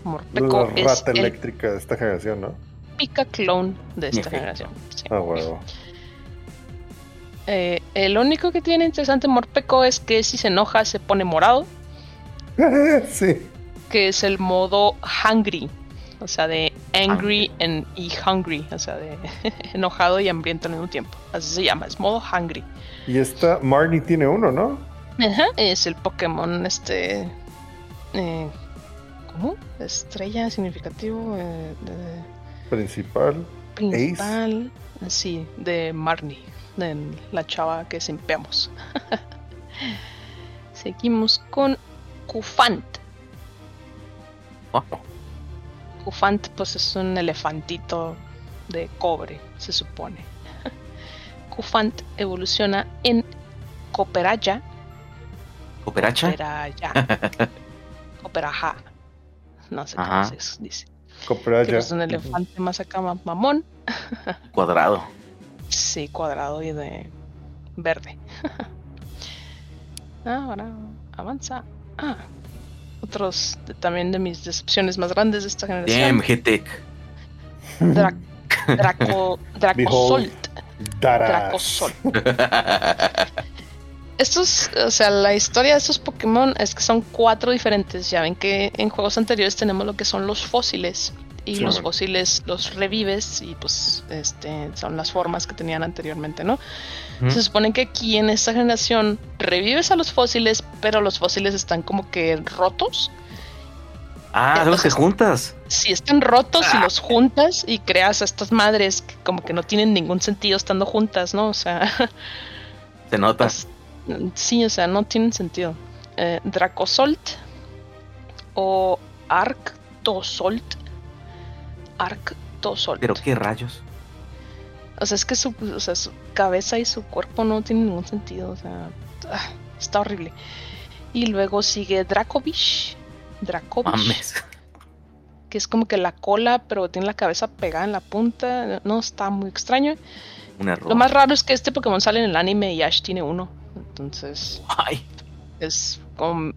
Speaker 1: Morpeko
Speaker 2: La
Speaker 1: es
Speaker 2: rata
Speaker 1: el
Speaker 2: eléctrica de esta generación, ¿no?
Speaker 1: pica clone de esta generación. sí.
Speaker 2: Ah, huevo.
Speaker 1: Eh, el único que tiene interesante Morpeko es que si se enoja se pone morado, <laughs>
Speaker 2: sí.
Speaker 1: que es el modo hungry, o sea, de angry and, y hungry, o sea, de <laughs> enojado y hambriento al mismo tiempo. Así se llama, es modo hungry.
Speaker 2: Y esta Marnie tiene uno, ¿no?
Speaker 1: Ajá, es el Pokémon este. Eh, ¿Cómo? Estrella significativo eh, de-
Speaker 2: Principal.
Speaker 1: principal. Sí, de Marnie, de la chava que simpeamos. <laughs> Seguimos con Kufant.
Speaker 3: Oh,
Speaker 1: Kufant, pues es un elefantito de cobre, se supone. <laughs> Kufant evoluciona en Cooperaya.
Speaker 3: ¿Cooperacha?
Speaker 1: Cooperaya. <laughs> Cooperaja. No sé
Speaker 3: Ajá.
Speaker 1: cómo se dice. Que
Speaker 2: Copraya.
Speaker 1: es un elefante más acá ma- mamón. <laughs>
Speaker 3: Cuadrado.
Speaker 1: Sí, cuadrado y de verde. Ahora avanza. Ah, otros de- también de mis decepciones más grandes de esta
Speaker 3: Damn,
Speaker 1: generación. Dra- <laughs> Draco, Dracosolt. Dracosolt. Estos, o sea, la historia de estos Pokémon es que son cuatro diferentes. Ya ven que en juegos anteriores tenemos lo que son los fósiles. Y
Speaker 2: Sí,
Speaker 1: los
Speaker 2: bueno.
Speaker 1: fósiles los revives y pues este son las formas que tenían anteriormente, ¿no? Se supone que aquí en esta generación revives a los fósiles, pero los fósiles están como que rotos.
Speaker 3: Ah, los que juntas.
Speaker 1: Si están rotos y los juntas y creas a estas madres que como que no tienen ningún sentido estando juntas, ¿no? O sea, <laughs>
Speaker 3: Se nota.
Speaker 1: Pues, sí, o sea, no tienen sentido. Eh, Dracosolt o Arctosolt. Arctosolt.
Speaker 3: Pero qué rayos.
Speaker 1: O sea, es que su, o sea, su cabeza y su cuerpo no tienen ningún sentido. O sea, ah, está horrible. Y luego sigue Dracovish. Dracovish.
Speaker 3: Mames.
Speaker 1: Que es como que la cola, pero tiene la cabeza pegada en la punta. No, está muy extraño.
Speaker 3: Un error.
Speaker 1: Lo más raro es que este Pokémon sale en el anime y Ash tiene uno. Entonces,
Speaker 3: Ay,
Speaker 1: es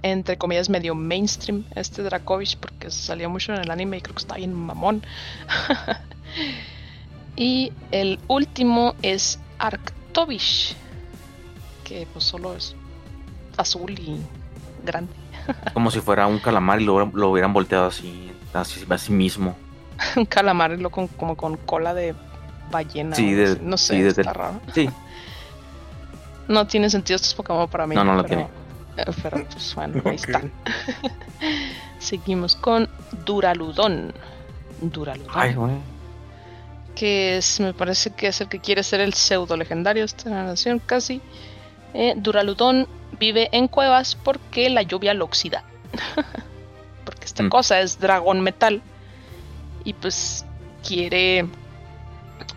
Speaker 1: entre comillas medio mainstream este Dracovish porque salió mucho en el anime y creo que está bien mamón. <laughs> y el último es Arctovish, que pues solo es azul y grande. <laughs>
Speaker 3: Como si fuera un calamar y lo, lo hubieran volteado así, así, así mismo. <laughs>
Speaker 1: Un calamar lo con, como con cola de ballena.
Speaker 3: Sí, de-
Speaker 1: no sé,
Speaker 3: sí, de-
Speaker 1: está
Speaker 3: de-
Speaker 1: raro.
Speaker 3: Sí,
Speaker 1: No tiene sentido estos Pokémon para mí.
Speaker 3: No, no lo
Speaker 1: pero,
Speaker 3: tiene.
Speaker 1: Pero pues bueno, ahí
Speaker 2: Ok.
Speaker 1: están. <laughs> Seguimos con Duraludon. Duraludon.
Speaker 3: ay, güey.
Speaker 1: que es, me parece que es el que quiere ser el pseudo legendario de esta generación casi. Eh, Duraludon vive en cuevas porque la lluvia lo oxida. <laughs> porque esta
Speaker 3: Mm.
Speaker 1: cosa es dragón metal. Y pues quiere...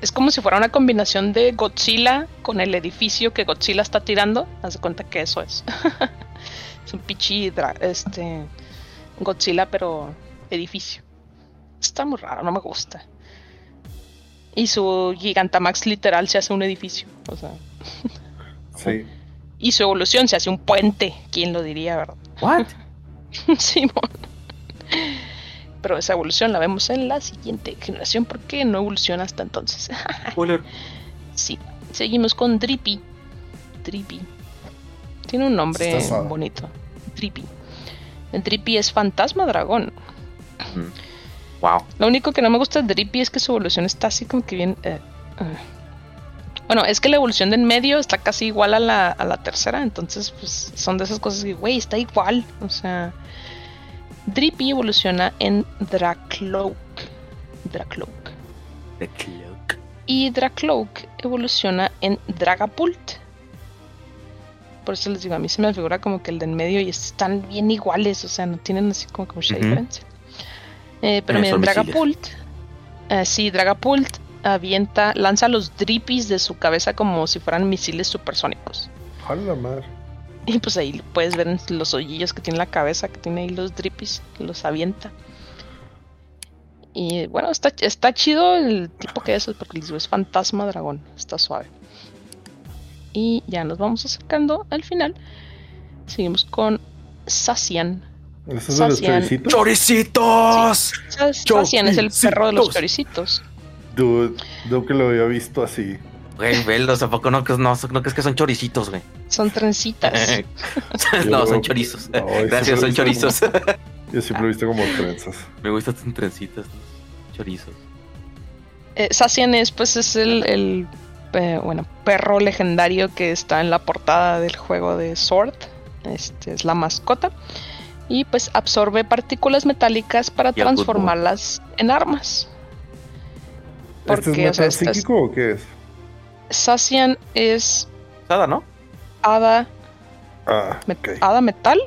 Speaker 1: Es como si fuera una combinación de Godzilla con el edificio que Godzilla está tirando. Haz de cuenta que eso es. <laughs> es un pichi este, Godzilla pero edificio. Está muy raro, no me gusta. Y su Gigantamax literal se hace un edificio. O sea, <laughs>
Speaker 2: Sí.
Speaker 1: y su evolución se hace un puente. ¿Quién lo diría, verdad?
Speaker 3: What? <laughs>
Speaker 1: Simón. Pero esa evolución la vemos en la siguiente generación porque no evoluciona hasta entonces. <laughs>
Speaker 3: Spoiler.
Speaker 1: sí. Seguimos con Drippy. Drippy. Tiene un nombre bonito. Drippy. El Drippy es fantasma dragón.
Speaker 3: Mm. Wow.
Speaker 1: Lo único que no me gusta de Drippy es que su evolución está así como que bien. eh, eh. Bueno, es que la evolución de en medio está casi igual a la, a la tercera, entonces pues son de esas cosas que, güey, está igual. O sea, Drippy evoluciona en Dracloak. Dracloak.
Speaker 3: The Cloak.
Speaker 1: Y Dracloak evoluciona en Dragapult. Por eso les digo, a mí se me figura como que el de en medio y están bien iguales, o sea, no tienen así como que mucha diferencia. Eh, pero
Speaker 3: Eh,
Speaker 1: miren. Dragapult, eh, sí, Dragapult avienta, lanza los drippies de su cabeza como si fueran misiles supersónicos.
Speaker 2: Jala madre. <laughs>
Speaker 1: Y pues ahí puedes ver en los hoyillos que tiene en la cabeza, que tiene ahí los drippies, los avienta. Y bueno, está, está chido el tipo que es, porque les digo, es fantasma dragón, está suave. Y ya nos vamos acercando al final. Seguimos con Sacian.
Speaker 2: ¿Eso es de los
Speaker 1: Sacian.
Speaker 2: choricitos?
Speaker 3: ¡Choricitos!
Speaker 1: Sacian es el perro de los
Speaker 3: Choricitos.
Speaker 1: choricitos.
Speaker 2: Dude, yo que lo había visto así.
Speaker 3: Güey, velos, ¿a poco no, que- no, no crees que son choricitos, güey?
Speaker 1: Son trencitas. <laughs>
Speaker 3: no,
Speaker 2: Yo-
Speaker 3: son chorizos.
Speaker 2: No,
Speaker 3: Gracias, son chorizos.
Speaker 2: Yo siempre lo he visto como trenzas.
Speaker 3: Me gustan tus trencitas, chorizos.
Speaker 1: Eh, Sacian es, pues, es el, el, eh, bueno, perro legendario que está en la portada del juego de Sword. Este es la mascota. Y pues absorbe partículas metálicas para transformarlas en armas.
Speaker 2: ¿Este es
Speaker 1: Porque, o sea, es-
Speaker 2: psíquico o qué es?
Speaker 1: Sacian es
Speaker 3: Nada, ¿no?
Speaker 1: hada,
Speaker 2: Ah,
Speaker 1: hada metal,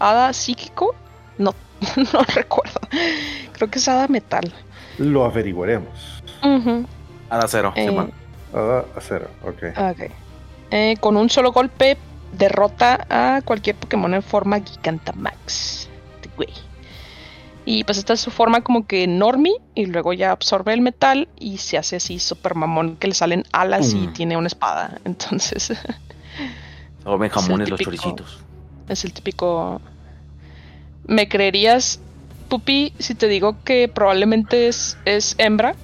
Speaker 1: hada psíquico. No, <laughs> no recuerdo. Creo que es hada metal.
Speaker 2: Lo averiguaremos.
Speaker 1: Ujú.
Speaker 3: Hada cero,
Speaker 1: Eh.
Speaker 2: Hada acero, ok.
Speaker 1: Ok. Eh, con un solo golpe derrota a cualquier Pokémon en forma Gigantamax. Güey. Y pues esta es su forma como que normie y luego ya absorbe el metal y se hace así super mamón que le salen alas y
Speaker 3: Mm.
Speaker 1: tiene una espada. <laughs> Entonces el
Speaker 3: jamones los choricitos.
Speaker 1: es el típico... ¿Me creerías, Pupi, si te digo que probablemente es, es hembra?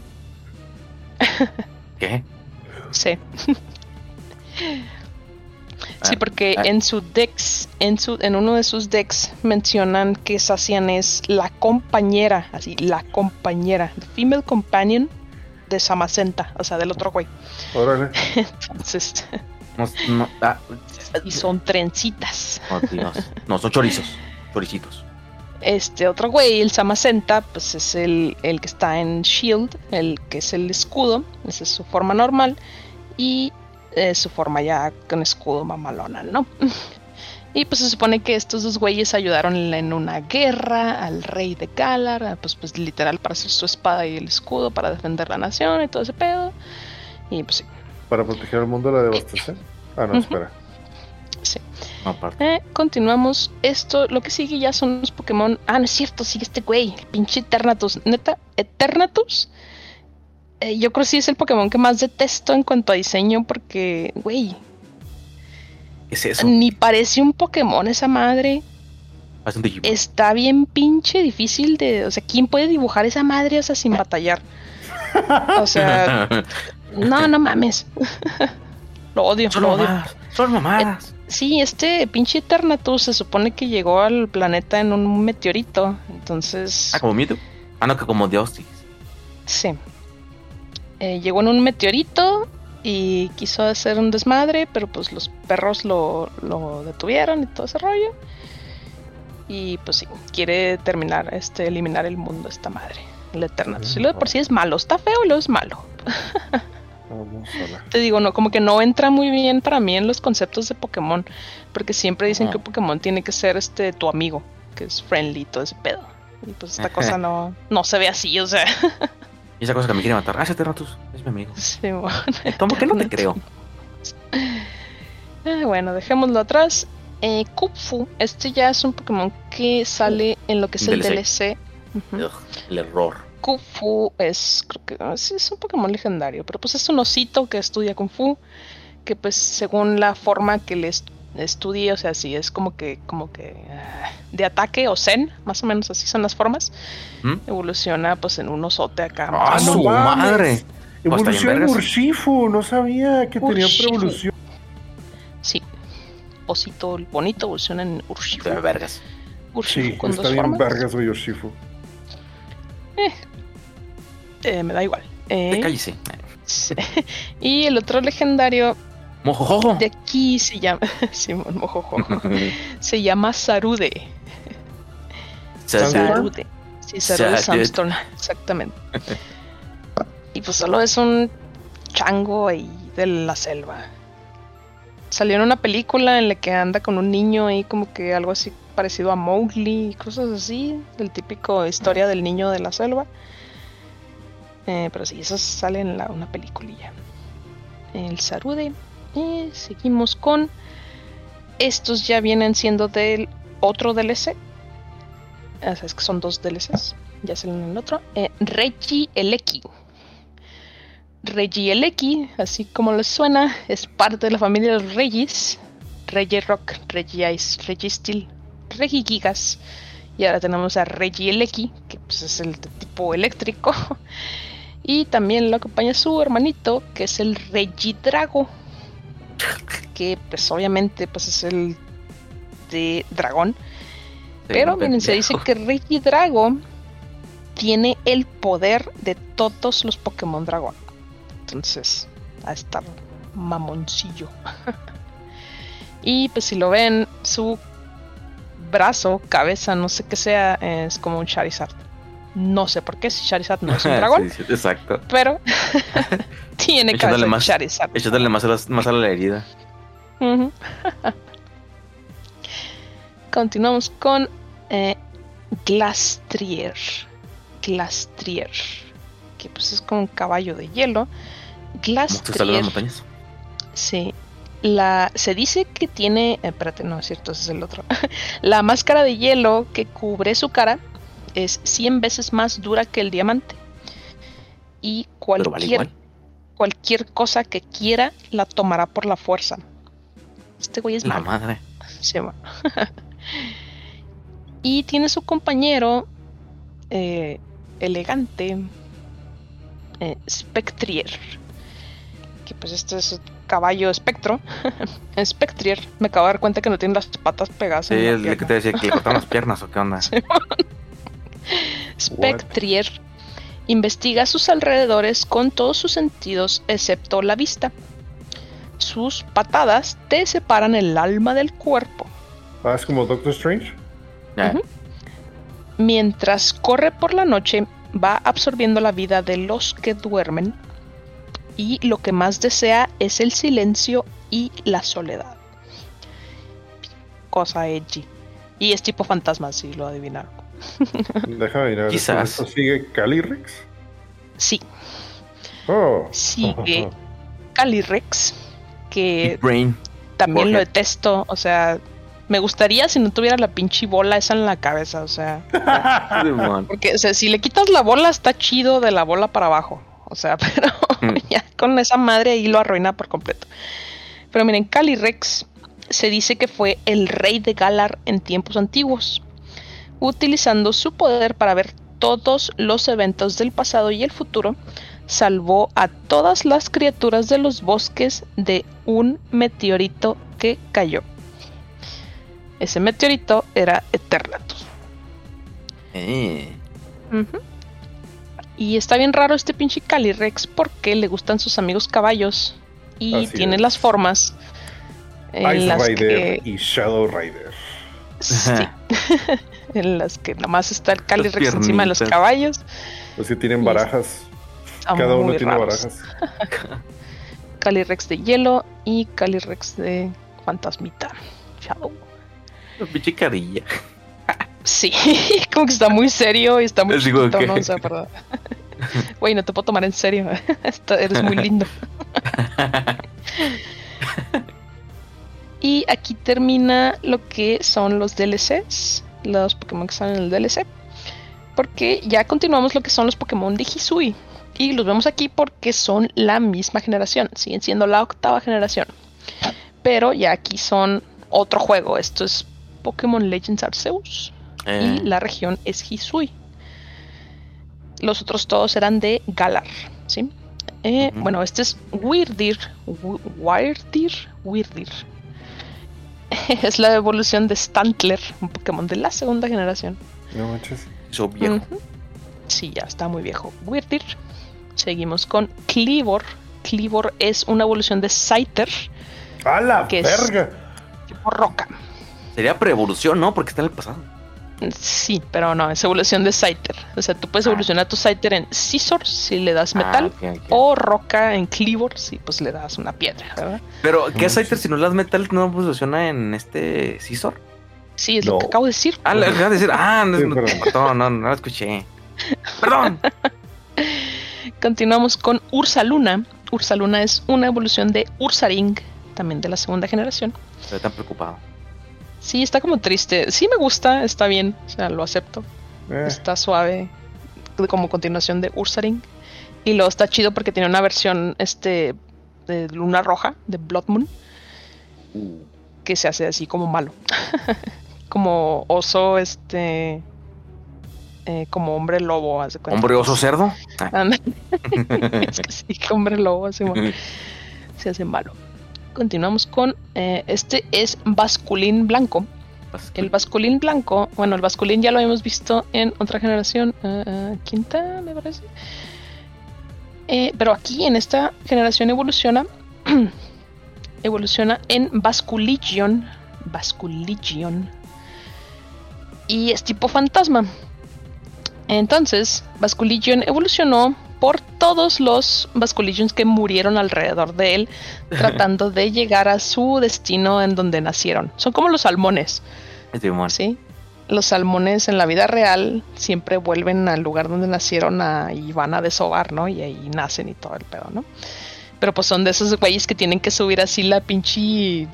Speaker 3: ¿Qué?
Speaker 1: Sí. Sí,
Speaker 3: Ah,
Speaker 1: porque
Speaker 3: ah.
Speaker 1: en su dex, en su, en uno de sus decks mencionan que Sacian es la compañera, así, la compañera, the female companion de Samacenta, o sea, del otro güey.
Speaker 2: Órale. <laughs>
Speaker 1: Entonces,
Speaker 3: No, no, ah,
Speaker 1: y son trencitas.
Speaker 3: oh, Dios. No, son chorizos. Choricitos.
Speaker 1: Este otro güey, el Samacenta, pues es el, el que está en Shield, el que es el escudo, esa es su forma normal, y eh, su forma ya con escudo mamalona, ¿no? <laughs> y pues se supone que estos dos güeyes ayudaron en una guerra al rey de Galar, ah, pues, pues literal para hacer su espada y el escudo para defender la nación y todo ese pedo. Y pues sí,
Speaker 2: Para proteger al mundo de la devastación. Ah, no, espera.
Speaker 1: sí.
Speaker 3: Aparte.
Speaker 1: Eh, continuamos. Esto, lo que sigue ya son los Pokémon. Ah, no es cierto, sigue este güey, el pinche Eternatus. Neta, Eternatus. Eh, yo creo que sí es el Pokémon que más detesto en cuanto a diseño porque, güey,
Speaker 3: ¿Qué es eso?
Speaker 1: ni parece un Pokémon esa madre. Está bien pinche difícil de... O sea, ¿quién puede dibujar esa madre o sea, sin batallar? O sea, <laughs> no, no mames. <laughs> lo odio,
Speaker 3: son
Speaker 1: lo odio.
Speaker 3: mamadas. Son mamadas.
Speaker 1: Sí, este pinche Eternatus se supone que llegó al planeta en un meteorito. Entonces.
Speaker 3: Ah, como Mewtwo. Ah, no, que como Dios.
Speaker 1: Sí. Eh, llegó en un meteorito y quiso hacer un desmadre, pero pues los perros lo, lo detuvieron y todo ese rollo. Y pues sí, quiere terminar, este, eliminar el mundo, esta madre, el Eternatus. Y lo de por sí es malo, está feo y lo es malo. <laughs> Te digo, no, como que no entra muy bien para mí en los conceptos de Pokémon, porque siempre dicen
Speaker 3: Ajá.
Speaker 1: que Pokémon tiene que ser este tu amigo, que es friendly, todo ese pedo. Y pues esta cosa <laughs> no, no se ve así, o sea. <laughs>
Speaker 3: Y esa cosa que me quiere matar. Ah, ese Terratus. Es mi amigo.
Speaker 1: sí, bueno. <laughs>
Speaker 3: ¿Cómo que no te creo? <laughs>
Speaker 1: Ah, bueno, dejémoslo atrás. Eh, Kupfu, este ya es un Pokémon que sale en lo que es el
Speaker 3: DLC.
Speaker 1: DLC. Ujú.
Speaker 3: Ugh, el error.
Speaker 1: Kung-Fu es, creo que ah, sí, es un Pokémon legendario, pero pues es un osito que estudia Kung Fu, que pues según la forma que le est- estudie, o sea, si es como que, como que ah, de ataque o zen, más o menos así son las formas,
Speaker 3: ¿Mm?
Speaker 1: evoluciona pues en un osote acá.
Speaker 3: ¡Ah, su madre! Pues,
Speaker 2: Evolución en
Speaker 3: vergas.
Speaker 2: Urshifu, no sabía que tenía preevolución.
Speaker 1: Sí, osito bonito evoluciona en Urshifu.
Speaker 3: De vergas.
Speaker 1: Urshifu
Speaker 2: Sí,
Speaker 1: con
Speaker 2: está
Speaker 1: dos
Speaker 2: bien
Speaker 1: formas.
Speaker 2: vergas, güey, Urshifu.
Speaker 1: Eh, me da igual.
Speaker 3: Te
Speaker 1: Eh,
Speaker 3: cállese.
Speaker 1: sí. <laughs> y el otro legendario
Speaker 3: Mojojojo.
Speaker 1: de aquí se llama <laughs> Simón Mojojo. <laughs> se llama Sarude.
Speaker 3: Sarude.
Speaker 1: Sí, Sarude. Samstorm, exactamente. y pues solo es un chango ahí de la selva. Salió en una película en la que anda con un niño ahí como que algo así parecido a Mowgli y cosas así, del típico historia del niño de la selva. Eh, pero sí, eso sale en la- una peliculilla. El Sarude. Y seguimos con... Estos ya vienen siendo del otro DLC. O sea, es que son dos DLCs. Ya en el otro. Eh, Reggie Eleki. Reggie Eleki, así como les suena, es parte de la familia de los Regis. Reggie Rock, Reggie Ice, Reggie Steel, Reggie Gigas. Y ahora tenemos a Reggie Eleki, que pues es el de tipo eléctrico. <laughs> Y también lo acompaña su hermanito, que es el Reggie Drago. <laughs> Que pues obviamente pues es el de dragón. Pero miren, se dice que Reggie Drago tiene el poder de todos los Pokémon Dragón. Entonces, a estar mamoncillo. <laughs> y pues si lo ven, su brazo, cabeza, no sé qué sea, es como un Charizard. No sé por qué, si Charizard no es un <laughs> dragón,
Speaker 3: Sí, sí, exacto.
Speaker 1: pero <laughs> tiene cabeza de
Speaker 3: más-
Speaker 1: Charizard.
Speaker 3: Echándole más a, las- más a la herida. <laughs>
Speaker 1: Continuamos con eh, Glastrier. Glastrier. Que pues es como un caballo de hielo.
Speaker 3: ¿Cómo se salen las
Speaker 1: Glastrier.
Speaker 3: montañas?
Speaker 1: Sí. La, se dice que tiene. eh, espérate, no es cierto, ese es el otro. la máscara de hielo que cubre su cara es 100 veces más dura que el diamante. Y
Speaker 3: vale
Speaker 1: cualquier cualquier cosa que quiera la tomará por la fuerza. Este güey es
Speaker 3: La
Speaker 1: malo.
Speaker 3: madre.
Speaker 1: Sí, bueno. <laughs> y tiene su compañero eh, elegante eh, Spectrier. Que pues este es caballo espectro. <laughs> Spectrier. Me acabo de dar cuenta que no tiene las patas pegadas.
Speaker 3: Sí,
Speaker 1: en la
Speaker 3: el que te decía que le cortaron las <laughs> piernas o qué onda. <laughs>
Speaker 1: Spectrier investiga sus alrededores con todos sus sentidos excepto la vista. Sus patadas te separan el alma del cuerpo.
Speaker 2: Ah, es como Doctor Strange.
Speaker 1: Ujú. Mientras corre por la noche, va absorbiendo la vida de los que duermen y lo que más desea es el silencio y la soledad. Cosa edgy. Y es tipo fantasma, si lo adivinaron. <laughs>
Speaker 2: Déjame mirar.
Speaker 3: Quizás.
Speaker 2: ¿Esto sigue Calyrex?
Speaker 1: Sí,
Speaker 2: Oh.
Speaker 1: sigue <laughs> Calyrex, que
Speaker 3: Brain.
Speaker 1: también lo detesto. O sea, me gustaría si no tuviera la pinche bola esa en la cabeza. O sea. Porque o sea, si le quitas la bola está chido de la bola para abajo. O sea, <laughs> pero
Speaker 3: Mm.
Speaker 1: ya con esa madre ahí lo arruina por completo. Pero miren, Calyrex se dice que fue el rey de Galar en tiempos antiguos, utilizando su poder para ver todos los eventos del pasado y el futuro, salvó a todas las criaturas de los bosques de un meteorito que cayó. Ese meteorito era Eternatus.
Speaker 3: Eh.
Speaker 1: Y está bien raro este pinche Calyrex porque le gustan sus amigos caballos y
Speaker 2: Así
Speaker 1: tiene
Speaker 2: es.
Speaker 1: las formas
Speaker 2: Ice
Speaker 1: las
Speaker 2: Rider
Speaker 1: que
Speaker 2: y Shadow Rider.
Speaker 1: sí, <laughs> en las que nada más está el Calyrex encima de los caballos.
Speaker 2: Los que tienen barajas. Cada uno tiene
Speaker 1: raros.
Speaker 2: barajas. <laughs>
Speaker 1: Calyrex de hielo y Calyrex de fantasmita. Shadow.
Speaker 3: Pinche carilla.
Speaker 1: Sí, <laughs> como que está muy serio y está muy chiquito,
Speaker 3: que-
Speaker 1: ¿no? O sea, perdón. Güey, no te puedo tomar en serio. Está- eres muy lindo. Y aquí termina lo que son los DLCs, los Pokémon que están en el DLC. Porque ya continuamos lo que son los Pokémon de Hisui. Y los vemos aquí porque son la misma generación. Siguen siendo la octava generación. Pero ya aquí son otro juego. Esto es Pokémon Legends Arceus
Speaker 3: Eh,
Speaker 1: y la región es Hisui. Los otros todos eran de Galar, ¿sí? Eh. Bueno, este es Weirdir. Weirdir. Weirdir. <laughs> Es la evolución de Stantler, un Pokémon de la segunda generación.
Speaker 2: No manches.
Speaker 3: Eso viejo.
Speaker 1: Sí, ya está muy viejo. Weirdir. Seguimos con Cleavor. Cleavor es una evolución de Scyther,
Speaker 2: ¡A la
Speaker 1: ¿Qué es?
Speaker 2: verga!
Speaker 1: tipo roca.
Speaker 3: Sería preevolución, ¿no? Porque está en el pasado.
Speaker 1: Sí, pero no, es evolución de Scyther. O sea, tú puedes
Speaker 3: Ah.
Speaker 1: evolucionar tu Scyther en Scizor si le das metal.
Speaker 3: Ah, ok.
Speaker 1: O roca en Cleavor si pues le das una piedra, ¿verdad?
Speaker 3: Pero, ¿qué Scyther
Speaker 2: sí.
Speaker 3: si no las metal no evoluciona en este Scizor?
Speaker 1: Sí, es lo que acabo de decir.
Speaker 3: Ah, le acabas de decir. Ah, no,
Speaker 2: Sí, <laughs>
Speaker 3: no, no, no la escuché. Perdón. <laughs>
Speaker 1: Continuamos con Ursaluna. Ursaluna es una evolución de Ursaring, también de la segunda generación.
Speaker 3: Estoy tan preocupado.
Speaker 1: Sí, está como triste. Sí me gusta, está bien, o sea, lo acepto.
Speaker 2: Eh,
Speaker 1: Está suave como continuación de Ursaring. Y luego está chido porque tiene una versión este de Luna Roja, de Blood Moon, que se hace así como malo. <laughs> como oso, este. eh, como hombre lobo, haz de cuenta.
Speaker 3: Hombre oso cerdo. <laughs>
Speaker 1: Es que sí, hombre lobo <laughs> se hace malo. Continuamos con eh, este es Basculín Blanco. El Basculín Blanco, bueno, el Basculín ya lo habíamos visto en otra generación, eh, eh, quinta, me parece. Eh, pero aquí en esta generación evoluciona, <clears throat> evoluciona en Basculigion, Basculigion, y es tipo fantasma. Entonces, Basculigion evolucionó por todos los Basculigions que murieron alrededor de él, <laughs> tratando de llegar a su destino en donde nacieron. Son como los salmones. ¿sí? Los salmones en la vida real siempre vuelven al lugar donde nacieron a- y van a desovar, ¿no? Y ahí nacen y todo el pedo, ¿no? Pero pues son de esos güeyes que tienen que subir así la pinche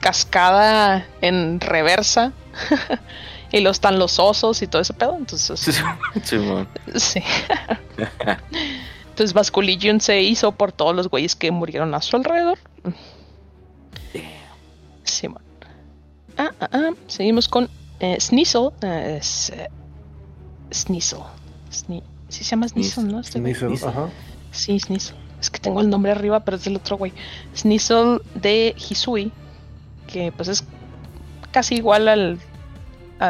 Speaker 1: cascada en reversa. <laughs> y luego están los osos y todo ese pedo. Entonces, <laughs>
Speaker 3: Simón.
Speaker 1: sí. Entonces Basculigion se hizo por todos los güeyes que murieron a su alrededor. Simón. Ah, ah, ah. Seguimos con eh, Sneasel. eh, es, eh, Sneasel. Sne- sí se llama Sneasel, ¿no? Este güey.
Speaker 2: Sneasel,
Speaker 3: Sneasel.
Speaker 2: ajá.
Speaker 1: Sí, Sneasel. Es que tengo el nombre arriba, pero es del otro güey. Sneasel de Hisui. Que pues es casi igual al.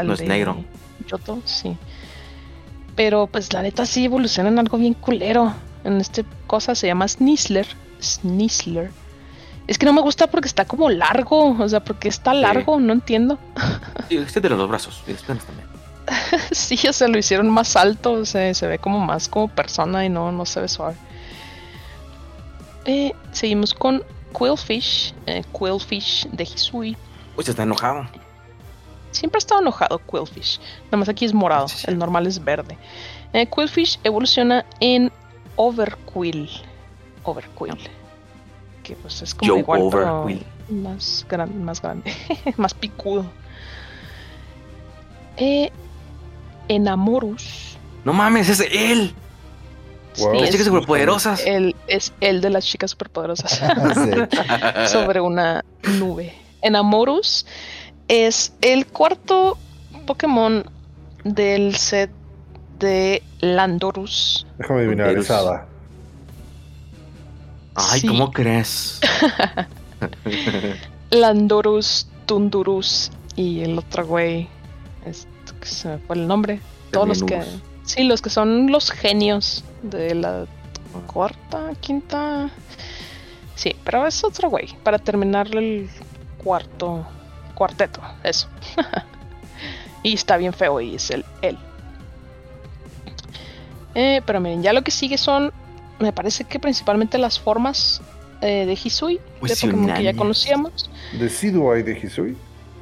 Speaker 1: Al
Speaker 3: No es
Speaker 1: de
Speaker 3: negro.
Speaker 1: Yoto, sí. Pero pues la neta sí evoluciona en algo bien culero. En este cosa se llama Sneasler. Sneasler. Es que no me gusta porque está como largo. O sea, porque está largo, no entiendo. <laughs>
Speaker 3: Sí, este de los dos brazos. Y piernas también. <laughs>
Speaker 1: sí, o sea, lo hicieron más alto. O sea, se ve como más como persona y no, no se ve suave. Eh, seguimos con Quillfish. eh, Quillfish de Hisui.
Speaker 3: Uy, se está enojado.
Speaker 1: Siempre ha estado enojado Quillfish. Nada más aquí es morado.
Speaker 3: Sí, sí.
Speaker 1: El normal es verde. Eh, Quillfish evoluciona en Overquill. Overquill. Que pues es como
Speaker 3: Joe
Speaker 1: igual, pero
Speaker 3: Overquill.
Speaker 1: más, gran- más grande. <laughs> más picudo. Eh, Enamorus.
Speaker 3: No mames, es él.
Speaker 2: Wow.
Speaker 1: Sí,
Speaker 3: Las chicas superpoderosas.
Speaker 1: el, es el de las chicas superpoderosas. <laughs>
Speaker 4: Sí. <laughs>
Speaker 1: sobre una nube. Enamorus es el cuarto Pokémon del set de Landorus.
Speaker 2: Déjame adivinar,
Speaker 3: Eres-
Speaker 2: es Hada.
Speaker 3: Ay,
Speaker 1: Sí.
Speaker 3: ¿cómo crees? <laughs> <laughs>
Speaker 1: Landorus Tundurus y el otro güey, este, que se me fue el nombre. Todos los que. Sí, los que son los genios de la cuarta, quinta. Sí, pero es otro güey. Para terminar el cuarto cuarteto, eso. <laughs> y está bien feo y es el él. Eh, pero miren, ya lo que sigue son, me parece que principalmente las formas eh, de Hisui, de Pokémon que ya conocíamos.
Speaker 2: Decidueye de Hisui.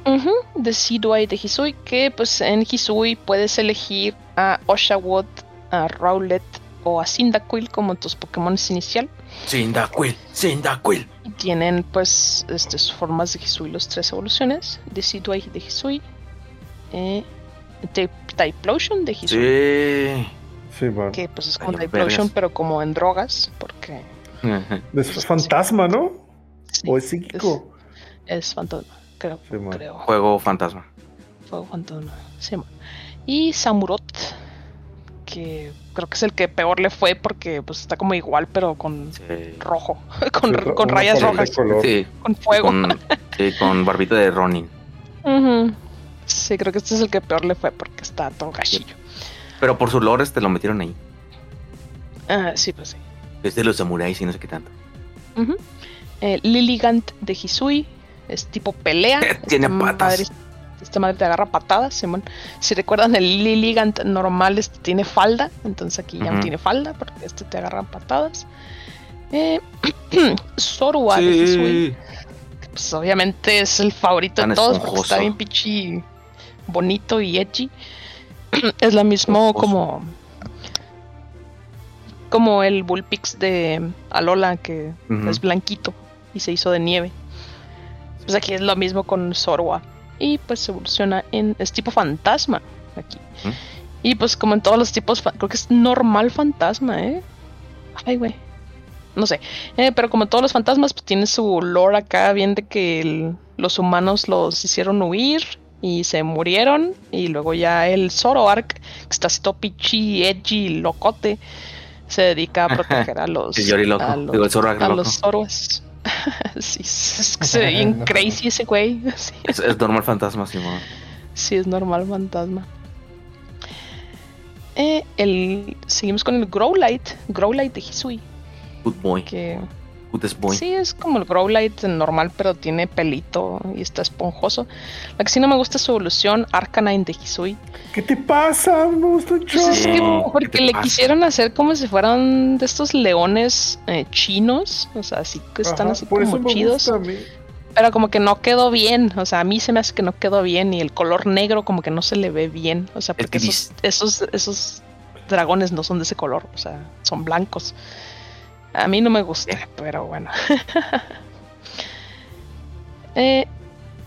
Speaker 1: Ujú, de Sidway de Hisui, que pues en Hisui puedes elegir a Oshawott, a Rowlet o a Cyndaquil como tus Pokémon inicial.
Speaker 3: Cyndaquil, Cyndaquil.
Speaker 1: Y tienen pues este, sus formas de Hisui, los tres evoluciones, de Sidway de Hisui, eh, de Typlosion de Hisui,
Speaker 3: Sí.
Speaker 2: Sí, man.
Speaker 1: que pues es como Typlosion pero como en drogas, porque
Speaker 2: Es fantasma, ¿no?
Speaker 1: sí,
Speaker 2: O es psíquico.
Speaker 1: es fantasma, creo,
Speaker 2: Sí,
Speaker 1: creo.
Speaker 3: Juego fantasma.
Speaker 1: Fuego fantasma. Sí, man. Y Samurot, que creo que es el que peor le fue porque pues está como igual, pero con
Speaker 3: Sí.
Speaker 1: rojo, <laughs> con,
Speaker 2: Sí,
Speaker 1: con rayas rojas.
Speaker 3: Sí,
Speaker 1: con fuego.
Speaker 3: con, sí, con barbita de Ronin.
Speaker 1: Sí, creo que este es el que peor le fue porque está todo gachillo.
Speaker 3: Pero por su lore te lo metieron ahí.
Speaker 1: Ah, sí, pues sí.
Speaker 3: Es de los samuráis y no sé qué tanto.
Speaker 1: Eh, Lilligant de Hisui es tipo pelea. <laughs>
Speaker 3: Tiene patas.
Speaker 1: madre- esta madre te agarra patadas, Simón. Si recuerdan, el Lilligant normal este tiene falda, entonces aquí ya no tiene falda porque este te agarra patadas. Eh, <clears throat> Zorua que, pues obviamente es el favorito
Speaker 3: Tan
Speaker 1: de todos porque está bien pichi bonito y edgy. <clears throat> es la mismo
Speaker 3: Esponjoso.
Speaker 1: como como el Bullpix de Alola que es blanquito y se hizo de nieve. Pues aquí es lo mismo con Zorua. Y pues evoluciona en. Es tipo fantasma aquí.
Speaker 3: Ujú.
Speaker 1: Y pues como en todos los tipos, creo que es normal fantasma, ¿eh? Ay, güey. No sé. Eh, pero como todos los fantasmas, pues tiene su lore acá, bien de que el- los humanos los hicieron huir y se murieron. Y luego ya el Zoroark, que está así todo pichi, edgy, locote, se dedica a <laughs> proteger a los. A los-
Speaker 3: Digo, el Zoroark
Speaker 1: a los Zoroas. <laughs> sí, es que se ve <laughs> bien crazy ese güey. <laughs> Sí,
Speaker 3: Es, es normal fantasma, Simón.
Speaker 1: sí, es normal fantasma. Eh, el, seguimos con el Growlite, Growlite de Hisui,
Speaker 3: Good boy.
Speaker 1: que
Speaker 3: boy.
Speaker 1: sí es como el Growlite normal, pero tiene pelito y está esponjoso. La que sí no me gusta es su evolución, Arcanine de Hisui.
Speaker 2: ¿Qué te pasa? Me gusta un
Speaker 1: Pues es que
Speaker 3: ¿qué
Speaker 1: porque le
Speaker 3: pasa?
Speaker 1: quisieron hacer como si fueran de estos leones eh, chinos, o sea, así que están
Speaker 2: Ajá,
Speaker 1: así
Speaker 2: por eso
Speaker 1: como
Speaker 2: me
Speaker 1: chidos.
Speaker 2: gusta a mí.
Speaker 1: Pero como que no quedó bien, o sea, a mí se me hace que no quedó bien y el color negro como que no se le ve bien, o sea, porque esos, esos, esos dragones no son de ese color, o sea, son blancos. A mí no me gusta,
Speaker 3: Bien.
Speaker 1: pero bueno. <laughs> Eh,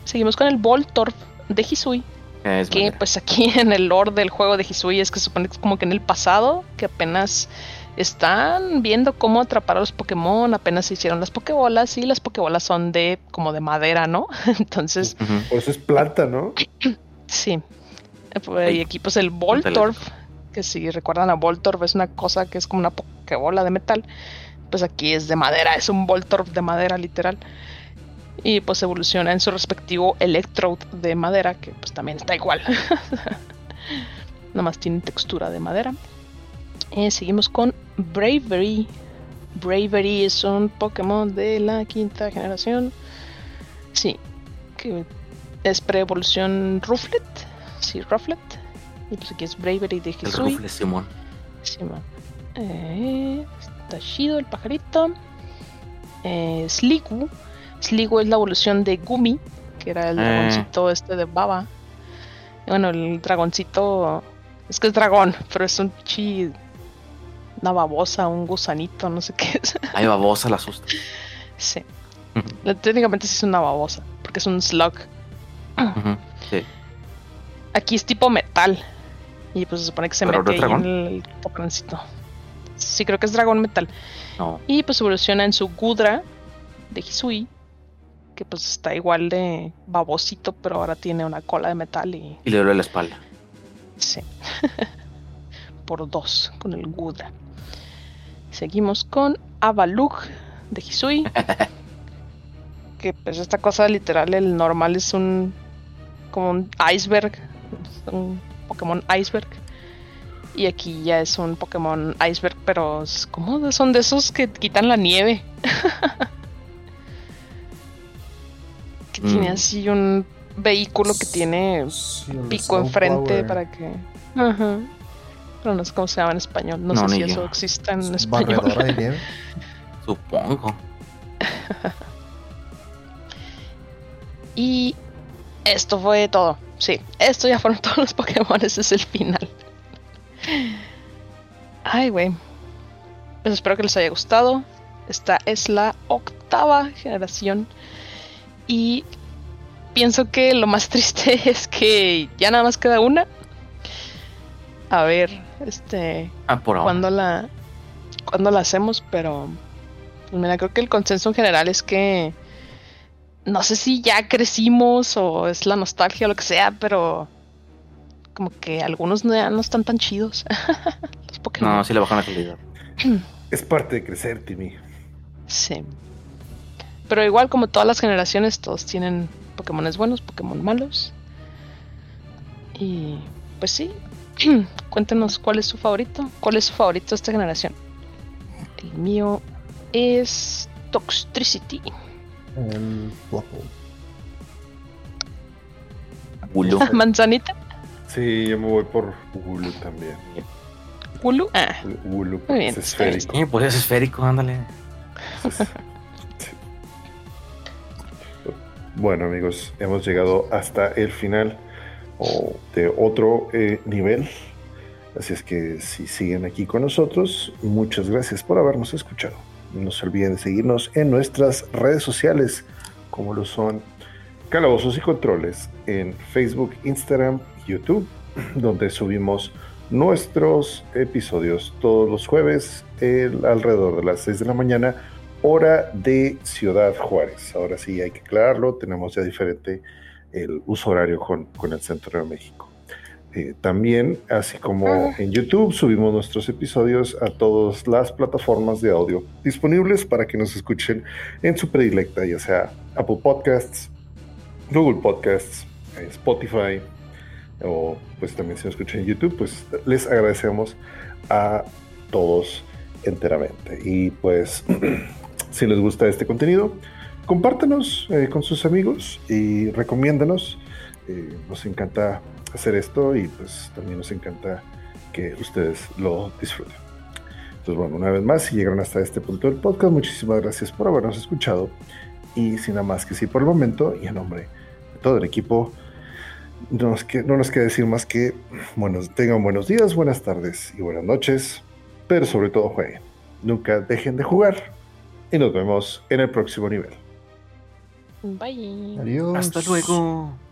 Speaker 1: seguimos con el Voltorb de Hisui,
Speaker 3: Es
Speaker 1: que pues aquí <laughs> en el lore del juego de Hisui es que se supone que es como que en el pasado, que apenas están viendo cómo atrapar a los Pokémon, apenas se hicieron las Pokébolas y las Pokébolas son de como de madera, ¿no? <laughs> Entonces,
Speaker 3: Ujú.
Speaker 2: Por eso es planta, ¿no? <clears throat>
Speaker 1: sí. Eh, pues, Y aquí pues el Voltorb, que si recuerdan a Voltorb es una cosa que es como una Pokébola de metal, pues aquí es de madera, es un Voltorb de madera literal. Y pues evoluciona en su respectivo Electrode de madera, que pues también está igual. <laughs> Nomás tiene textura de madera. Eh, seguimos con Bravery. Bravery es un Pokémon de la quinta generación. Sí, que es pre-evolución Rufflet. Sí, Rufflet. Y pues aquí es Bravery de
Speaker 3: El
Speaker 1: Hisui.
Speaker 3: rufle, Simón.
Speaker 1: Sí, man. Eh, está chido el pajarito. Eh, Sligu. Sligu es la evolución de Gumi, que era el
Speaker 3: Eh.
Speaker 1: dragoncito este de baba. Y Bueno, el dragoncito. Es que es dragón, pero es un chi. Una babosa, un gusanito, no sé qué es.
Speaker 3: Ay, babosa, la asusta.
Speaker 1: sí. Técnicamente sí es una babosa, porque es un slug.
Speaker 3: Sí.
Speaker 1: Aquí es tipo metal. Y pues se supone que se
Speaker 3: ¿Pero
Speaker 1: mete ahí en el dragoncito. Sí, creo que es dragón metal.
Speaker 3: No.
Speaker 1: Y pues evoluciona en su Gudra de Hisui, que pues está igual de babosito, pero ahora tiene una cola de metal y
Speaker 3: Y le duele la espalda.
Speaker 1: sí. <laughs> Por dos con el Gudra. Seguimos con Avalug de Hisui. <laughs> que pues esta cosa literal, el normal es un como un iceberg, un Pokémon iceberg. Y aquí ya es un Pokémon iceberg, pero es como son de esos que quitan la nieve. <laughs> que tiene
Speaker 3: Mm.
Speaker 1: así un vehículo que tiene
Speaker 4: Sí,
Speaker 1: pico enfrente
Speaker 4: Snowplower.
Speaker 1: para que. Ajá. Pero no sé cómo se llama en español. No,
Speaker 3: No,
Speaker 1: sé si eso existe en español.
Speaker 4: Barredora de nieve. <laughs>
Speaker 3: Supongo. <laughs>
Speaker 1: Y esto fue todo. Sí, esto ya fueron todos los Pokémon. Ese es el final. Ay, güey. Pues espero que les haya gustado. Esta es la octava generación. Y pienso que lo más <laughs> triste es que ya nada más queda una. A ver, este.
Speaker 3: Ah, por
Speaker 1: cuándo la cuándo la hacemos, pero pues mira, creo que el consenso en general es que no sé si ya crecimos o es la nostalgia o lo que sea, pero como que algunos no, ya no están tan chidos. <laughs> Los Pokémon.
Speaker 3: No, sí le bajan la calidad. <clears throat>
Speaker 2: Es parte de crecer, Timmy.
Speaker 1: Sí. Pero igual como todas las generaciones, todos tienen Pokémones buenos, Pokémon malos. Y pues sí. <clears throat> Cuéntenos cuál es su favorito. ¿Cuál es su favorito de esta generación? El mío es Toxtricity.
Speaker 4: El.
Speaker 3: Bulo. <laughs>
Speaker 1: Manzanita.
Speaker 2: Sí, yo me voy por Hulu también.
Speaker 1: Hulu. Ah,
Speaker 2: Hulu
Speaker 1: bien,
Speaker 2: es esférico.
Speaker 3: Sí, pues es esférico, ándale.
Speaker 2: Bueno amigos, hemos llegado hasta el final o de otro eh, nivel. Así es que si siguen aquí con nosotros, muchas gracias por habernos escuchado. No se olviden de seguirnos en nuestras redes sociales, como lo son Calabozos y Controles en Facebook, Instagram YouTube, donde subimos nuestros episodios todos los jueves el- alrededor de las 6 de la mañana hora de Ciudad Juárez. Ahora sí hay que aclararlo, tenemos ya diferente el uso horario con, con el centro de México. Eh, también, así como en YouTube, subimos nuestros episodios a todas las plataformas de audio disponibles para que nos escuchen en su predilecta, ya sea Apple Podcasts, Google Podcasts, eh, Spotify, o pues también si nos escuchan en YouTube, pues les agradecemos a todos enteramente. Y pues, <clears throat> si les gusta este contenido, compártanos eh, con sus amigos y recomiéndanos. Eh, nos encanta hacer esto y pues también nos encanta que ustedes lo disfruten. Entonces, bueno, una vez más, si llegaron hasta este punto del podcast, muchísimas gracias por habernos escuchado. Y sin nada más que sí por el momento, y en nombre de todo el equipo, no nos, que, no nos queda decir más que bueno, tengan buenos días, buenas tardes y buenas noches, pero sobre todo jueguen. Nunca dejen de jugar y nos vemos en el próximo nivel.
Speaker 1: bye.
Speaker 4: Adiós.
Speaker 3: Hasta luego.